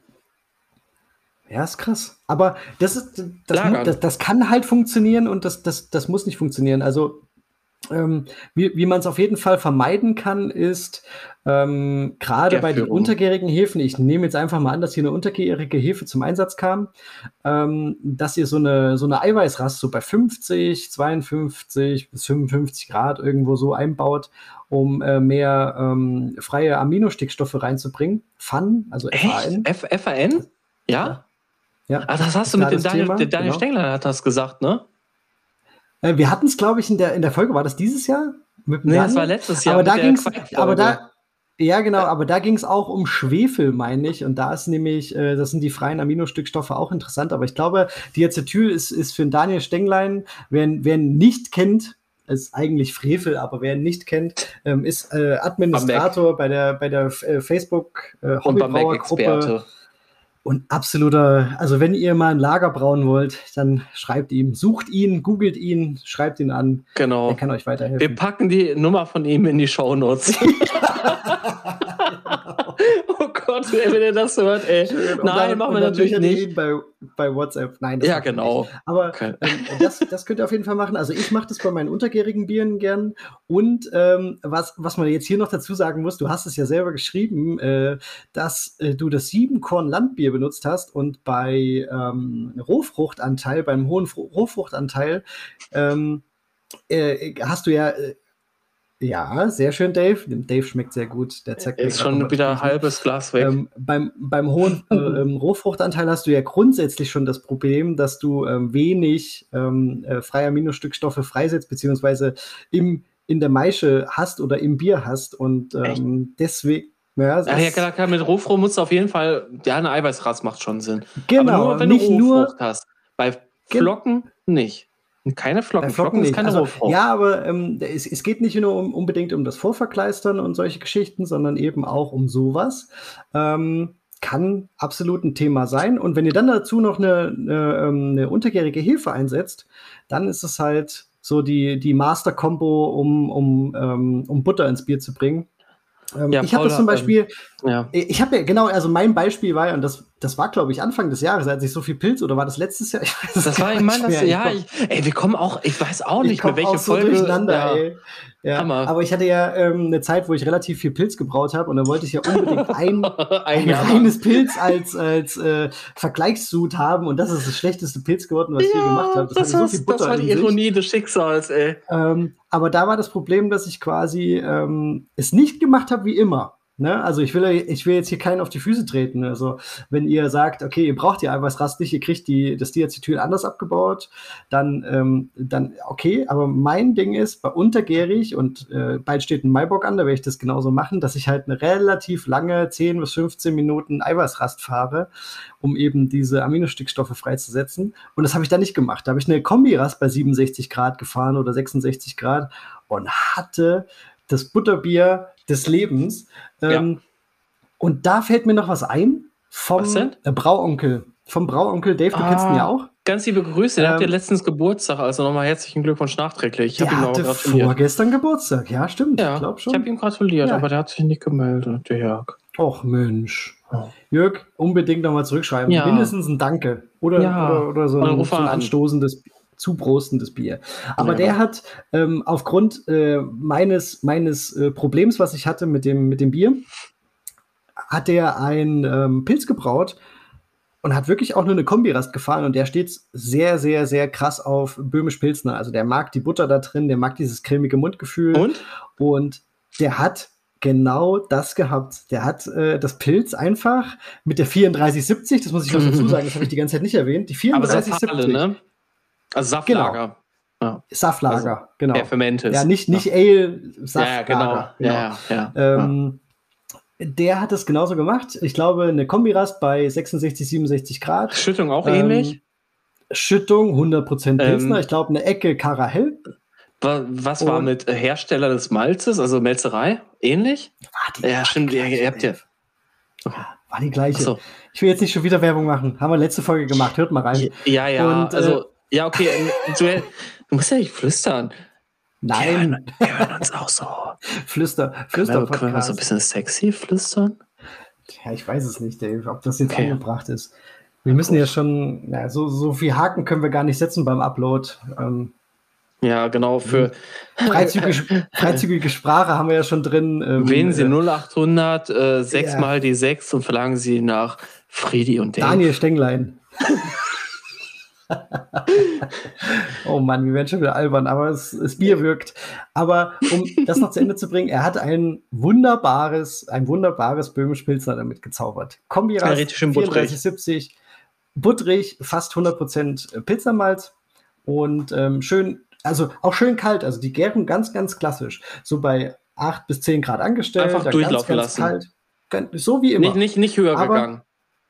Speaker 1: Ja, ist krass. Aber das ist, das, das, das kann halt funktionieren und das, das, das muss nicht funktionieren. Also, ähm, wie, wie man es auf jeden Fall vermeiden kann, ist ähm, gerade bei den untergärigen Hefen, ich nehme jetzt einfach mal an, dass hier eine untergärige Hefe zum Einsatz kam, ähm, dass ihr so eine, so eine Eiweißrast so bei 50, 52 bis 55 Grad irgendwo so einbaut, um äh, mehr ähm, freie Aminostickstoffe reinzubringen. FAN, also FAN.
Speaker 2: Echt? FAN? Ja?
Speaker 1: Ja.
Speaker 2: Ah, das hast du mit dem Daniel,
Speaker 1: Thema?
Speaker 2: Daniel
Speaker 1: Genau.
Speaker 2: Stengler hat das gesagt, ne?
Speaker 1: Äh, wir hatten es, glaube ich, in der, in der Folge, war das dieses Jahr? Mit
Speaker 2: Nee, das war letztes Jahr.
Speaker 1: aber da
Speaker 2: Quarkfolge.
Speaker 1: aber da, ja genau, aber da ging es auch um Schwefel, meine ich. Und da ist nämlich, äh, das sind die freien Aminostückstoffe auch interessant. Aber ich glaube, Diacetyl ist, ist für Daniel Stenglein, wer, ihn- wer nicht kennt, ist eigentlich Frevel, aber wer ihn nicht kennt, ähm, ist äh, Administrator bei der, bei der äh, Facebook äh, Hobbybrauergruppe. Und absoluter, also wenn ihr mal ein Lager brauen wollt, dann schreibt ihm, sucht ihn, googelt ihn, schreibt ihn an.
Speaker 2: Genau.
Speaker 1: Er kann euch weiterhelfen.
Speaker 2: Wir packen die Nummer von ihm in die Shownotes. oh Gott, ey, wenn ihr das hört, ey.
Speaker 1: Und
Speaker 2: Nein,
Speaker 1: dann-
Speaker 2: machen wir natürlich nicht.
Speaker 1: Bei, bei WhatsApp. Nein, das
Speaker 2: Ja, genau.
Speaker 1: Nicht. Aber
Speaker 2: Okay.
Speaker 1: ähm, das, das könnt ihr auf jeden Fall machen. Also ich mache das bei meinen untergärigen Bieren gern. Und ähm, was, was man jetzt hier noch dazu sagen muss, du hast es ja selber geschrieben, äh, dass äh, du das Siebenkorn Landbier benutzt hast und bei ähm, Rohfruchtanteil, beim hohen Fru Rohfruchtanteil, ähm, äh, hast du ja äh, ja, sehr schön, Dave. Dem Dave schmeckt sehr gut. Der zeigt
Speaker 2: Ist schon wieder ein halbes Glas weg.
Speaker 1: ähm, beim, beim hohen äh, ähm, Rohfruchtanteil hast du ja grundsätzlich schon das Problem, dass du ähm, wenig ähm, äh, freie Aminostückstoffe freisetzt, beziehungsweise im, in der Maische hast oder im Bier hast. Und ähm, deswegen. Ja,
Speaker 2: ja,
Speaker 1: ist-
Speaker 2: klar, klar, mit Rohfrucht musst du auf jeden Fall, ja, eine Eiweißrast macht schon Sinn.
Speaker 1: genau,
Speaker 2: Aber nur, wenn
Speaker 1: nicht
Speaker 2: du
Speaker 1: nur
Speaker 2: Rohfrucht hast. Bei Flocken nicht. Keine Flocken.
Speaker 1: Bei
Speaker 2: Flocken,
Speaker 1: Flocken
Speaker 2: ist keine
Speaker 1: Also, ja, aber ähm, es, es geht nicht nur um, unbedingt um das Vorverkleistern und solche Geschichten, sondern eben auch um sowas. Ähm, kann absolut ein Thema sein. Und wenn ihr dann dazu noch eine, eine, ähm, eine untergärige Hefe einsetzt, dann ist es halt so die, die Master-Combo, um, um, ähm, um Butter ins Bier zu bringen. Ähm,
Speaker 2: Ja,
Speaker 1: ich habe das zum Beispiel,
Speaker 2: ja.
Speaker 1: ich habe ja, genau, also mein Beispiel war ja, und das das war, glaube ich, Anfang des Jahres, als ich so viel Pilz, oder war das letztes Jahr? Ich
Speaker 2: weiß das war, ich meine, das, ja, ich, ey, wir kommen auch, ich weiß auch nicht mehr, welche so Folge. Durcheinander, ja.
Speaker 1: ey. Ja, Hammer. aber ich hatte ja ähm, eine Zeit, wo ich relativ viel Pilz gebraut habe und dann wollte ich ja unbedingt ein, ein, ein reines Pilz als, als äh, Vergleichssud haben und das ist das schlechteste Pilz geworden, was ja, ich je gemacht habe.
Speaker 2: Das, das, so viel Butter das war die Ironie des Schicksals, ey.
Speaker 1: Ähm, aber da war das Problem, dass ich quasi ähm, es nicht gemacht habe wie immer. Ne? Also ich will, ich will jetzt hier keinen auf die Füße treten. Also wenn ihr sagt, okay, ihr braucht die Eiweißrast nicht, ihr kriegt die, das Diacetyl anders abgebaut, dann, ähm, dann okay. Aber mein Ding ist, bei untergärig und äh, bald steht ein Maibock an, da werde ich das genauso machen, dass ich halt eine relativ lange 10 bis 15 Minuten Eiweißrast fahre, um eben diese Aminostickstoffe freizusetzen. Und das habe ich da nicht gemacht. Da habe ich eine Kombirast bei 67 Grad gefahren oder 66 Grad und hatte das Butterbier des Lebens. Ähm, ja. Und da fällt mir noch was ein vom was äh, Brauonkel. Vom Brauonkel Dave, du ah, kennst ihn ja auch.
Speaker 2: Ganz liebe Grüße, der ähm, hat ja letztens Geburtstag, also nochmal herzlichen Glückwunsch nachträglich.
Speaker 1: Ich habe ihm auch gratuliert. vorgestern Geburtstag, ja, stimmt.
Speaker 2: Ja, ich glaube schon. Ich habe ihm gratuliert, ja. aber der hat sich nicht gemeldet, der Jörg.
Speaker 1: Och Mensch. Jörg, unbedingt nochmal zurückschreiben. Ja. Mindestens ein Danke. Oder, ja. oder, oder so ein, so ein anstoßendes zuprostendes Bier. Aber ja. der hat ähm, aufgrund äh, meines, meines äh, Problems, was ich hatte mit dem, mit dem Bier, hat der ein ähm, Pilz gebraut und hat wirklich auch nur eine Kombirast gefahren und der steht sehr, sehr, sehr krass auf Böhmisch-Pilzner. Also der mag die Butter da drin, der mag dieses cremige Mundgefühl.
Speaker 2: Und?
Speaker 1: Und der hat genau das gehabt. Der hat äh, das Pilz einfach mit der 3470, das muss ich noch dazu sagen, das habe ich die ganze Zeit nicht erwähnt, die 3470. ne?
Speaker 2: Also Saftlager.
Speaker 1: Genau. Ja. Saftlager, also, genau.
Speaker 2: Der Fermentis.
Speaker 1: Ja, nicht, nicht Ale,
Speaker 2: Saftlager. Ja, genau. genau. Ja, ja,
Speaker 1: ähm, der hat es genauso gemacht. Ich glaube, eine Kombirast bei 66, 67 Grad.
Speaker 2: Schüttung auch ähm, ähnlich?
Speaker 1: Schüttung 100% Pilsner. Ähm, ich glaube, eine Ecke Karahell.
Speaker 2: Was war mit Hersteller des Malzes, also Melzerei? Ähnlich?
Speaker 1: War die,
Speaker 2: ja, stimmt. Ihr, ihr habt ja.
Speaker 1: War die gleiche. So. Ich will jetzt nicht schon wieder Werbung machen. Haben wir letzte Folge gemacht. Hört mal rein.
Speaker 2: Ja, ja. Und, also, äh, ja, okay. Du, du, musst ja nicht flüstern.
Speaker 1: Nein.
Speaker 2: Wir hören, uns auch so.
Speaker 1: Flüster. Flüster
Speaker 2: können wir, können wir so ein bisschen sexy flüstern?
Speaker 1: Ja, ich weiß es nicht, Dave, ob das jetzt okay. angebracht ist. Wir müssen ja schon, ja, so, so viel Haken können wir gar nicht setzen beim Upload. Ähm,
Speaker 2: ja, genau, für
Speaker 1: freizügige, freizügige Sprache haben wir ja schon drin.
Speaker 2: Ähm, Wählen Sie 0800 äh, 6 ja. mal die 6 und verlangen Sie nach Friedi und
Speaker 1: Dave. Daniel Stenglein. oh Mann, wir werden schon wieder albern, aber es, das Bier wirkt. Aber um das noch zu Ende zu bringen, er hat ein wunderbares, ein wunderbares böhmisch Pilzner damit gezaubert. Kombiras 3470, butterig, fast 100% Pilzermalz und ähm, schön, also auch schön kalt, also die Gärung ganz, ganz klassisch. So bei 8 bis 10 Grad angestellt.
Speaker 2: Einfach durchlaufen
Speaker 1: lassen. Kalt, so wie immer.
Speaker 2: Nicht, nicht, nicht höher aber, gegangen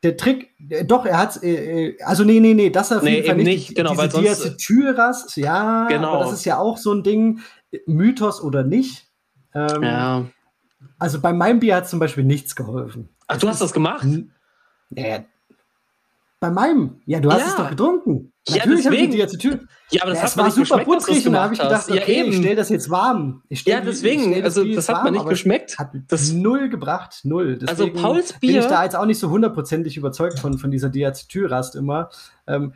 Speaker 1: der Trick, äh, doch, er hat, äh, äh, also nee, nee, nee, das auf
Speaker 2: nee, jeden Fall nicht. nicht. Genau,
Speaker 1: Diese weil sonst, Diacetylras, ja, genau. aber das ist ja auch so ein Ding, Mythos oder nicht.
Speaker 2: Ähm, ja.
Speaker 1: Also bei meinem Bier hat zum Beispiel nichts geholfen.
Speaker 2: Ach, du hast das gemacht?
Speaker 1: Naja, bei meinem. Ja, du hast ja. es doch getrunken.
Speaker 2: Ja, Natürlich habe ich
Speaker 1: die Tür.
Speaker 2: Ja, aber das, das
Speaker 1: war super putzig und da habe ich gedacht, okay, ja, eben. ich stelle das jetzt warm.
Speaker 2: ja, deswegen, das also das hat warm, man nicht geschmeckt.
Speaker 1: Hat das null gebracht, null.
Speaker 2: Also Deswegen also Pauls Bier.
Speaker 1: Bin ich da jetzt auch nicht so hundertprozentig überzeugt von, von dieser Diacetylrast immer. Ähm,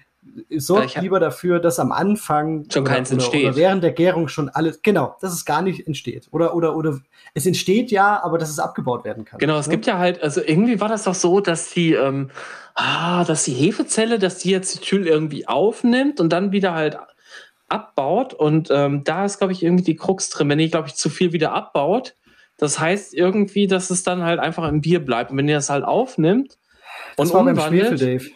Speaker 1: sorgt lieber dafür, dass am Anfang
Speaker 2: schon oder,
Speaker 1: oder, oder, während der Gärung schon alles, genau, dass es gar nicht entsteht. Oder, oder, oder es entsteht ja, aber dass es abgebaut werden kann.
Speaker 2: Genau, es ne? gibt ja halt, also irgendwie war das doch so, dass die, ähm, ah, dass die Hefezelle das Diacetyl irgendwie aufnimmt und dann wieder halt abbaut. Und ähm, da ist, glaube ich, irgendwie die Krux drin. Wenn ihr, glaube ich, zu viel wieder abbaut, das heißt irgendwie, dass es dann halt einfach im Bier bleibt. Und wenn ihr das halt aufnimmt
Speaker 1: das und war umwandelt, beim Schwefel, Dave.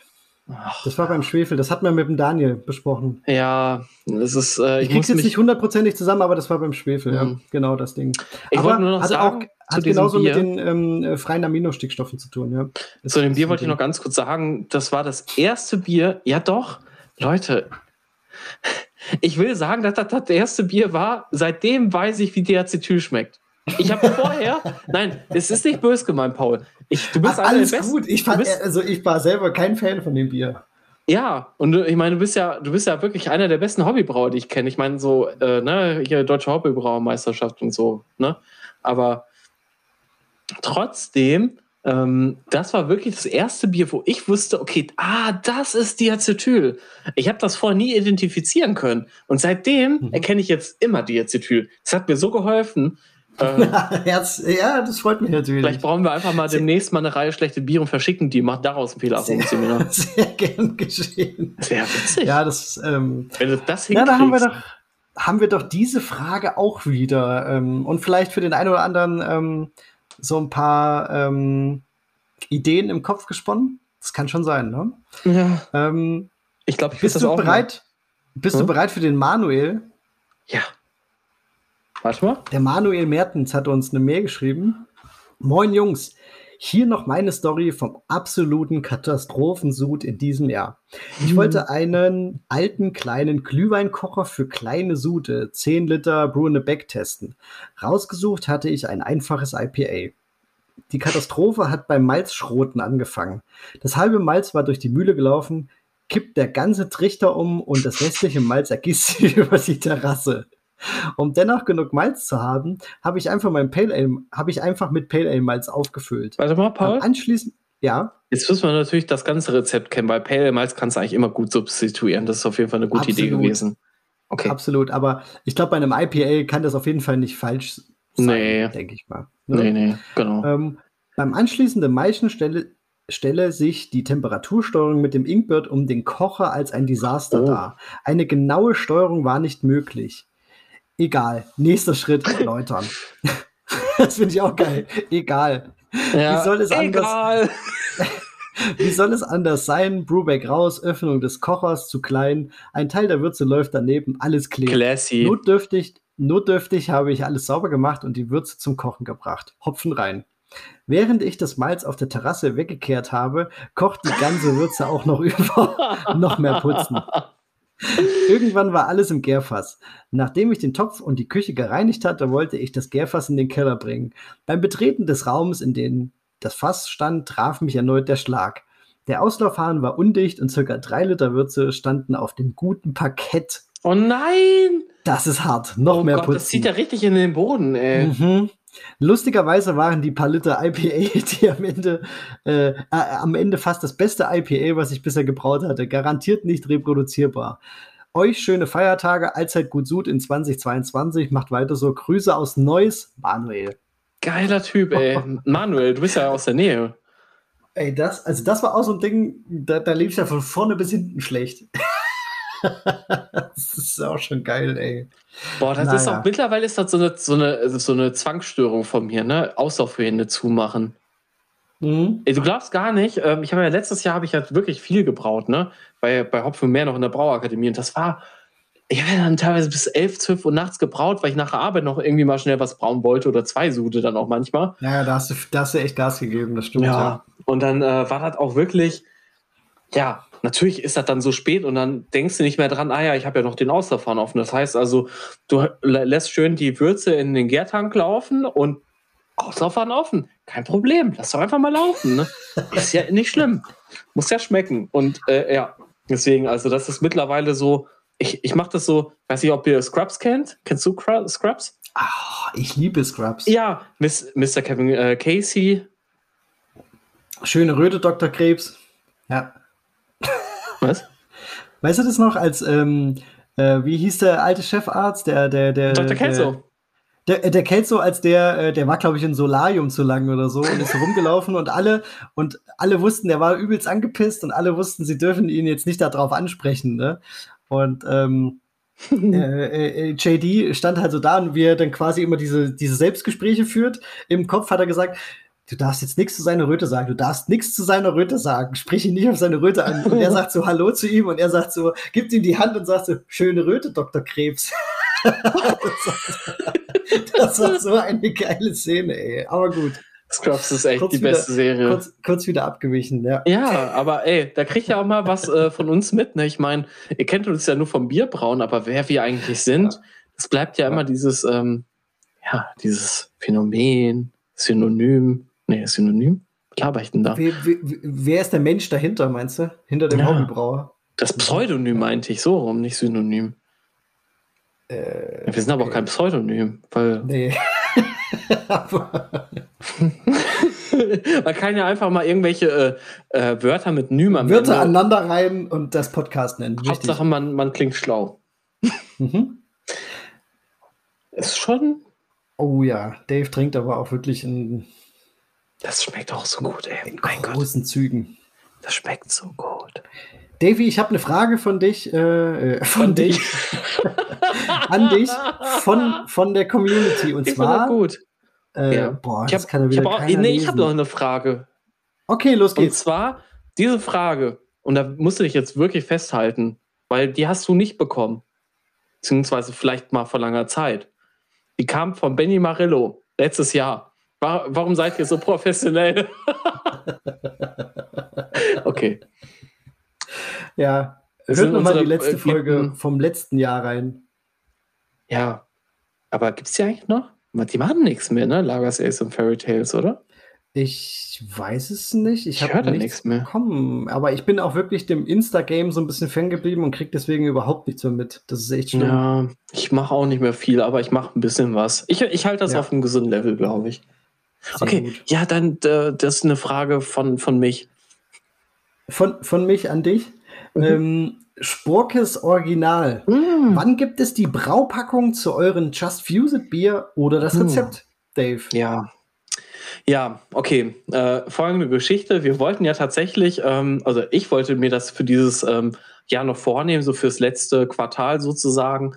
Speaker 1: Das war beim Schwefel, das hat man mit dem Daniel besprochen.
Speaker 2: Ja, das ist. Äh,
Speaker 1: ich ich krieg's jetzt nicht hundertprozentig zusammen, aber das war beim Schwefel, mhm. ja, genau das Ding.
Speaker 2: Ich aber nur noch hat sagen,
Speaker 1: auch, hat genauso Bier, mit den ähm, äh, freien Aminostickstoffen zu tun, ja.
Speaker 2: Das zu dem Bier wollte ich noch ganz kurz sagen, das war das erste Bier, ja doch, Leute, ich will sagen, dass das das erste Bier war, seitdem weiß ich, wie Diacetyl schmeckt. Ich habe vorher, nein, es ist nicht böse gemeint, Paul. Ich,
Speaker 1: du bist Ach, alles gut. Ich fand, also ich war selber kein Fan von dem Bier.
Speaker 2: Ja, und ich meine, du bist ja, du bist ja wirklich einer der besten Hobbybrauer, die ich kenne. Ich meine, so, äh, ne, hier deutsche Hobbybrauermeisterschaft und so, ne? Aber trotzdem Ähm, das war wirklich das erste Bier, wo ich wusste, okay, ah, das ist Diacetyl. Ich habe das vorher nie identifizieren können. Und seitdem mhm. erkenne ich jetzt immer Diacetyl. Das hat mir so geholfen.
Speaker 1: Ähm, Herz, ja, das freut mich natürlich.
Speaker 2: Vielleicht brauchen wir einfach mal demnächst mal eine Reihe schlechte Biere und verschicken die, macht daraus ein Fehler.
Speaker 1: Sehr, sehr gern geschehen.
Speaker 2: Das wäre witzig.
Speaker 1: Ja, das, ähm,
Speaker 2: Wenn du das
Speaker 1: hinkriegst. Ja, da haben wir doch, haben wir doch diese Frage auch wieder. Ähm, und vielleicht für den einen oder anderen ähm, so ein paar ähm, Ideen im Kopf gesponnen. Das kann schon sein, ne?
Speaker 2: Ja.
Speaker 1: Ähm,
Speaker 2: ich glaube, ich
Speaker 1: bist du bereit? Mal. Bist hm? du bereit für den Manuel?
Speaker 2: Ja. Warte mal.
Speaker 1: Der Manuel Mertens hat uns eine Mail geschrieben. Moin Jungs, hier noch meine Story vom absoluten Katastrophensud in diesem Jahr. Ich hm. wollte einen alten kleinen Glühweinkocher für kleine Sude, 10 Liter Brune Beck testen. Rausgesucht hatte ich ein einfaches IPA. Die Katastrophe hat beim Malzschroten angefangen. Das halbe Malz war durch die Mühle gelaufen, kippt der ganze Trichter um und das restliche Malz ergießt sich über die Terrasse. Um dennoch genug Malz zu haben, habe ich einfach mein Pale Ale, habe ich einfach mit Pale Ale Malz aufgefüllt.
Speaker 2: Warte mal, Paul.
Speaker 1: Und anschließend, ja.
Speaker 2: Jetzt müssen wir natürlich das ganze Rezept kennen, weil Pale Ale Malz kannst du eigentlich immer gut substituieren. Das ist auf jeden Fall eine gute Absolut. Idee gewesen.
Speaker 1: Okay. Absolut, aber ich glaube, bei einem IPA kann das auf jeden Fall nicht falsch sein, nee. denke ich mal.
Speaker 2: Ne? Nee, nee, genau.
Speaker 1: Ähm, beim anschließenden Maischen stelle, stelle sich die Temperatursteuerung mit dem Inkbird um den Kocher als ein Desaster oh. dar. Eine genaue Steuerung war nicht möglich. Egal. Nächster Schritt erläutern. das finde ich auch geil. Egal.
Speaker 2: Ja,
Speaker 1: Wie soll es
Speaker 2: egal.
Speaker 1: anders? Wie soll es anders sein? Brewback raus, Öffnung des Kochers zu klein, ein Teil der Würze läuft daneben, alles klebt.
Speaker 2: Classy.
Speaker 1: Notdürftig, notdürftig habe ich alles sauber gemacht und die Würze zum Kochen gebracht. Hopfen rein. Während ich das Malz auf der Terrasse weggekehrt habe, kocht die ganze Würze auch noch über. noch mehr putzen. Irgendwann war alles im Gärfass. Nachdem ich den Topf und die Küche gereinigt hatte, wollte ich das Gärfass in den Keller bringen. Beim Betreten des Raums, in dem das Fass stand, traf mich erneut der Schlag. Der Auslaufhahn war undicht und circa drei Liter Würze standen auf dem guten Parkett.
Speaker 2: Oh nein!
Speaker 1: Das ist hart. Noch oh mehr Gott, putzen. Das
Speaker 2: zieht ja richtig in den Boden, ey.
Speaker 1: Mhm. Lustigerweise waren die paar Liter IPA, die am Ende, äh, äh, am Ende fast das beste IPA, was ich bisher gebraut hatte. Garantiert nicht reproduzierbar. Euch schöne Feiertage, allzeit gut Sud in 2022. Macht weiter so. Grüße aus Neuss, Manuel.
Speaker 2: Geiler Typ, ey. Manuel, du bist ja aus der Nähe.
Speaker 1: Ey, das, also das war auch so ein Ding, da, da lief ja von vorne bis hinten schlecht. das ist auch schon geil, ey.
Speaker 2: Boah, das naja. ist auch mittlerweile ist das so eine, so eine, so eine Zwangsstörung von mir, ne? Auslaufhände zumachen. Mhm. Ey, du glaubst gar nicht, ähm, ich habe ja letztes Jahr habe ich ja wirklich viel gebraut, ne? Bei, bei Hopfen mehr noch in der Brauakademie. Und das war, ich habe ja dann teilweise bis 11, 12 Uhr nachts gebraut, weil ich nach der Arbeit noch irgendwie mal schnell was brauen wollte oder zwei Sude dann auch manchmal.
Speaker 1: Ja, da hast du, da hast du echt Gas gegeben, das stimmt.
Speaker 2: Ja, ja. und dann äh, war das auch wirklich, ja, natürlich ist das dann so spät und dann denkst du nicht mehr dran, ah ja, ich habe ja noch den Auslaufhahn offen. Das heißt also, du lässt schön die Würze in den Gärtank laufen und Auslaufhahn offen. Kein Problem, lass doch einfach mal laufen. Ne? ist ja nicht schlimm. Muss ja schmecken. Und äh, ja, deswegen, also das ist mittlerweile so, ich, ich mache das so, weiß nicht, ob ihr Scrubs kennt. Kennst du Scrubs?
Speaker 1: Ah, ich liebe Scrubs.
Speaker 2: Ja, Miss, Mr. Kevin äh, Casey.
Speaker 1: Schöne Röte, Dr. Krebs. Ja.
Speaker 2: Was?
Speaker 1: Weißt du das noch, als, ähm, äh, wie hieß der alte Chefarzt, der, der, der.
Speaker 2: Dr. Kelso.
Speaker 1: Der, der Kelso, als der, äh, der war, glaube ich, in Solarium zu lang oder so und ist rumgelaufen und alle, und alle wussten, der war übelst angepisst und alle wussten, sie dürfen ihn jetzt nicht darauf ansprechen, ne? Und, ähm, äh, äh, JD stand halt so da und wie er dann quasi immer diese, diese Selbstgespräche führt. Im Kopf hat er gesagt, du darfst jetzt nichts zu seiner Röte sagen, du darfst nichts zu seiner Röte sagen, sprich ihn nicht auf seine Röte an. Und er sagt so Hallo zu ihm und er sagt so, gibt ihm die Hand und sagt so, schöne Röte, Dr. Krebs. das war so eine geile Szene, ey. Aber gut.
Speaker 2: Scrubs ist echt kurz die beste Serie.
Speaker 1: Kurz, kurz, wieder abgewichen, ja.
Speaker 2: Ja, aber ey, da kriegt ja auch mal was äh, von uns mit. Ne? Ich meine, ihr kennt uns ja nur vom Bierbrauen, aber wer wir eigentlich sind, es bleibt ja, ja immer dieses, ähm, ja, dieses Phänomen, Synonym, Nee, Synonym? Laber ich denn da?
Speaker 1: Wer, wer, wer, ist der Mensch dahinter, meinst du? Hinter dem ja. Hobbybrauer?
Speaker 2: Das Pseudonym meinte ich so rum, nicht Synonym. Äh, Wir sind aber auch kein Pseudonym, weil.
Speaker 1: Nee.
Speaker 2: Man kann ja einfach mal irgendwelche äh, äh, Wörter mit Nüm am
Speaker 1: Wörter
Speaker 2: Ende-
Speaker 1: aneinander rein und das Podcast nennen. Richtig.
Speaker 2: Hauptsache, man, man klingt schlau.
Speaker 1: Mhm.
Speaker 2: Ist schon.
Speaker 1: Oh ja, Dave trinkt aber auch wirklich in,
Speaker 2: Das schmeckt auch so gut, ey.
Speaker 1: in
Speaker 2: Mein Gott,
Speaker 1: großen Zügen.
Speaker 2: das schmeckt so gut.
Speaker 1: Davy, ich habe eine Frage von dich, äh, äh, von, dich, an dich, von, von der Community. Und
Speaker 2: Ich
Speaker 1: zwar,
Speaker 2: gut.
Speaker 1: äh,
Speaker 2: Ja.
Speaker 1: boah,
Speaker 2: Ich habe hab auch, nee, ich habe noch eine Frage.
Speaker 1: Okay, los
Speaker 2: Und
Speaker 1: geht's.
Speaker 2: zwar diese Frage, und da musst du dich jetzt wirklich festhalten, weil die hast du nicht bekommen. Beziehungsweise vielleicht mal vor langer Zeit. Die kam von Benny Marillo letztes Jahr. Wa- Warum seid ihr so professionell? okay.
Speaker 1: Ja, hört
Speaker 2: sind
Speaker 1: noch mal die letzte
Speaker 2: äh,
Speaker 1: Folge vom letzten Jahr rein.
Speaker 2: Ja. Aber gibt es die eigentlich noch? Die machen nichts mehr, ne? Lagers Ace und Fairy Tales, oder?
Speaker 1: Ich weiß es nicht. Ich,
Speaker 2: Ich
Speaker 1: habe nichts
Speaker 2: mehr.
Speaker 1: bekommen. Aber ich bin auch wirklich dem Insta-Game so ein bisschen Fan geblieben und krieg deswegen überhaupt nichts mehr mit. Das ist echt schlimm.
Speaker 2: Ja, ich mache auch nicht mehr viel, aber ich mache ein bisschen was. Ich, ich halte das
Speaker 1: Ja.
Speaker 2: auf einem gesunden Level, glaube ich.
Speaker 1: Sehr
Speaker 2: Okay,
Speaker 1: gut.
Speaker 2: ja, dann äh, das ist eine Frage von, von mich.
Speaker 1: Von, von mich an dich.
Speaker 2: Mhm.
Speaker 1: Ähm, Sporkes Original.
Speaker 2: Mm.
Speaker 1: Wann gibt es die Braupackung zu euren Just Fuse It Bier oder das
Speaker 2: Hm.
Speaker 1: Rezept, Dave?
Speaker 2: Ja. Ja, okay. Äh, folgende Geschichte. Wir wollten ja tatsächlich, ähm, also ich wollte mir das für dieses ähm, Jahr noch vornehmen, so fürs letzte Quartal sozusagen,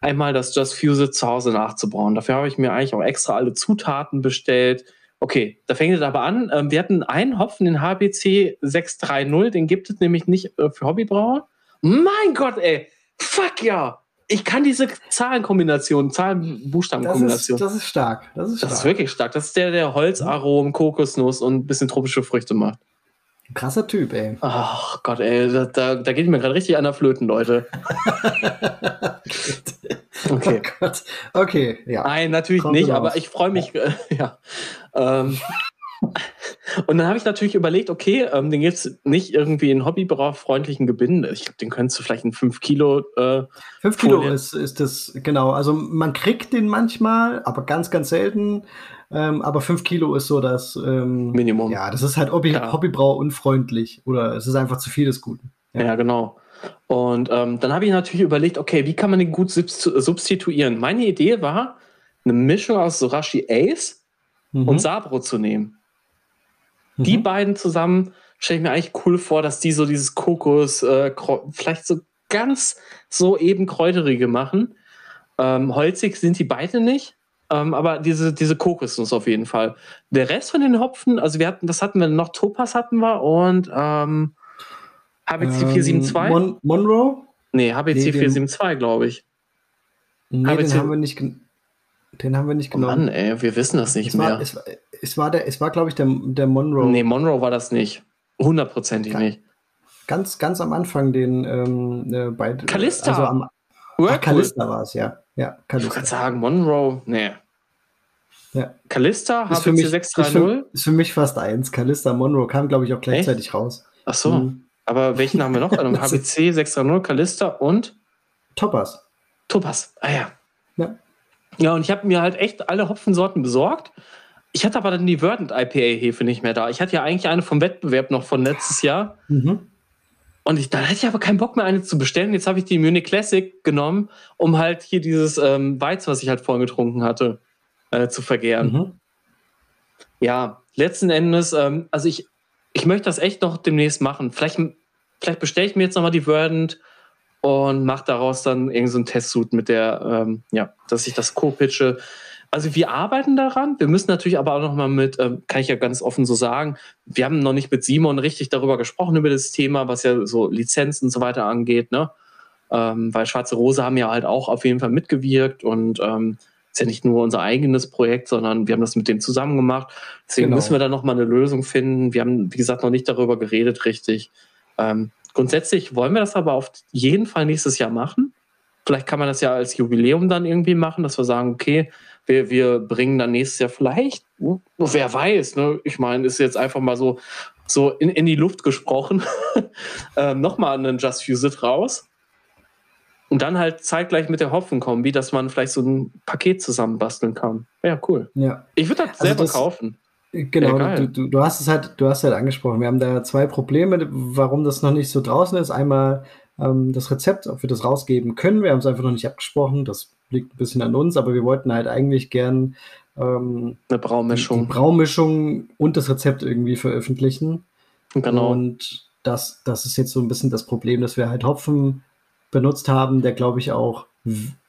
Speaker 2: einmal das Just Fuse zu Hause nachzubauen. Dafür habe ich mir eigentlich auch extra alle Zutaten bestellt. Okay, da fängt es aber an. Ähm, wir hatten einen Hopfen, den HBC 630, den gibt es nämlich nicht äh, für Hobbybrauer. Mein Gott, ey. Fuck ja. Ich kann diese Zahlenkombination,
Speaker 1: Das
Speaker 2: Zahlen-Buchstaben-Kombination.
Speaker 1: das ist stark. Das ist,
Speaker 2: Das ist
Speaker 1: stark.
Speaker 2: wirklich stark. Das ist der, der Holzaromen, Kokosnuss und ein bisschen tropische Früchte macht.
Speaker 1: Krasser Typ, ey.
Speaker 2: Ach Gott, ey, da, da, da geht mir gerade richtig einer flöten, Leute. Okay.
Speaker 1: Oh Gott. Okay, ja.
Speaker 2: Nein, natürlich
Speaker 1: Kommt
Speaker 2: nicht,
Speaker 1: raus.
Speaker 2: aber ich freue mich. Äh, ja. Ähm, und dann habe ich natürlich überlegt, okay, ähm, den gibt es nicht irgendwie in hobbybrauchfreundlichen Gebinde. Ich glaube, den könntest du vielleicht in 5 Kilo. Äh,
Speaker 1: Fünf Kilo ist, ist das, genau. Also man kriegt den manchmal, aber ganz, ganz selten. Ähm, aber fünf Kilo ist so das ähm,
Speaker 2: Minimum.
Speaker 1: Ja, das ist halt Hobby,
Speaker 2: Ja.
Speaker 1: Hobbybrau unfreundlich. Oder es ist einfach zu viel des Guten.
Speaker 2: Ja, genau. Und ähm, dann habe ich natürlich überlegt, okay, wie kann man den gut subst- substituieren? Meine Idee war, eine Mischung aus Sorashi Ace
Speaker 1: Mhm.
Speaker 2: und Sabro zu nehmen. Die
Speaker 1: Mhm.
Speaker 2: beiden zusammen stelle ich mir eigentlich cool vor, dass die so dieses Kokos, äh, vielleicht so ganz so eben kräuterige machen. Ähm, holzig sind die beide nicht, ähm, aber diese, diese Kokosnuss auf jeden Fall. Der Rest von den Hopfen, also wir hatten, das hatten wir noch, Topaz hatten wir und ähm, HBC
Speaker 1: Ähm,
Speaker 2: 472?
Speaker 1: Mon Monroe?
Speaker 2: nee, HBC
Speaker 1: nee, den-
Speaker 2: 472, glaube ich.
Speaker 1: Nee,
Speaker 2: HBC
Speaker 1: den haben wir nicht, den haben wir nicht genommen.
Speaker 2: Mann, ey, wir wissen das nicht
Speaker 1: es war,
Speaker 2: mehr.
Speaker 1: es, war- es war, der, es war glaube ich, der, der Monroe.
Speaker 2: nee, Monroe war das nicht. Hundertprozentig
Speaker 1: Geil.
Speaker 2: nicht.
Speaker 1: Ganz, ganz am Anfang den ähm, äh, bei
Speaker 2: Calista.
Speaker 1: Also am, ach. Calista war es, ja. Ja,
Speaker 2: Ich wollte gerade
Speaker 1: Calista.
Speaker 2: sagen, Monroe, nee.
Speaker 1: Ja.
Speaker 2: Calista,
Speaker 1: Ist für,
Speaker 2: HBC
Speaker 1: mich, ist,
Speaker 2: 630.
Speaker 1: für, ist für mich fast eins. Calista Monroe kam, glaube ich, auch gleichzeitig raus.
Speaker 2: Ach so,
Speaker 1: Mhm.
Speaker 2: aber welchen haben wir noch?
Speaker 1: Ist-
Speaker 2: HBC 630, Calista und
Speaker 1: Toppers.
Speaker 2: Topaz. Ah ja.
Speaker 1: Ja.
Speaker 2: Ja, und ich habe mir halt echt alle Hopfensorten besorgt. Ich hatte aber dann die Verdant IPA-Hefe nicht mehr da. Ich hatte ja eigentlich eine vom Wettbewerb noch von letztes Jahr.
Speaker 1: Mhm.
Speaker 2: Und ich, dann hatte ich aber keinen Bock mehr, eine zu bestellen. Jetzt habe ich die Munich Classic genommen, um halt hier dieses ähm, Weizen, was ich halt vorhin getrunken hatte, äh, zu vergären.
Speaker 1: Mhm.
Speaker 2: Ja, letzten Endes, ähm, also ich, ich möchte das echt noch demnächst machen. Vielleicht, vielleicht bestelle ich mir jetzt nochmal die Verdant und mache daraus dann irgendeinen so Testsuit mit der, ähm, ja, dass ich das co-pitche. Also wir arbeiten daran. Wir müssen natürlich aber auch nochmal mit, ähm, kann ich ja ganz offen so sagen, wir haben noch nicht mit Simon richtig darüber gesprochen, über das Thema, was ja so Lizenzen und so weiter angeht, ne? Ähm, weil Schwarze Rose haben ja halt auch auf jeden Fall mitgewirkt und ähm, ist ja nicht nur unser eigenes Projekt, sondern wir haben das mit denen zusammen gemacht. Deswegen
Speaker 1: Genau.
Speaker 2: müssen wir da nochmal eine Lösung finden. Wir haben, wie gesagt, noch nicht darüber geredet, richtig. Ähm, grundsätzlich wollen wir das aber auf jeden Fall nächstes Jahr machen. Vielleicht kann man das ja als Jubiläum dann irgendwie machen, dass wir sagen, okay, wir, wir bringen dann nächstes Jahr vielleicht, uh, wer weiß, ne? Ich meine, ist jetzt einfach mal so, so in, in die Luft gesprochen, ähm, nochmal einen Just Fuse It raus. Und dann halt zeitgleich mit der Hopfenkombi, dass man vielleicht so ein Paket zusammenbasteln kann. Ja, cool.
Speaker 1: Ja.
Speaker 2: Ich würde das
Speaker 1: Also
Speaker 2: selber
Speaker 1: das-
Speaker 2: kaufen.
Speaker 1: Genau, du, du, du, hast es halt, du hast halt angesprochen. Wir haben da zwei Probleme, warum das noch nicht so draußen ist. Einmal ähm, das Rezept, ob wir das rausgeben können. Wir haben es einfach noch nicht abgesprochen. Das liegt ein bisschen an uns, aber wir wollten halt eigentlich gern
Speaker 2: ähm, eine Braumischung.
Speaker 1: Die, die Braumischung und das Rezept irgendwie veröffentlichen.
Speaker 2: Genau.
Speaker 1: Und das, das ist jetzt so ein bisschen das Problem, dass wir halt Hopfen benutzt haben, der glaube ich auch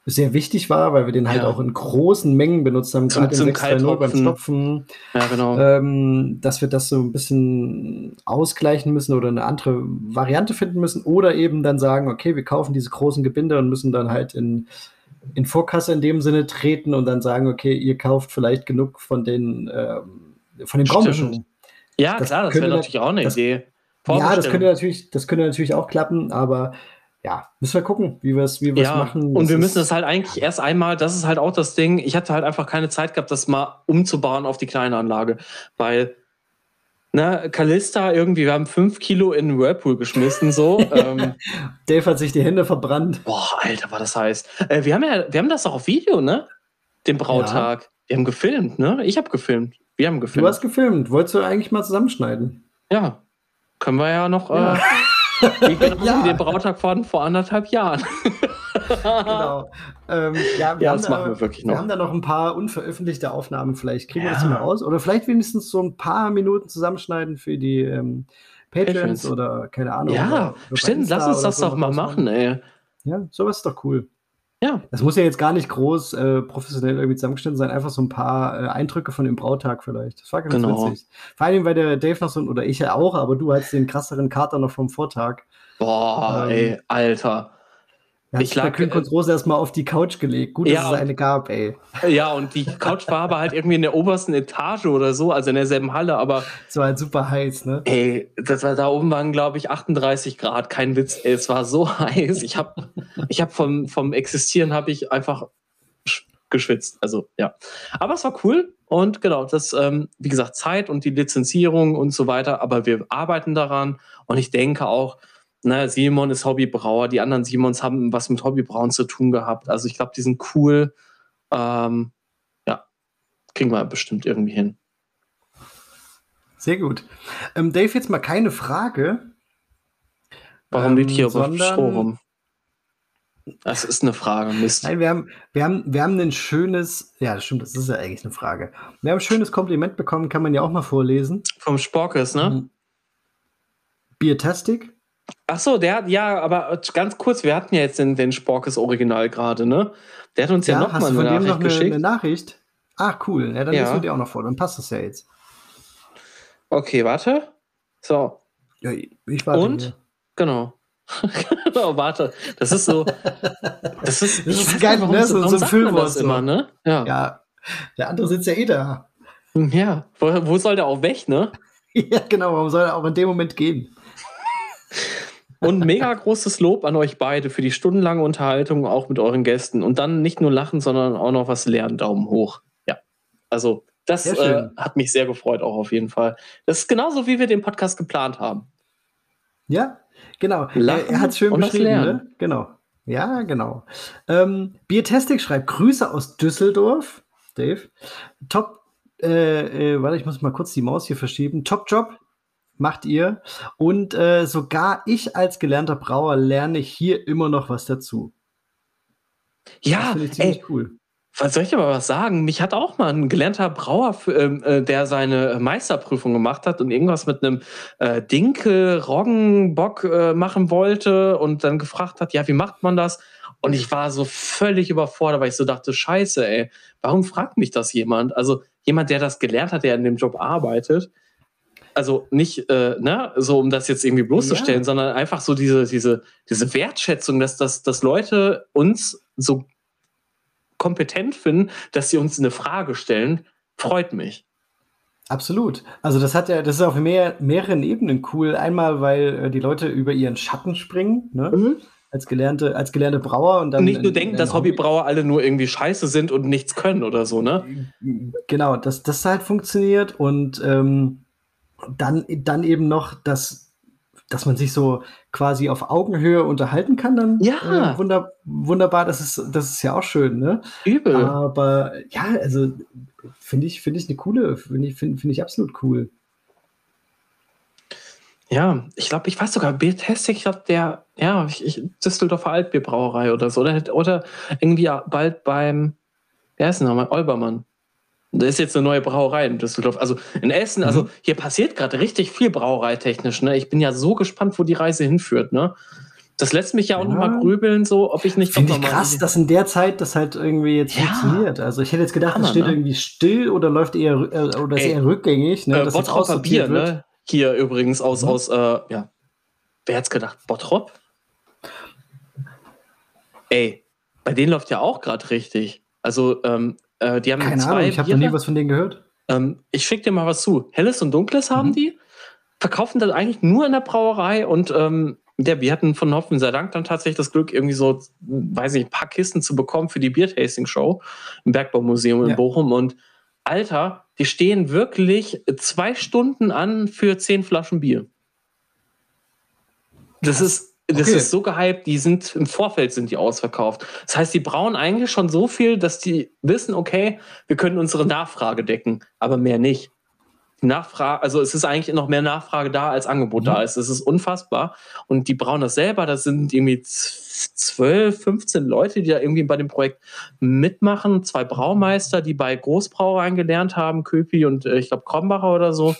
Speaker 1: sehr wichtig war, weil wir den halt ja. auch in großen Mengen benutzt haben,
Speaker 2: gerade im 630
Speaker 1: beim Stopfen.
Speaker 2: Ja, genau.
Speaker 1: Ähm, dass wir das so ein bisschen ausgleichen müssen oder eine andere Variante finden müssen oder eben dann sagen, okay, wir kaufen diese großen Gebinde und müssen dann halt in, in Vorkasse in dem Sinne treten und dann sagen, okay, ihr kauft vielleicht genug von den, ähm, von den Baummischungen.
Speaker 2: Ja, das klar, das wäre natürlich auch eine das, Idee.
Speaker 1: Ja, das könnte natürlich, das könnte natürlich auch klappen, aber ja, müssen wir gucken, wie wir es wie ja, machen.
Speaker 2: Und wir müssen es halt eigentlich erst einmal, das ist halt auch das Ding, ich hatte halt einfach keine Zeit gehabt, das mal umzubauen auf die kleine Anlage, weil ne, Callista irgendwie, wir haben fünf Kilo in den Whirlpool geschmissen, so. ähm,
Speaker 1: Dave hat sich die Hände verbrannt.
Speaker 2: Boah, Alter, war das heiß. Äh, wir haben ja, wir haben das auch auf Video, ne? Den Brautag. Ja. Wir haben gefilmt, ne? Ich habe gefilmt. Wir haben gefilmt.
Speaker 1: Du hast gefilmt. Wolltest du eigentlich mal zusammenschneiden?
Speaker 2: Ja. Können wir ja noch. Ja. Äh, wie genau ja. den Brautag von vor anderthalb Jahren.
Speaker 1: genau. Ähm, ja, wir,
Speaker 2: ja,
Speaker 1: haben
Speaker 2: da, wir, wirklich noch.
Speaker 1: wir haben da noch ein paar unveröffentlichte Aufnahmen. Vielleicht kriegen ja. wir das mal raus. Oder vielleicht wenigstens so ein paar Minuten zusammenschneiden für die ähm, Patreons oder keine Ahnung.
Speaker 2: Ja, stimmt. Lass uns das doch mal machen, ey.
Speaker 1: Ja, sowas ist doch cool.
Speaker 2: Ja.
Speaker 1: Das muss ja jetzt gar nicht groß äh, professionell irgendwie zusammengeschnitten sein, einfach so ein paar äh, Eindrücke von dem Brautag vielleicht. Das war ganz genau. witzig. Vor allem, weil der Dave noch so, oder ich ja auch, aber du hattest den krasseren Kater noch vom Vortag.
Speaker 2: Boah, ähm, ey, Alter.
Speaker 1: Er ich lag Kühn Rose erstmal auf die Couch gelegt. Gut, ja, dass es eine gab, ey.
Speaker 2: Ja, und die Couch war aber halt irgendwie in der obersten Etage oder so, also in derselben Halle, aber.
Speaker 1: Es war halt super heiß, ne?
Speaker 2: Ey, das war, da oben waren, glaube ich, 38 Grad, kein Witz, ey, es war so heiß. Ich habe ich hab vom, vom Existieren habe ich einfach geschwitzt. Also, ja. Aber es war cool und genau, das, ähm, wie gesagt, Zeit und die Lizenzierung und so weiter, aber wir arbeiten daran und ich denke auch, ne, Simon ist Hobbybrauer, die anderen Simons haben was mit Hobbybrauen zu tun gehabt. Also ich glaube, die sind cool. Ähm, ja, kriegen wir bestimmt irgendwie hin.
Speaker 1: Sehr gut. Ähm, Dave, jetzt mal keine Frage.
Speaker 2: Warum ähm, liegt hier sondern, Stroh rum? Das ist eine Frage, Mist.
Speaker 1: Nein, wir haben, wir, haben, wir haben ein schönes, ja, das stimmt, das ist ja eigentlich eine Frage. Wir haben ein schönes Kompliment bekommen, kann man ja auch mal vorlesen.
Speaker 2: Vom Sporkes, ne?
Speaker 1: Biertastic.
Speaker 2: Ach so, der hat, ja, aber ganz kurz, wir hatten ja jetzt den, den Sporkes Original gerade, ne? Der hat uns ja, ja noch mal eine Nachricht noch geschickt. Eine
Speaker 1: Nachricht? Ah, cool. Ja, dann ja. lesen wir auch noch vor, dann passt das ja jetzt.
Speaker 2: Okay, warte. So.
Speaker 1: Ja, ich warte.
Speaker 2: Und? Hier. Genau. genau, warte. Das ist so. Das ist,
Speaker 1: das ist geil, ne? So, so ein Füllwort
Speaker 2: immer, ne?
Speaker 1: Ja. ja. Der andere sitzt ja eh da.
Speaker 2: Ja. Wo, wo soll der auch weg, ne?
Speaker 1: ja, genau. Warum soll er auch in dem Moment gehen?
Speaker 2: Und mega großes Lob an euch beide für die stundenlange Unterhaltung, auch mit euren Gästen. Und dann nicht nur lachen, sondern auch noch was lernen. Daumen hoch. Ja. Also, das äh, hat mich sehr gefreut, auch auf jeden Fall. Das ist genauso, wie wir den Podcast geplant haben.
Speaker 1: Ja, genau. Lachen er hat es schön beschrieben, ne? Genau. Ja, genau. Ähm, Biertastic schreibt Grüße aus Düsseldorf. Dave. Top, äh, äh, warte, ich muss mal kurz die Maus hier verschieben. Top Job, macht ihr. Und äh, sogar ich als gelernter Brauer lerne hier immer noch was dazu.
Speaker 2: Ja, das ich ziemlich ey, cool. Was soll ich aber was sagen? Mich hat auch mal ein gelernter Brauer, ähm, äh, der seine Meisterprüfung gemacht hat und irgendwas mit einem äh, Dinkel, Roggenbock äh, machen wollte und dann gefragt hat, ja, wie macht man das? Und ich war so völlig überfordert, weil ich so dachte, scheiße, ey, warum fragt mich das jemand? Also jemand, der das gelernt hat, der in dem Job arbeitet, also nicht, äh, ne, so um das jetzt irgendwie bloßzustellen, ja. sondern einfach so diese, diese, diese Wertschätzung, dass, dass, dass Leute uns so kompetent finden, dass sie uns eine Frage stellen, freut mich.
Speaker 1: Absolut. Also das hat ja, das ist auf mehr, mehreren Ebenen cool. Einmal, weil äh, die Leute über ihren Schatten springen, ne? Mhm. Als gelernte, als gelernte Brauer und dann.
Speaker 2: nicht nur in, denken, in dass Hobbybrauer alle nur irgendwie scheiße sind und nichts können oder so, ne?
Speaker 1: Genau, dass das halt funktioniert und ähm, dann, dann eben noch, dass dass man sich so quasi auf Augenhöhe unterhalten kann, dann
Speaker 2: Ja.
Speaker 1: äh, wunder, wunderbar, das ist, das ist ja auch schön, ne?
Speaker 2: Übel.
Speaker 1: Aber ja, also finde ich, finde ich eine coole, finde ich, finde finde ich absolut cool.
Speaker 2: Ja, ich glaube, ich weiß sogar, Biertesting, ich glaube, der, ja, ich, ich, Düsseldorfer Altbierbrauerei oder so, oder, oder irgendwie bald beim, wer ist denn nochmal, Olbermann. Da ist jetzt eine neue Brauerei in Düsseldorf. Also in Essen, also
Speaker 1: Mhm.
Speaker 2: hier passiert gerade richtig viel brauereitechnisch. Ne? Ich bin ja so gespannt, wo die Reise hinführt. Ne? Das lässt mich ja auch
Speaker 1: Ja.
Speaker 2: nochmal grübeln, so, ob ich nicht
Speaker 1: Finde ich krass, dass in der Zeit das halt irgendwie jetzt
Speaker 2: Ja.
Speaker 1: funktioniert. Also ich hätte jetzt gedacht,
Speaker 2: Hammer,
Speaker 1: das steht
Speaker 2: ne?
Speaker 1: irgendwie still oder läuft eher äh, oder ist
Speaker 2: Ey,
Speaker 1: eher rückgängig, ne?
Speaker 2: äh,
Speaker 1: aussortiert wird.
Speaker 2: ne? Hier übrigens aus,
Speaker 1: Mhm.
Speaker 2: aus äh, ja. Wer hätte gedacht? Bottrop? Ey, bei denen läuft ja auch gerade richtig. Also, ähm, äh, die haben
Speaker 1: Keine
Speaker 2: zwei
Speaker 1: Ahnung, ich habe noch nie was von denen gehört.
Speaker 2: Ähm, ich schicke dir mal was zu. Helles und Dunkles haben
Speaker 1: Mhm.
Speaker 2: die. Verkaufen das eigentlich nur in der Brauerei und ähm, der, wir hatten von Hoffen sei Dank dann tatsächlich das Glück, irgendwie so, weiß nicht, ein paar Kisten zu bekommen für die Biertasting-Show im Bergbaumuseum in
Speaker 1: Ja.
Speaker 2: Bochum. Und Alter, die stehen wirklich zwei Stunden an für zehn Flaschen Bier. Das ist, das
Speaker 1: Okay.
Speaker 2: ist so gehypt, die sind im Vorfeld sind die ausverkauft. Das heißt, die brauen eigentlich schon so viel, dass die wissen, okay, wir können unsere Nachfrage decken, aber mehr nicht. Nachfrage, also es ist eigentlich noch mehr Nachfrage da, als Angebot
Speaker 1: Mhm.
Speaker 2: da ist. Es ist unfassbar. Und die brauen das selber. Das sind irgendwie z- 12, 15 Leute, die da irgendwie bei dem Projekt mitmachen. Zwei Braumeister, die bei Großbrauereien gelernt haben, Köpi und äh, ich glaube Krombacher oder so.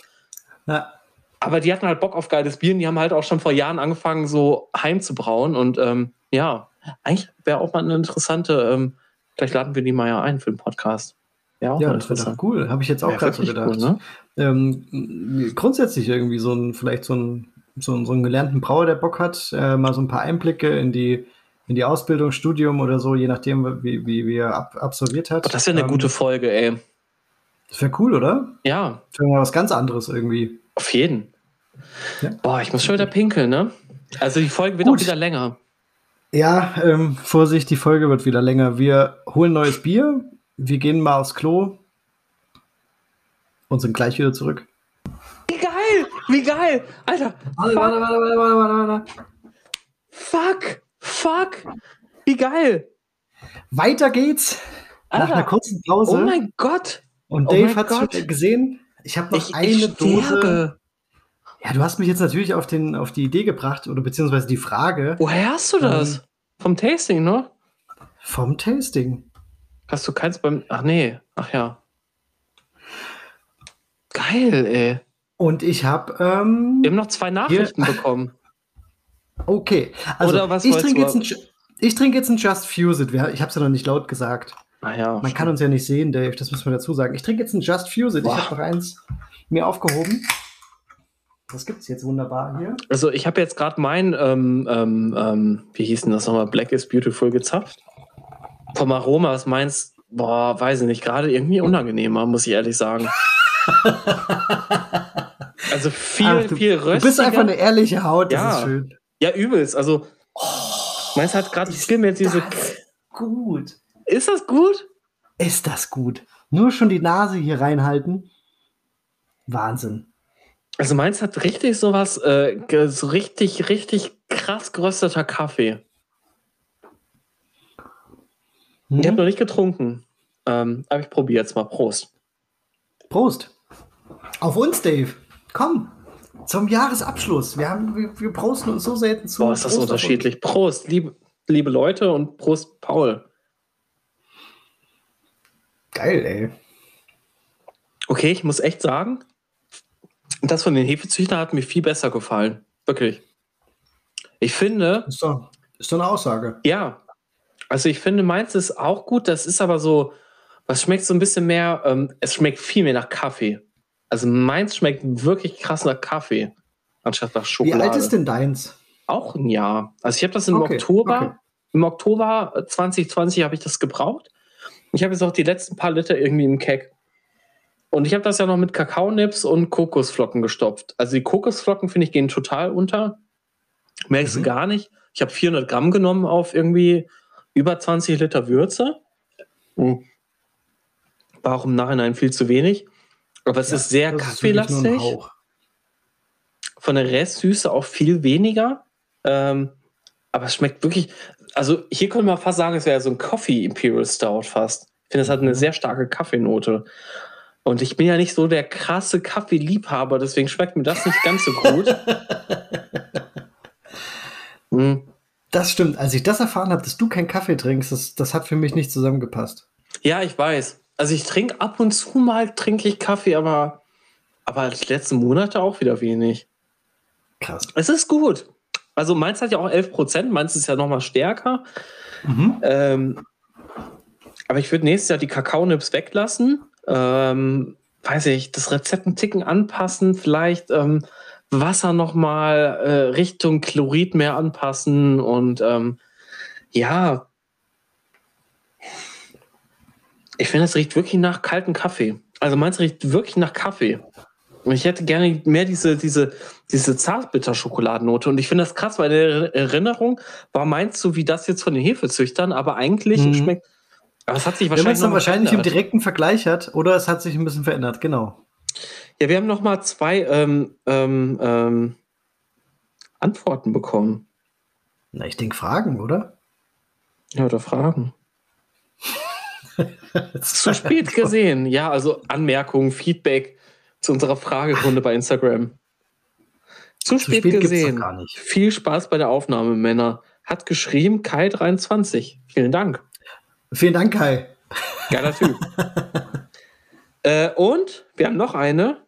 Speaker 1: Ja.
Speaker 2: Aber die hatten halt Bock auf geiles Bier und die haben halt auch schon vor Jahren angefangen, so heimzubrauen. Und ähm, ja, eigentlich wäre auch mal eine interessante, ähm, vielleicht laden wir die mal ja ein für den Podcast.
Speaker 1: Ja,
Speaker 2: mal
Speaker 1: das wäre doch cool. Habe ich jetzt auch gerade so gedacht.
Speaker 2: cool, ne?
Speaker 1: ähm, grundsätzlich irgendwie so ein, vielleicht so ein, so ein, so einen gelernten Brauer, der Bock hat, äh, mal so ein paar Einblicke in die, in die Ausbildung, Studium oder so, je nachdem, wie, wie, wie er ab, absolviert hat.
Speaker 2: Oh, das wäre eine
Speaker 1: Ähm,
Speaker 2: gute Folge, ey.
Speaker 1: Das wäre cool, oder?
Speaker 2: Ja,
Speaker 1: Das wäre mal was ganz anderes irgendwie.
Speaker 2: Auf jeden.
Speaker 1: Ja.
Speaker 2: Boah, ich muss schon wieder pinkeln, ne? Also die Folge wird
Speaker 1: Gut.
Speaker 2: auch wieder länger.
Speaker 1: Ja, ähm, Vorsicht, die Folge wird wieder länger. Wir holen neues Bier, wir gehen mal aufs Klo und sind gleich wieder zurück.
Speaker 2: Wie geil! Wie geil! Alter!
Speaker 1: Warte,
Speaker 2: fuck,
Speaker 1: warte, warte, warte, warte, warte.
Speaker 2: fuck! Fuck! Wie geil!
Speaker 1: Weiter geht's. Nach
Speaker 2: Alter.
Speaker 1: einer kurzen Pause.
Speaker 2: Oh mein Gott!
Speaker 1: Und
Speaker 2: Oh
Speaker 1: Dave
Speaker 2: mein
Speaker 1: hat gesehen. Ich habe noch
Speaker 2: Ich,
Speaker 1: eine
Speaker 2: ich
Speaker 1: Dose. Ja, du hast mich jetzt natürlich auf, den, auf die Idee gebracht oder beziehungsweise die Frage
Speaker 2: Woher hast du das?
Speaker 1: Ähm.
Speaker 2: Vom Tasting, ne?
Speaker 1: vom Tasting.
Speaker 2: Hast du keins beim. Ach nee, ach ja. Geil, ey.
Speaker 1: Und ich habe, ähm,
Speaker 2: Wir haben noch zwei Nachrichten bekommen.
Speaker 1: okay. Also,
Speaker 2: Oder was
Speaker 1: ich trinke
Speaker 2: du-
Speaker 1: jetzt, ein, ich trinke jetzt ein Just Fuse It. Ich habe es ja noch nicht laut gesagt.
Speaker 2: Ah ja.
Speaker 1: Man kann uns ja nicht sehen, Dave. Das müssen wir dazu sagen. Ich trinke jetzt ein Just Fuse It.
Speaker 2: Boah.
Speaker 1: Ich habe noch eins mir aufgehoben. Das gibt's jetzt wunderbar hier.
Speaker 2: Also ich habe jetzt gerade mein, ähm, ähm, ähm, wie hieß denn das nochmal, Black is Beautiful gezapft. Vom Aroma, was meinst boah, weiß ich nicht, gerade irgendwie unangenehmer, muss ich ehrlich sagen. also viel,
Speaker 1: Ach, du,
Speaker 2: viel
Speaker 1: du
Speaker 2: röstiger.
Speaker 1: bist einfach eine ehrliche Haut. Das
Speaker 2: Ja.
Speaker 1: ist schön.
Speaker 2: Ja, übelst. Also, meins hat gerade
Speaker 1: Ist
Speaker 2: viel mehr diese.
Speaker 1: gut.
Speaker 2: Ist das gut?
Speaker 1: Ist das gut. Nur schon die Nase hier reinhalten. Wahnsinn.
Speaker 2: Also meins hat richtig sowas, äh, so richtig, richtig krass gerösteter Kaffee.
Speaker 1: Hm?
Speaker 2: Ich habe noch nicht getrunken. Ähm, aber ich probiere jetzt mal. Prost.
Speaker 1: Prost. Auf uns, Dave. Komm. Zum Jahresabschluss. Wir, haben, wir, wir prosten uns so selten zu.
Speaker 2: Boah, ist das
Speaker 1: Prost
Speaker 2: unterschiedlich. Prost, liebe, liebe Leute und Prost, Paul.
Speaker 1: Geil, ey.
Speaker 2: Okay, ich muss echt sagen, das von den Hefezüchtern hat mir viel besser gefallen. Wirklich. Ich finde,
Speaker 1: Ist doch, ist doch eine Aussage.
Speaker 2: ja, also ich finde, meins ist auch gut. Das ist aber so, was schmeckt so ein bisschen mehr, ähm, es schmeckt viel mehr nach Kaffee. Also meins schmeckt wirklich krass nach Kaffee, anstatt nach
Speaker 1: Wie
Speaker 2: Schokolade.
Speaker 1: alt ist denn deins?
Speaker 2: Auch ein Jahr. Also ich habe das im
Speaker 1: Okay,
Speaker 2: Oktober,
Speaker 1: okay.
Speaker 2: im Oktober 2020 habe ich das gebraucht. Ich habe jetzt auch die letzten paar Liter irgendwie im Keck. Und ich habe das ja noch mit Kakaonips und Kokosflocken gestopft. Also die Kokosflocken, finde ich, gehen total unter. Merkst du
Speaker 1: Mhm.
Speaker 2: gar nicht. Ich habe 400 Gramm genommen auf irgendwie über 20 Liter Würze. Hm. War auch im Nachhinein viel zu wenig. Aber es
Speaker 1: Ja,
Speaker 2: ist sehr kaffeelastig. Von der Restsüße auch viel weniger. Ähm, aber es schmeckt wirklich, also hier könnte man fast sagen, es wäre so ein Coffee Imperial Stout fast. Ich finde, es hat eine mhm. sehr starke Kaffeenote. Und ich bin ja nicht so der krasse Kaffeeliebhaber, deswegen schmeckt mir das nicht ganz so gut.
Speaker 1: hm. Das stimmt. Als ich das erfahren habe, dass du keinen Kaffee trinkst, das, das hat für mich nicht zusammengepasst.
Speaker 2: Ja, ich weiß. Also ich trinke ab und zu mal trinke ich Kaffee, aber, aber die letzten Monate auch wieder wenig. Krass. Es ist gut. Also meins hat ja auch 11 Prozent, meins ist ja noch mal stärker. Mhm. Ähm, aber ich würde nächstes Jahr die Kakaonips weglassen. Ähm, weiß ich, das Rezept einen Ticken anpassen, vielleicht ähm, Wasser nochmal äh, Richtung Chlorid mehr anpassen und ähm, ja, ich finde, es riecht wirklich nach kaltem Kaffee. Also meins riecht wirklich nach Kaffee. Ich hätte gerne mehr diese, diese, diese Zartbitter-Schokoladennote. Und ich finde das krass, weil in der Erinnerung war meins so wie das jetzt von den Hefezüchtern, aber eigentlich mhm. schmeckt.
Speaker 1: Aber es hat sich wahrscheinlich. Wenn man es dann wahrscheinlich verändert. im direkten Vergleich hat, oder es hat sich ein bisschen verändert, genau.
Speaker 2: Ja, wir haben noch mal zwei ähm, ähm, ähm, Antworten bekommen.
Speaker 1: Na, ich denke Fragen, oder?
Speaker 2: Ja, oder Fragen. Zu spät gesehen. Ja, also Anmerkungen, Feedback zu unserer Fragerunde bei Instagram. Zu, Zu spät, spät gesehen. Viel Spaß bei der Aufnahme, Männer. Hat geschrieben Kai23. Vielen Dank.
Speaker 1: Vielen Dank, Kai.
Speaker 2: Geiler Typ. äh, und wir haben noch eine.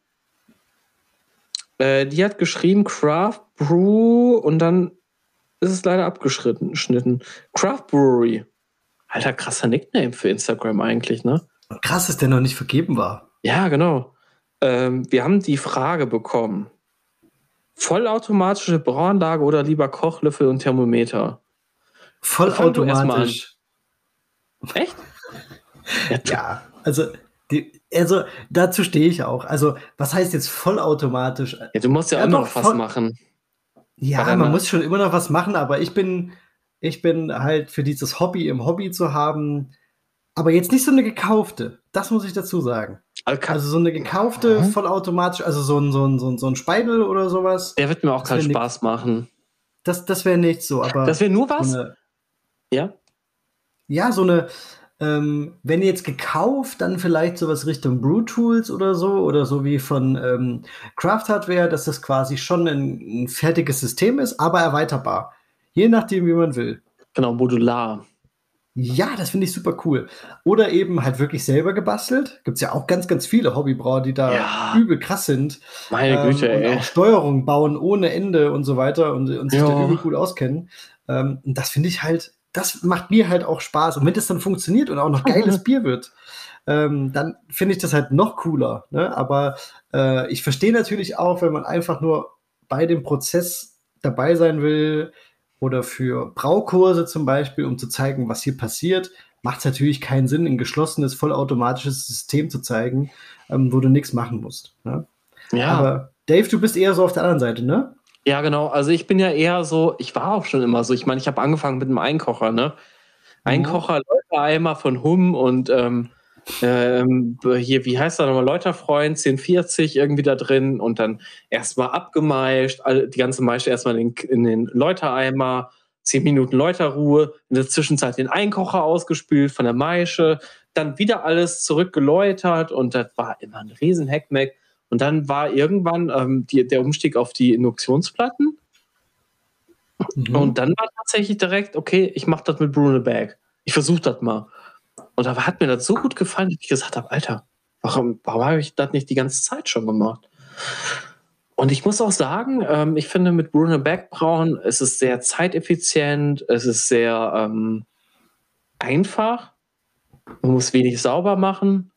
Speaker 2: Äh, die hat geschrieben Craft Brew und dann ist es leider abgeschnitten. Craft Brewery. Alter, krasser Nickname für Instagram eigentlich, ne?
Speaker 1: Krass, dass der noch nicht vergeben war.
Speaker 2: Ja, genau. Ähm, wir haben die Frage bekommen. Vollautomatische Brauanlage oder lieber Kochlöffel und Thermometer?
Speaker 1: Vollautomatisch.
Speaker 2: Echt?
Speaker 1: ja, also, die, also dazu stehe ich auch. Also, was heißt jetzt vollautomatisch?
Speaker 2: Ja, du musst ja, ja auch noch was machen.
Speaker 1: Ja, man muss schon immer noch was machen, aber ich bin, ich bin halt für dieses Hobby im Hobby zu haben, aber jetzt nicht so eine gekaufte. Das muss ich dazu sagen. Also so eine gekaufte, mhm. vollautomatisch, also so ein, so, ein, so, ein, so ein Speidel oder sowas.
Speaker 2: Der wird mir auch keinen Spaß nix. machen.
Speaker 1: Das, das wäre nicht so, aber.
Speaker 2: Das wäre nur was? So eine, ja.
Speaker 1: Ja, so eine, ähm, wenn jetzt gekauft, dann vielleicht sowas Richtung Brew Tools oder so, oder so wie von ähm, Craft Hardware, dass das quasi schon ein, ein fertiges System ist, aber erweiterbar. Je nachdem, wie man will.
Speaker 2: Genau, modular.
Speaker 1: Ja, das finde ich super cool. Oder eben halt wirklich selber gebastelt. Gibt es ja auch ganz, ganz viele Hobbybrauer, die da ja. übel krass sind.
Speaker 2: Meine ähm, Güte,
Speaker 1: ey. Und auch Steuerung bauen ohne Ende und so weiter und, und sich ja. da übel gut auskennen. Ähm, und das finde ich halt, das macht mir halt auch Spaß. Und wenn das dann funktioniert und auch noch geiles Bier wird, ähm, dann finde ich das halt noch cooler. Ne? Aber äh, ich verstehe natürlich auch, wenn man einfach nur bei dem Prozess dabei sein will, oder für Braukurse zum Beispiel, um zu zeigen, was hier passiert, macht es natürlich keinen Sinn, ein geschlossenes, vollautomatisches System zu zeigen, ähm, wo du nichts machen musst. Ne? Ja. Aber Dave, du bist eher so auf der anderen Seite, ne?
Speaker 2: Ja, genau. Also ich bin ja eher so, ich war auch schon immer so. Ich meine, ich habe angefangen mit einem Einkocher, ne? Einkocher, ja. Läufereimer von Hum und ähm, ähm, hier, wie heißt er nochmal, Läuterfreund, 1040 irgendwie da drin und dann erstmal abgemeischt, die ganze Maische erstmal in, in den Läutereimer, 10 Minuten Läuterruhe, in der Zwischenzeit den Einkocher ausgespült von der Maische, dann wieder alles zurückgeläutert und das war immer ein riesen Heckmeck. Und dann war irgendwann ähm, die, der Umstieg auf die Induktionsplatten. Mhm. Und dann war tatsächlich direkt, okay, ich mache das mit Bruno Bag. Ich versuche das mal. Und da hat mir das so gut gefallen, dass ich gesagt habe, Alter, warum, warum habe ich das nicht die ganze Zeit schon gemacht? Und ich muss auch sagen, ähm, ich finde mit Bruno Backbraun, es ist sehr zeiteffizient, es ist sehr ähm, einfach, man muss wenig sauber machen.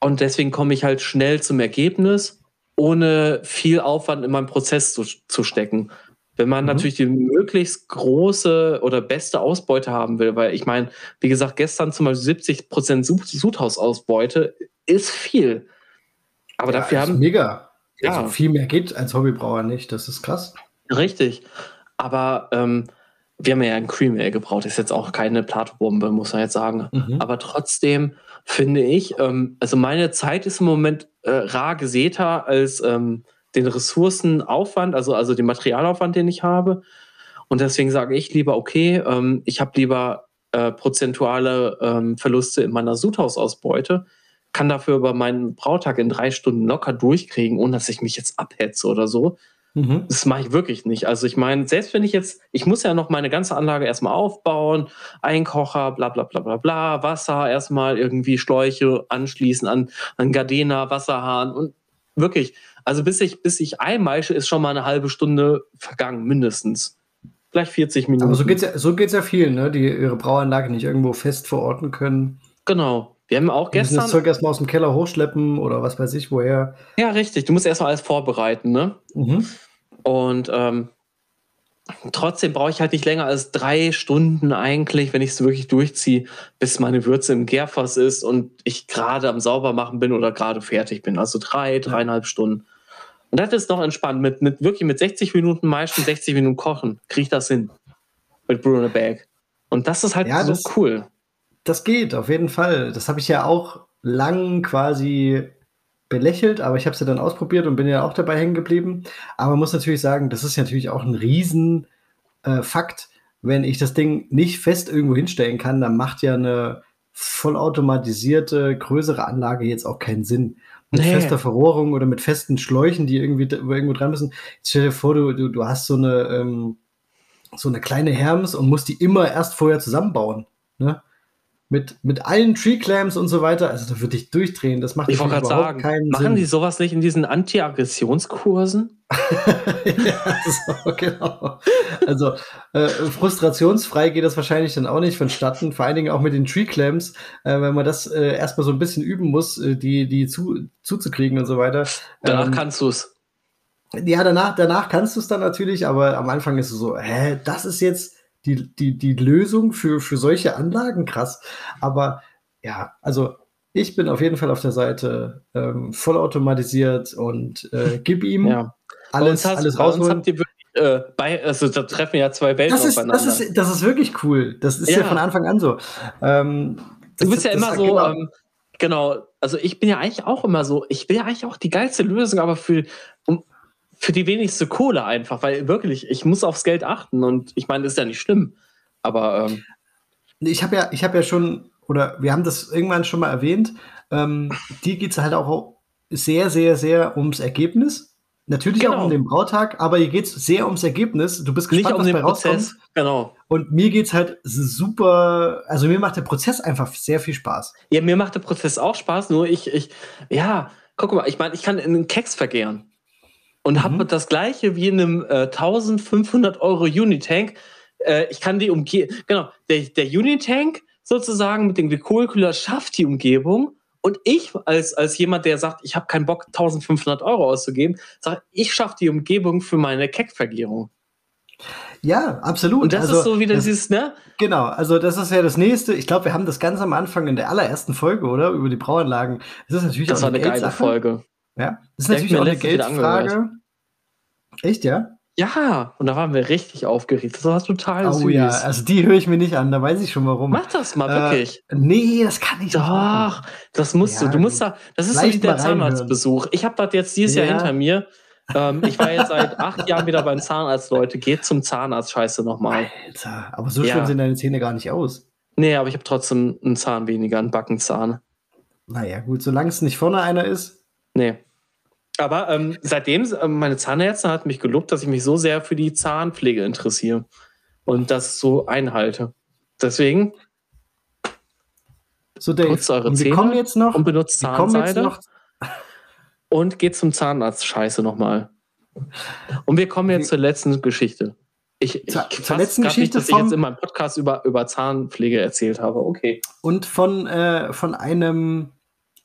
Speaker 2: Und deswegen komme ich halt schnell zum Ergebnis, ohne viel Aufwand in meinen Prozess zu, zu stecken. Wenn man mhm. natürlich die möglichst große oder beste Ausbeute haben will, weil ich meine, wie gesagt, gestern zum Beispiel 70 Prozent Sudhausausbeute ist viel. Aber ja, dafür haben.
Speaker 1: Mega. Ja. Also viel mehr geht als Hobbybrauer nicht. Das ist krass.
Speaker 2: Richtig. Aber ähm, wir haben ja ein Cream Ale gebraut. Ist jetzt auch keine Platobombe, muss man jetzt sagen. Mhm. Aber trotzdem finde ich, ähm, also meine Zeit ist im Moment äh, rar gesäter als ähm, den Ressourcenaufwand, also, also den Materialaufwand, den ich habe. Und deswegen sage ich lieber, okay, ähm, ich habe lieber äh, prozentuale ähm, Verluste in meiner Sudhausausbeute, kann dafür aber meinen Brautag in drei Stunden locker durchkriegen, ohne dass ich mich jetzt abhetze oder so. Mhm. Das mache ich wirklich nicht. Also ich meine, selbst wenn ich jetzt, ich muss ja noch meine ganze Anlage erstmal aufbauen, Einkocher, bla bla bla bla bla, Wasser erstmal irgendwie Schläuche anschließen an, an Gardena, Wasserhahn und wirklich, also bis ich, bis ich einmeische, ist schon mal eine halbe Stunde vergangen, mindestens. Vielleicht 40 Minuten. Aber
Speaker 1: so geht's ja, so geht's ja vielen, ne? die ihre Brauanlage nicht irgendwo fest verorten können.
Speaker 2: Genau. Wir haben auch gestern.
Speaker 1: Das Zeug erstmal aus dem Keller hochschleppen oder was weiß ich woher.
Speaker 2: Ja, richtig. Du musst erstmal alles vorbereiten, ne? Mhm. Und ähm, trotzdem brauche ich halt nicht länger als drei Stunden eigentlich, wenn ich es wirklich durchziehe, bis meine Würze im Gärfass ist und ich gerade am Saubermachen bin oder gerade fertig bin. Also drei, dreieinhalb. Stunden. Und das ist noch entspannt. Mit, mit wirklich mit 60 Minuten meisten 60 Minuten kochen, kriege ich das hin. Mit Bruno Bag. Und das ist halt ja, so das, cool.
Speaker 1: Das geht, auf jeden Fall. Das habe ich ja auch lang quasi belächelt, aber ich habe es ja dann ausprobiert und bin ja auch dabei hängen geblieben. Aber man muss natürlich sagen, das ist natürlich auch ein riesen äh. Wenn ich das Ding nicht fest irgendwo hinstellen kann, dann macht ja eine vollautomatisierte, größere Anlage jetzt auch keinen Sinn. Mit nee. fester Verrohrung oder mit festen Schläuchen, die irgendwie irgendwo dran müssen. Jetzt stell dir vor, du, du, du hast so eine, ähm, so eine kleine Hermes und musst die immer erst vorher zusammenbauen. Ne? Mit, mit allen Tree Clamps und so weiter. Also da würde ich durchdrehen. Das macht
Speaker 2: ich überhaupt sagen, keinen machen Sinn. Machen die sowas nicht in diesen Anti-Aggressionskursen?
Speaker 1: ja, so, genau. Also äh, frustrationsfrei geht das wahrscheinlich dann auch nicht vonstatten. Vor allen Dingen auch mit den Tree Clamps, äh, wenn man das äh, erstmal so ein bisschen üben muss, äh, die, die zu, zuzukriegen und so weiter.
Speaker 2: Danach ähm, kannst du es.
Speaker 1: Ja, danach, danach kannst du es dann natürlich, aber am Anfang ist es so, hä, das ist jetzt die, die, die Lösung für, für solche Anlagen krass. Aber ja, also ich bin auf jeden Fall auf der Seite ähm, vollautomatisiert und äh, gib ihm ja. alles, hast, alles rausholen.
Speaker 2: Äh, bei, also da treffen ja zwei Welten
Speaker 1: das ist, aufeinander. Das ist, das ist wirklich cool. Das ist ja, ja von Anfang an so. Ähm,
Speaker 2: du bist ja immer so, genau, ähm, genau, also ich bin ja eigentlich auch immer so, ich will ja eigentlich auch die geilste Lösung, aber für, für die wenigste Kohle einfach, weil wirklich, ich muss aufs Geld achten und ich meine, das ist ja nicht schlimm. Aber ähm,
Speaker 1: ich habe ja, ich habe ja schon, oder wir haben das irgendwann schon mal erwähnt, ähm, dir geht es halt auch sehr, sehr, sehr ums Ergebnis. Natürlich genau. auch um den Brautag, aber hier geht es sehr ums Ergebnis. Du bist gespannt,
Speaker 2: Nicht um was den bei Prozess. rauskommt. Genau.
Speaker 1: Und mir geht es halt super, also mir macht der Prozess einfach sehr viel Spaß.
Speaker 2: Ja, mir macht der Prozess auch Spaß, nur ich, ich, ja, guck mal, ich meine, ich kann einen Keks vergehren und mhm. habe das gleiche wie in einem äh, 1500 Euro Unitank. Äh, ich kann die umgehen, genau, der, der Unitank sozusagen mit dem Glykolkühler schafft die Umgebung und ich als, als jemand, der sagt, ich habe keinen Bock, 1500 Euro auszugeben, sage, ich schaffe die Umgebung für meine Keckvergärung.
Speaker 1: Ja, absolut.
Speaker 2: Und das also, ist so wieder das, dieses, ne?
Speaker 1: Genau, also das ist ja das nächste. Ich glaube, wir haben das ganz am Anfang in der allerersten Folge, oder? Über die Brauanlagen.
Speaker 2: Das ist natürlich das auch war eine, eine geile Folge.
Speaker 1: Ja, das ist natürlich auch eine Geldfrage. Echt, ja?
Speaker 2: Ja, und da waren wir richtig aufgeregt. Das war total oh, süß. Oh ja,
Speaker 1: also die höre ich mir nicht an, da weiß ich schon warum.
Speaker 2: Mach das mal, äh, wirklich.
Speaker 1: Nee, das kann ich
Speaker 2: Doch, das musst ja, du. Du musst da, das ist so wie der Zahnarztbesuch. Ich habe das jetzt dieses ja. Jahr hinter mir. ähm, ich war jetzt seit acht Jahren wieder beim Zahnarzt, Leute. Geht zum Zahnarzt, scheiße nochmal.
Speaker 1: Alter, aber so schlimm sehen deine Zähne gar nicht aus.
Speaker 2: Nee, aber ich habe trotzdem einen Zahn weniger, einen Backenzahn.
Speaker 1: Naja, gut, solange es nicht vorne einer ist.
Speaker 2: Nee. Aber ähm, seitdem, äh, meine Zahnärztin hat mich gelobt, dass ich mich so sehr für die Zahnpflege interessiere und das so einhalte. Deswegen
Speaker 1: so, Dave,
Speaker 2: putzt eure
Speaker 1: Zähne kommen jetzt noch,
Speaker 2: und benutzt Zahnseide und geht zum Zahnarzt. Scheiße nochmal. Und wir kommen jetzt zur letzten Geschichte. Ich, ich zur,
Speaker 1: zur letzten Geschichte, nicht,
Speaker 2: dass ich jetzt in meinem Podcast über, über Zahnpflege erzählt habe. Okay.
Speaker 1: Und von, äh, von einem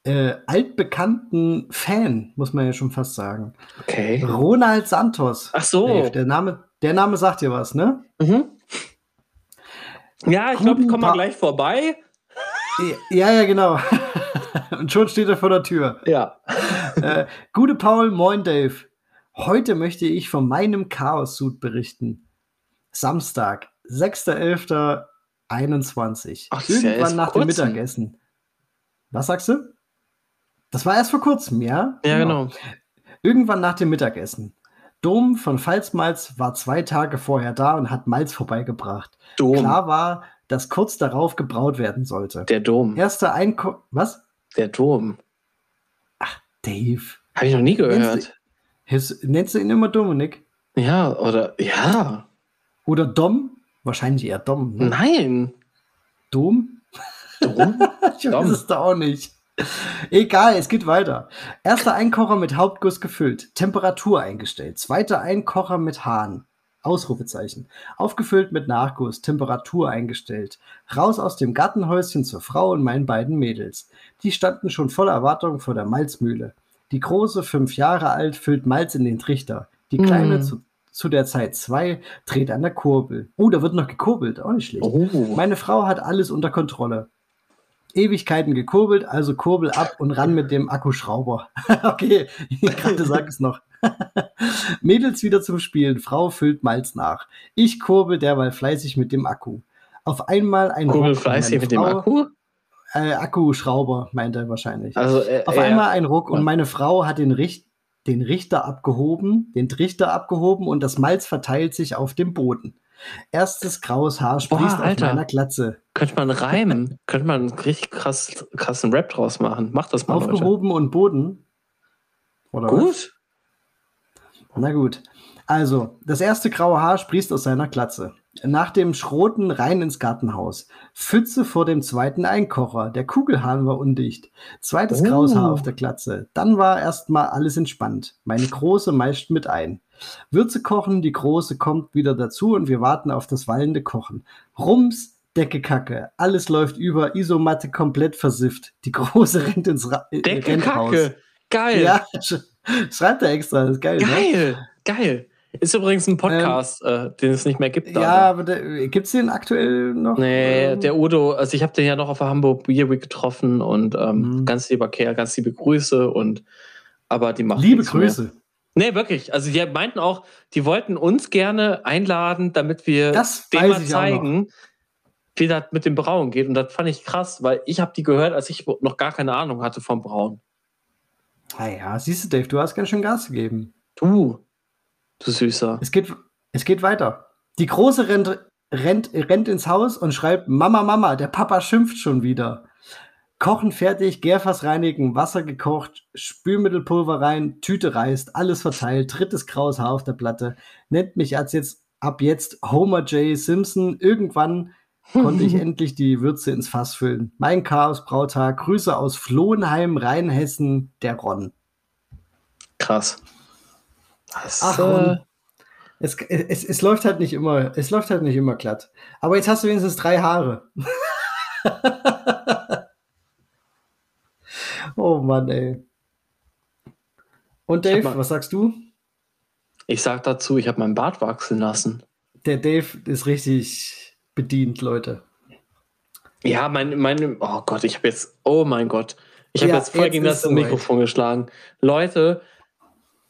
Speaker 1: äh, altbekannten Fan, muss man ja schon fast sagen.
Speaker 2: Okay.
Speaker 1: Ronald Santos.
Speaker 2: Ach so.
Speaker 1: Dave, der, Name, der Name sagt dir was, ne?
Speaker 2: Mhm. Ja, ich glaube, ich komme mal gleich vorbei.
Speaker 1: Ja, ja, genau. Und schon steht er vor der Tür.
Speaker 2: Ja.
Speaker 1: Äh, gute Paul, moin Dave. Heute möchte ich von meinem Chaos-Suit berichten. Samstag, 6.11.21. Irgendwann ja nach dem Mittagessen. Was sagst du? Das war erst vor kurzem, ja?
Speaker 2: Ja, genau.
Speaker 1: Irgendwann nach dem Mittagessen. Dom von Pfalzmalz war zwei Tage vorher da und hat Malz vorbeigebracht.
Speaker 2: Dom.
Speaker 1: Klar war, dass kurz darauf gebraut werden sollte.
Speaker 2: Der Dom.
Speaker 1: Erster Einkauf. Was?
Speaker 2: Der Dom.
Speaker 1: Dave.
Speaker 2: Habe ich noch nie
Speaker 1: Nennst
Speaker 2: gehört.
Speaker 1: His- Nennst du ihn immer Dominik?
Speaker 2: Ja, oder ja.
Speaker 1: Oder Dom? Wahrscheinlich eher Dom. Ne?
Speaker 2: Nein.
Speaker 1: Dom?
Speaker 2: Dom?
Speaker 1: Ich weiß
Speaker 2: Dom.
Speaker 1: es da auch nicht. Egal, es geht weiter. Erster Einkocher mit Hauptguss gefüllt, Temperatur eingestellt. Zweiter Einkocher mit Hahn. Ausrufezeichen. Aufgefüllt mit Nachguss, Temperatur eingestellt. Raus aus dem Gartenhäuschen zur Frau und meinen beiden Mädels. Die standen schon voller Erwartung vor der Malzmühle. Die große, fünf Jahre alt, füllt Malz in den Trichter. Die kleine,
Speaker 2: Mm.
Speaker 1: zu, zu der Zeit zwei, dreht an der Kurbel. Oh, da wird noch gekurbelt, auch nicht schlecht.
Speaker 2: Oh.
Speaker 1: Meine Frau hat alles unter Kontrolle. Ewigkeiten gekurbelt, also Kurbel ab und ran mit dem Akkuschrauber. okay, gerade sag es noch. Mädels wieder zum Spielen, Frau füllt Malz nach. Ich kurbel derweil fleißig mit dem Akku. Auf einmal ein
Speaker 2: Kurbel fleißig mit dem
Speaker 1: Frau-
Speaker 2: Akku?
Speaker 1: Äh, Akkuschrauber, meint er wahrscheinlich.
Speaker 2: Also, äh,
Speaker 1: Auf einmal ein Ruck und meine Frau hat den, Richt den Richter abgehoben, den Trichter abgehoben und das Malz verteilt sich auf dem Boden. Erstes graues Haar sprießt auf
Speaker 2: Alter.
Speaker 1: meiner Glatze.
Speaker 2: Könnte man reimen. könnte man einen richtig krass, krassen Rap draus machen. Mach das mal, Leute.
Speaker 1: Aufgehoben und Boden. Oder was?
Speaker 2: Gut.
Speaker 1: Na gut. Also, das erste graue Haar sprießt aus seiner Glatze. Nach dem Schroten rein ins Gartenhaus. Pfütze vor dem zweiten Einkocher. Der Kugelhahn war undicht. Zweites
Speaker 2: Oh.
Speaker 1: graues Haar auf der Glatze. Dann war erstmal alles entspannt. Meine Große meischt mit ein. Würze kochen, die Große kommt wieder dazu und wir warten auf das wallende Kochen. Rums, Decke kacke. Alles läuft über, Isomatte komplett versifft. Die Große rennt ins Ra äh,
Speaker 2: Decke
Speaker 1: rennt raus.
Speaker 2: Kacke. Geil.
Speaker 1: Ja, sch schreibt er extra. Das ist geil. Ne?
Speaker 2: Geil. Geil. Ist übrigens ein Podcast, äh, den es nicht mehr gibt.
Speaker 1: Ja,
Speaker 2: leider.
Speaker 1: aber der, gibt's den aktuell noch?
Speaker 2: Nee,
Speaker 1: Ähm,
Speaker 2: der Udo, also ich habe den ja noch auf der Hamburg Beer Week getroffen und ähm,
Speaker 1: Mhm.
Speaker 2: ganz lieber Kerl, ganz liebe Grüße und aber die machen
Speaker 1: Liebe
Speaker 2: nichts mehr. Nee, wirklich. Also die meinten auch, die wollten uns gerne einladen, damit wir
Speaker 1: Das
Speaker 2: dem mal zeigen, wie das mit dem Brauen geht. Und das fand ich krass, weil ich habe die gehört, als ich noch gar keine Ahnung hatte vom Brauen.
Speaker 1: Naja, siehst du, Dave, du hast ganz schön Gas gegeben.
Speaker 2: Du, du Süßer.
Speaker 1: Es geht, es geht weiter. Die Große rennt, rennt, rennt ins Haus und schreibt: Mama, Mama, der Papa schimpft schon wieder. Kochen fertig, Gärfass reinigen, Wasser gekocht, Spülmittelpulver rein, Tüte reißt, alles verteilt, drittes graues Haar auf der Platte. Nennt mich als jetzt ab jetzt Homer J. Simpson. Irgendwann konnte ich endlich die Würze ins Fass füllen. Mein Chaos Brautag, Grüße aus Flohenheim, Rheinhessen, der Ron.
Speaker 2: Krass. Das,
Speaker 1: Ach,
Speaker 2: äh,
Speaker 1: Ron. Es, es, es läuft halt nicht immer, es läuft halt nicht immer glatt. Aber jetzt hast du wenigstens drei Haare. oh Mann, ey. Und Dave,
Speaker 2: mal-
Speaker 1: was sagst du?
Speaker 2: ich sag dazu, ich habe meinen Bart wachsen lassen.
Speaker 1: Der Dave ist richtig bedient, Leute.
Speaker 2: Ja, mein, mein, oh Gott, ich habe jetzt, oh mein Gott, ich habe
Speaker 1: Ja,
Speaker 2: jetzt voll
Speaker 1: jetzt
Speaker 2: gegen das. Mikrofon geschlagen. Leute,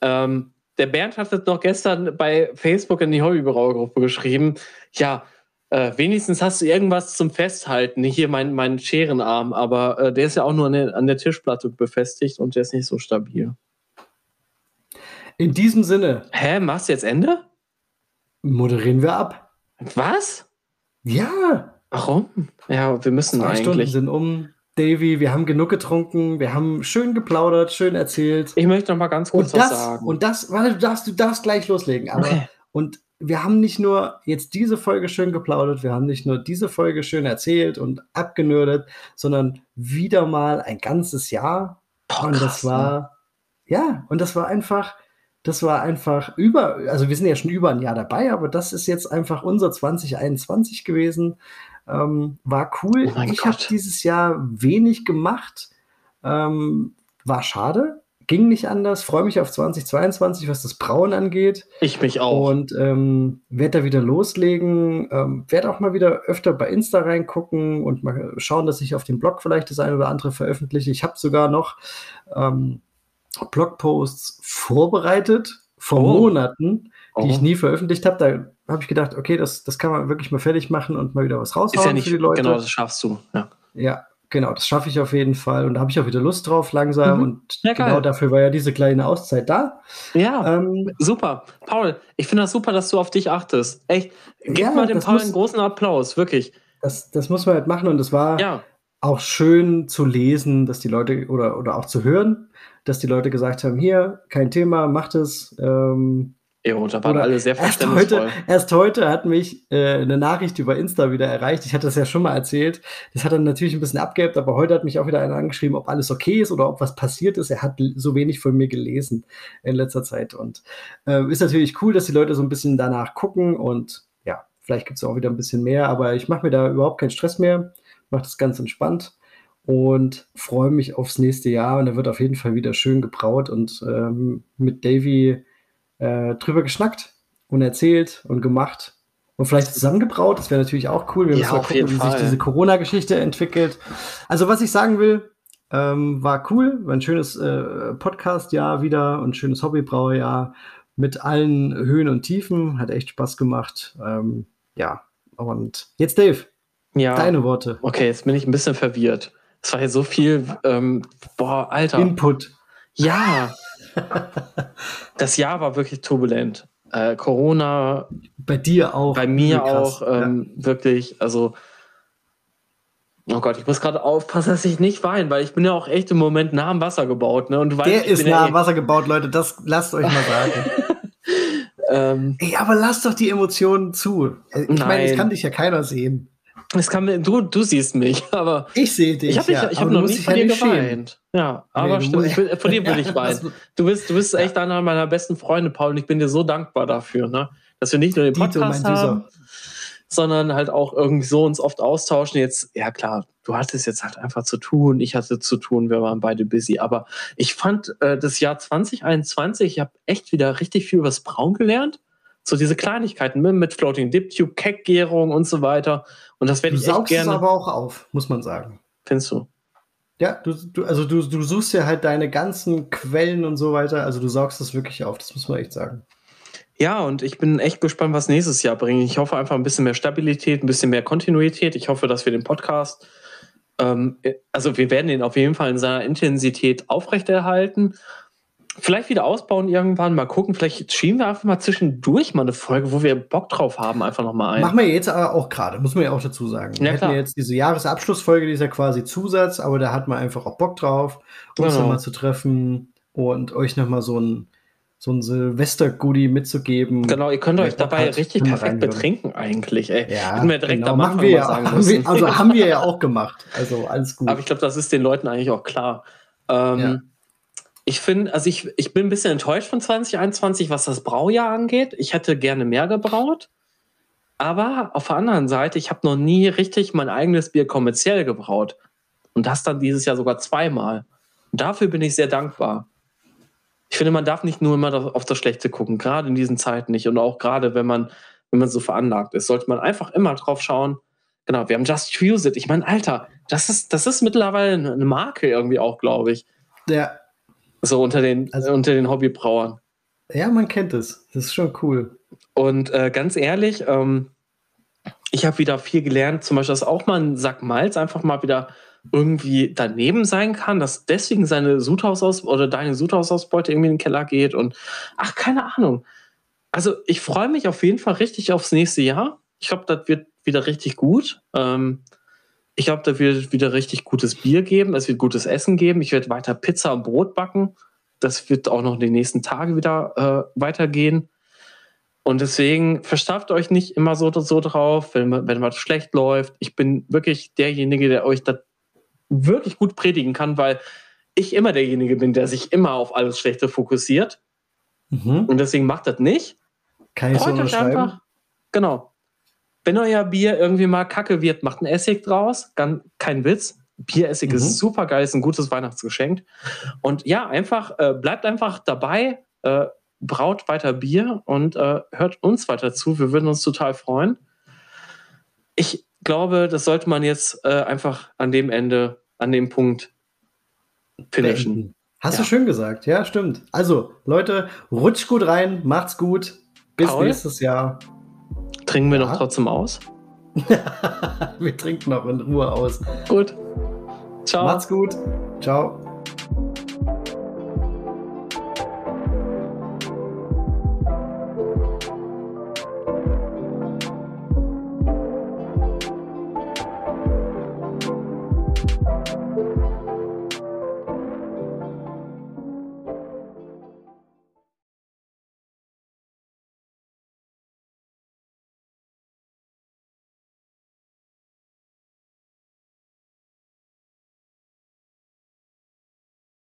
Speaker 2: ähm, der Bernd hat das noch gestern bei Facebook in die Hobbybraugruppe geschrieben. Ja, äh, wenigstens hast du irgendwas zum Festhalten. Hier mein, mein Scherenarm, aber äh, der ist ja auch nur an der, an der Tischplatte befestigt und der ist nicht so stabil.
Speaker 1: In diesem Sinne
Speaker 2: Hä, machst du jetzt Ende?
Speaker 1: moderieren wir ab.
Speaker 2: Was?
Speaker 1: Ja,
Speaker 2: Warum? Ja, wir müssen
Speaker 1: zwei Stunden
Speaker 2: eigentlich.
Speaker 1: sind um. Davy, wir haben genug getrunken, wir haben schön geplaudert, schön erzählt.
Speaker 2: Ich möchte noch mal ganz kurz
Speaker 1: Und
Speaker 2: was
Speaker 1: das,
Speaker 2: sagen.
Speaker 1: und das, warte, du darfst, du darfst gleich loslegen. Aber,
Speaker 2: Okay.
Speaker 1: Und wir haben nicht nur jetzt diese Folge schön geplaudert, wir haben nicht nur diese Folge schön erzählt und abgenördet, sondern wieder mal ein ganzes Jahr.
Speaker 2: Boah,
Speaker 1: und das war, ja, und das war einfach, das war einfach über, also wir sind ja schon über ein Jahr dabei, aber das ist jetzt einfach unser 2021 gewesen. Ähm, war cool.
Speaker 2: Oh
Speaker 1: ich habe dieses Jahr wenig gemacht. Ähm, war schade. Ging nicht anders. Freue mich auf 2022, was das Brauen angeht.
Speaker 2: Ich mich auch.
Speaker 1: Und ähm, werde da wieder loslegen. Ähm, werde auch mal wieder öfter bei Insta reingucken und mal schauen, dass ich auf dem Blog vielleicht das eine oder andere veröffentliche. Ich habe sogar noch ähm, Blogposts vorbereitet vor
Speaker 2: Oh.
Speaker 1: Monaten, die
Speaker 2: Oh.
Speaker 1: ich nie veröffentlicht habe. Da habe ich gedacht, okay, das, das kann man wirklich mal fertig machen und mal wieder was raushauen
Speaker 2: Ist ja nicht,
Speaker 1: für die Leute.
Speaker 2: genau, das schaffst du. Ja.
Speaker 1: Ja, Genau, das schaffe ich auf jeden Fall. Und da habe ich auch wieder Lust drauf langsam. Mhm. Und ja, genau dafür war ja diese kleine Auszeit da.
Speaker 2: Ja, ähm, super. Paul, ich finde das super, dass du auf dich achtest. Echt, gib ja, mal dem Paul muss, einen großen Applaus, wirklich.
Speaker 1: Das, das muss man halt machen. Und es war ja. auch schön zu lesen, dass die Leute, oder, oder auch zu hören, dass die Leute gesagt haben, hier, kein Thema, macht es. Ähm,
Speaker 2: Da waren alle sehr
Speaker 1: verständnisvoll. Erst heute, erst heute hat mich äh, eine Nachricht über Insta wieder erreicht. Ich hatte das ja schon mal erzählt. Das hat dann natürlich ein bisschen abgehebt, aber heute hat mich auch wieder einer angeschrieben, ob alles okay ist oder ob was passiert ist. Er hat so wenig von mir gelesen in letzter Zeit. Und äh, ist natürlich cool, dass die Leute so ein bisschen danach gucken und ja, vielleicht gibt es auch wieder ein bisschen mehr, aber ich mache mir da überhaupt keinen Stress mehr. Mache das ganz entspannt und freue mich aufs nächste Jahr. Und da wird auf jeden Fall wieder schön gebraut und ähm, mit Davy äh, drüber geschnackt und erzählt und gemacht und vielleicht zusammengebraut. Das wäre natürlich auch cool. Wir ja, müssen mal gucken, wie Fall. sich diese Corona-Geschichte entwickelt. Also, was ich sagen will, ähm, war cool, war ein schönes äh, Podcast-Jahr wieder und ein schönes Hobbybrauerjahr mit allen Höhen und Tiefen. Hat echt Spaß gemacht. Ähm, ja, und jetzt Dave, ja. deine Worte.
Speaker 2: Okay, jetzt bin ich ein bisschen verwirrt. Es war hier so viel, ähm, boah, Alter.
Speaker 1: Input.
Speaker 2: Ja, das Jahr war wirklich turbulent. Äh, Corona.
Speaker 1: Bei dir auch.
Speaker 2: Bei mir auch. Ähm, ja. Wirklich, also. Oh Gott, ich muss gerade aufpassen, dass ich nicht weine, weil ich bin ja auch echt im Moment nah am Wasser gebaut. Ne? Und
Speaker 1: du
Speaker 2: weißt,
Speaker 1: Der ist nah ja am eh Wasser gebaut, Leute, das lasst euch mal sagen. ähm, Ey, aber lasst doch die Emotionen zu. Ich meine, es kann dich ja keiner sehen.
Speaker 2: Es kann, du, du siehst mich, aber.
Speaker 1: Ich sehe dich.
Speaker 2: Ich habe ja, hab noch nie von dir geweint. Ja, aber nee, stimmt. Will, von dir will ich weinen. Du bist, du bist echt einer meiner besten Freunde, Paul, und ich bin dir so dankbar dafür, ne? dass wir nicht nur den Podcast Dito, haben, sondern halt auch irgendwie so uns oft austauschen. Jetzt, ja klar, du hattest jetzt halt einfach zu tun, ich hatte zu tun, wir waren beide busy. Aber ich fand äh, das Jahr 2021, ich habe echt wieder richtig viel über das Braun gelernt. So diese Kleinigkeiten mit, mit Floating Dip Tube, Keckgärung und so weiter. Und das werde ich echt gerne.
Speaker 1: es aber auch auf, muss man sagen.
Speaker 2: Findest du?
Speaker 1: Ja, du, du, also du, du suchst ja halt deine ganzen Quellen und so weiter. Also du saugst das wirklich auf, das muss man echt sagen.
Speaker 2: Ja, und ich bin echt gespannt, was nächstes Jahr bringt. Ich hoffe einfach ein bisschen mehr Stabilität, ein bisschen mehr Kontinuität. Ich hoffe, dass wir den Podcast, ähm, also wir werden ihn auf jeden Fall in seiner Intensität aufrechterhalten vielleicht wieder ausbauen irgendwann, mal gucken. Vielleicht schieben wir einfach mal zwischendurch mal eine Folge, wo wir Bock drauf haben, einfach nochmal ein.
Speaker 1: Machen wir jetzt aber auch gerade, muss man ja auch dazu sagen. Wir ja, hätten ja jetzt diese Jahresabschlussfolge, die ist ja quasi Zusatz, aber da hat man einfach auch Bock drauf, uns genau. nochmal zu treffen und euch nochmal so ein so ein Silvester-Goodie mitzugeben.
Speaker 2: Genau, ihr könnt euch dabei hat, richtig perfekt betrinken eigentlich. Ey.
Speaker 1: Ja, wir direkt genau, machen wir ja, haben wir, also haben wir ja auch gemacht. Also alles gut.
Speaker 2: Aber ich glaube, das ist den Leuten eigentlich auch klar. Ähm, ja ich finde, also ich, ich bin ein bisschen enttäuscht von 2021, was das Braujahr angeht. Ich hätte gerne mehr gebraut. Aber auf der anderen Seite, ich habe noch nie richtig mein eigenes Bier kommerziell gebraut. Und das dann dieses Jahr sogar zweimal. Und dafür bin ich sehr dankbar. Ich finde, man darf nicht nur immer auf das Schlechte gucken, gerade in diesen Zeiten nicht. Und auch gerade, wenn man, wenn man so veranlagt ist, sollte man einfach immer drauf schauen. Genau, wir haben Just Use It. Ich meine, Alter, das ist, das ist mittlerweile eine Marke irgendwie auch, glaube ich.
Speaker 1: Ja,
Speaker 2: so unter den, also, unter den Hobbybrauern.
Speaker 1: Ja, man kennt es. Das ist schon cool.
Speaker 2: Und äh, ganz ehrlich, ähm, ich habe wieder viel gelernt, zum Beispiel, dass auch mal ein Sack Malz einfach mal wieder irgendwie daneben sein kann, dass deswegen seine Sudhausaus oder deine Sudhausausbeute irgendwie in den Keller geht und ach, keine Ahnung. Also ich freue mich auf jeden Fall richtig aufs nächste Jahr. Ich glaube, das wird wieder richtig gut. Ähm, ich glaube, da wird wieder richtig gutes Bier geben, es wird gutes Essen geben. Ich werde weiter Pizza und Brot backen. Das wird auch noch in den nächsten Tagen wieder äh, weitergehen. Und deswegen verstafft euch nicht immer so, so drauf, wenn, wenn was schlecht läuft. Ich bin wirklich derjenige, der euch das wirklich gut predigen kann, weil ich immer derjenige bin, der sich immer auf alles Schlechte fokussiert. Mhm. Und deswegen macht das nicht.
Speaker 1: Kann ich Freut so euch einfach.
Speaker 2: Genau wenn euer Bier irgendwie mal kacke wird, macht ein Essig draus. kein Witz. Bieressig mhm. ist super geil, ist ein gutes Weihnachtsgeschenk. Und ja, einfach, äh, bleibt einfach dabei, äh, braut weiter Bier und äh, hört uns weiter zu. Wir würden uns total freuen. Ich glaube, das sollte man jetzt äh, einfach an dem Ende, an dem Punkt finishen.
Speaker 1: Hast ja. du schön gesagt, ja, stimmt. Also, Leute, rutscht gut rein, macht's gut. Bis Paul? nächstes Jahr.
Speaker 2: Trinken wir ja. noch trotzdem aus?
Speaker 1: wir trinken noch in Ruhe aus.
Speaker 2: Gut.
Speaker 1: Ciao. Macht's gut. Ciao.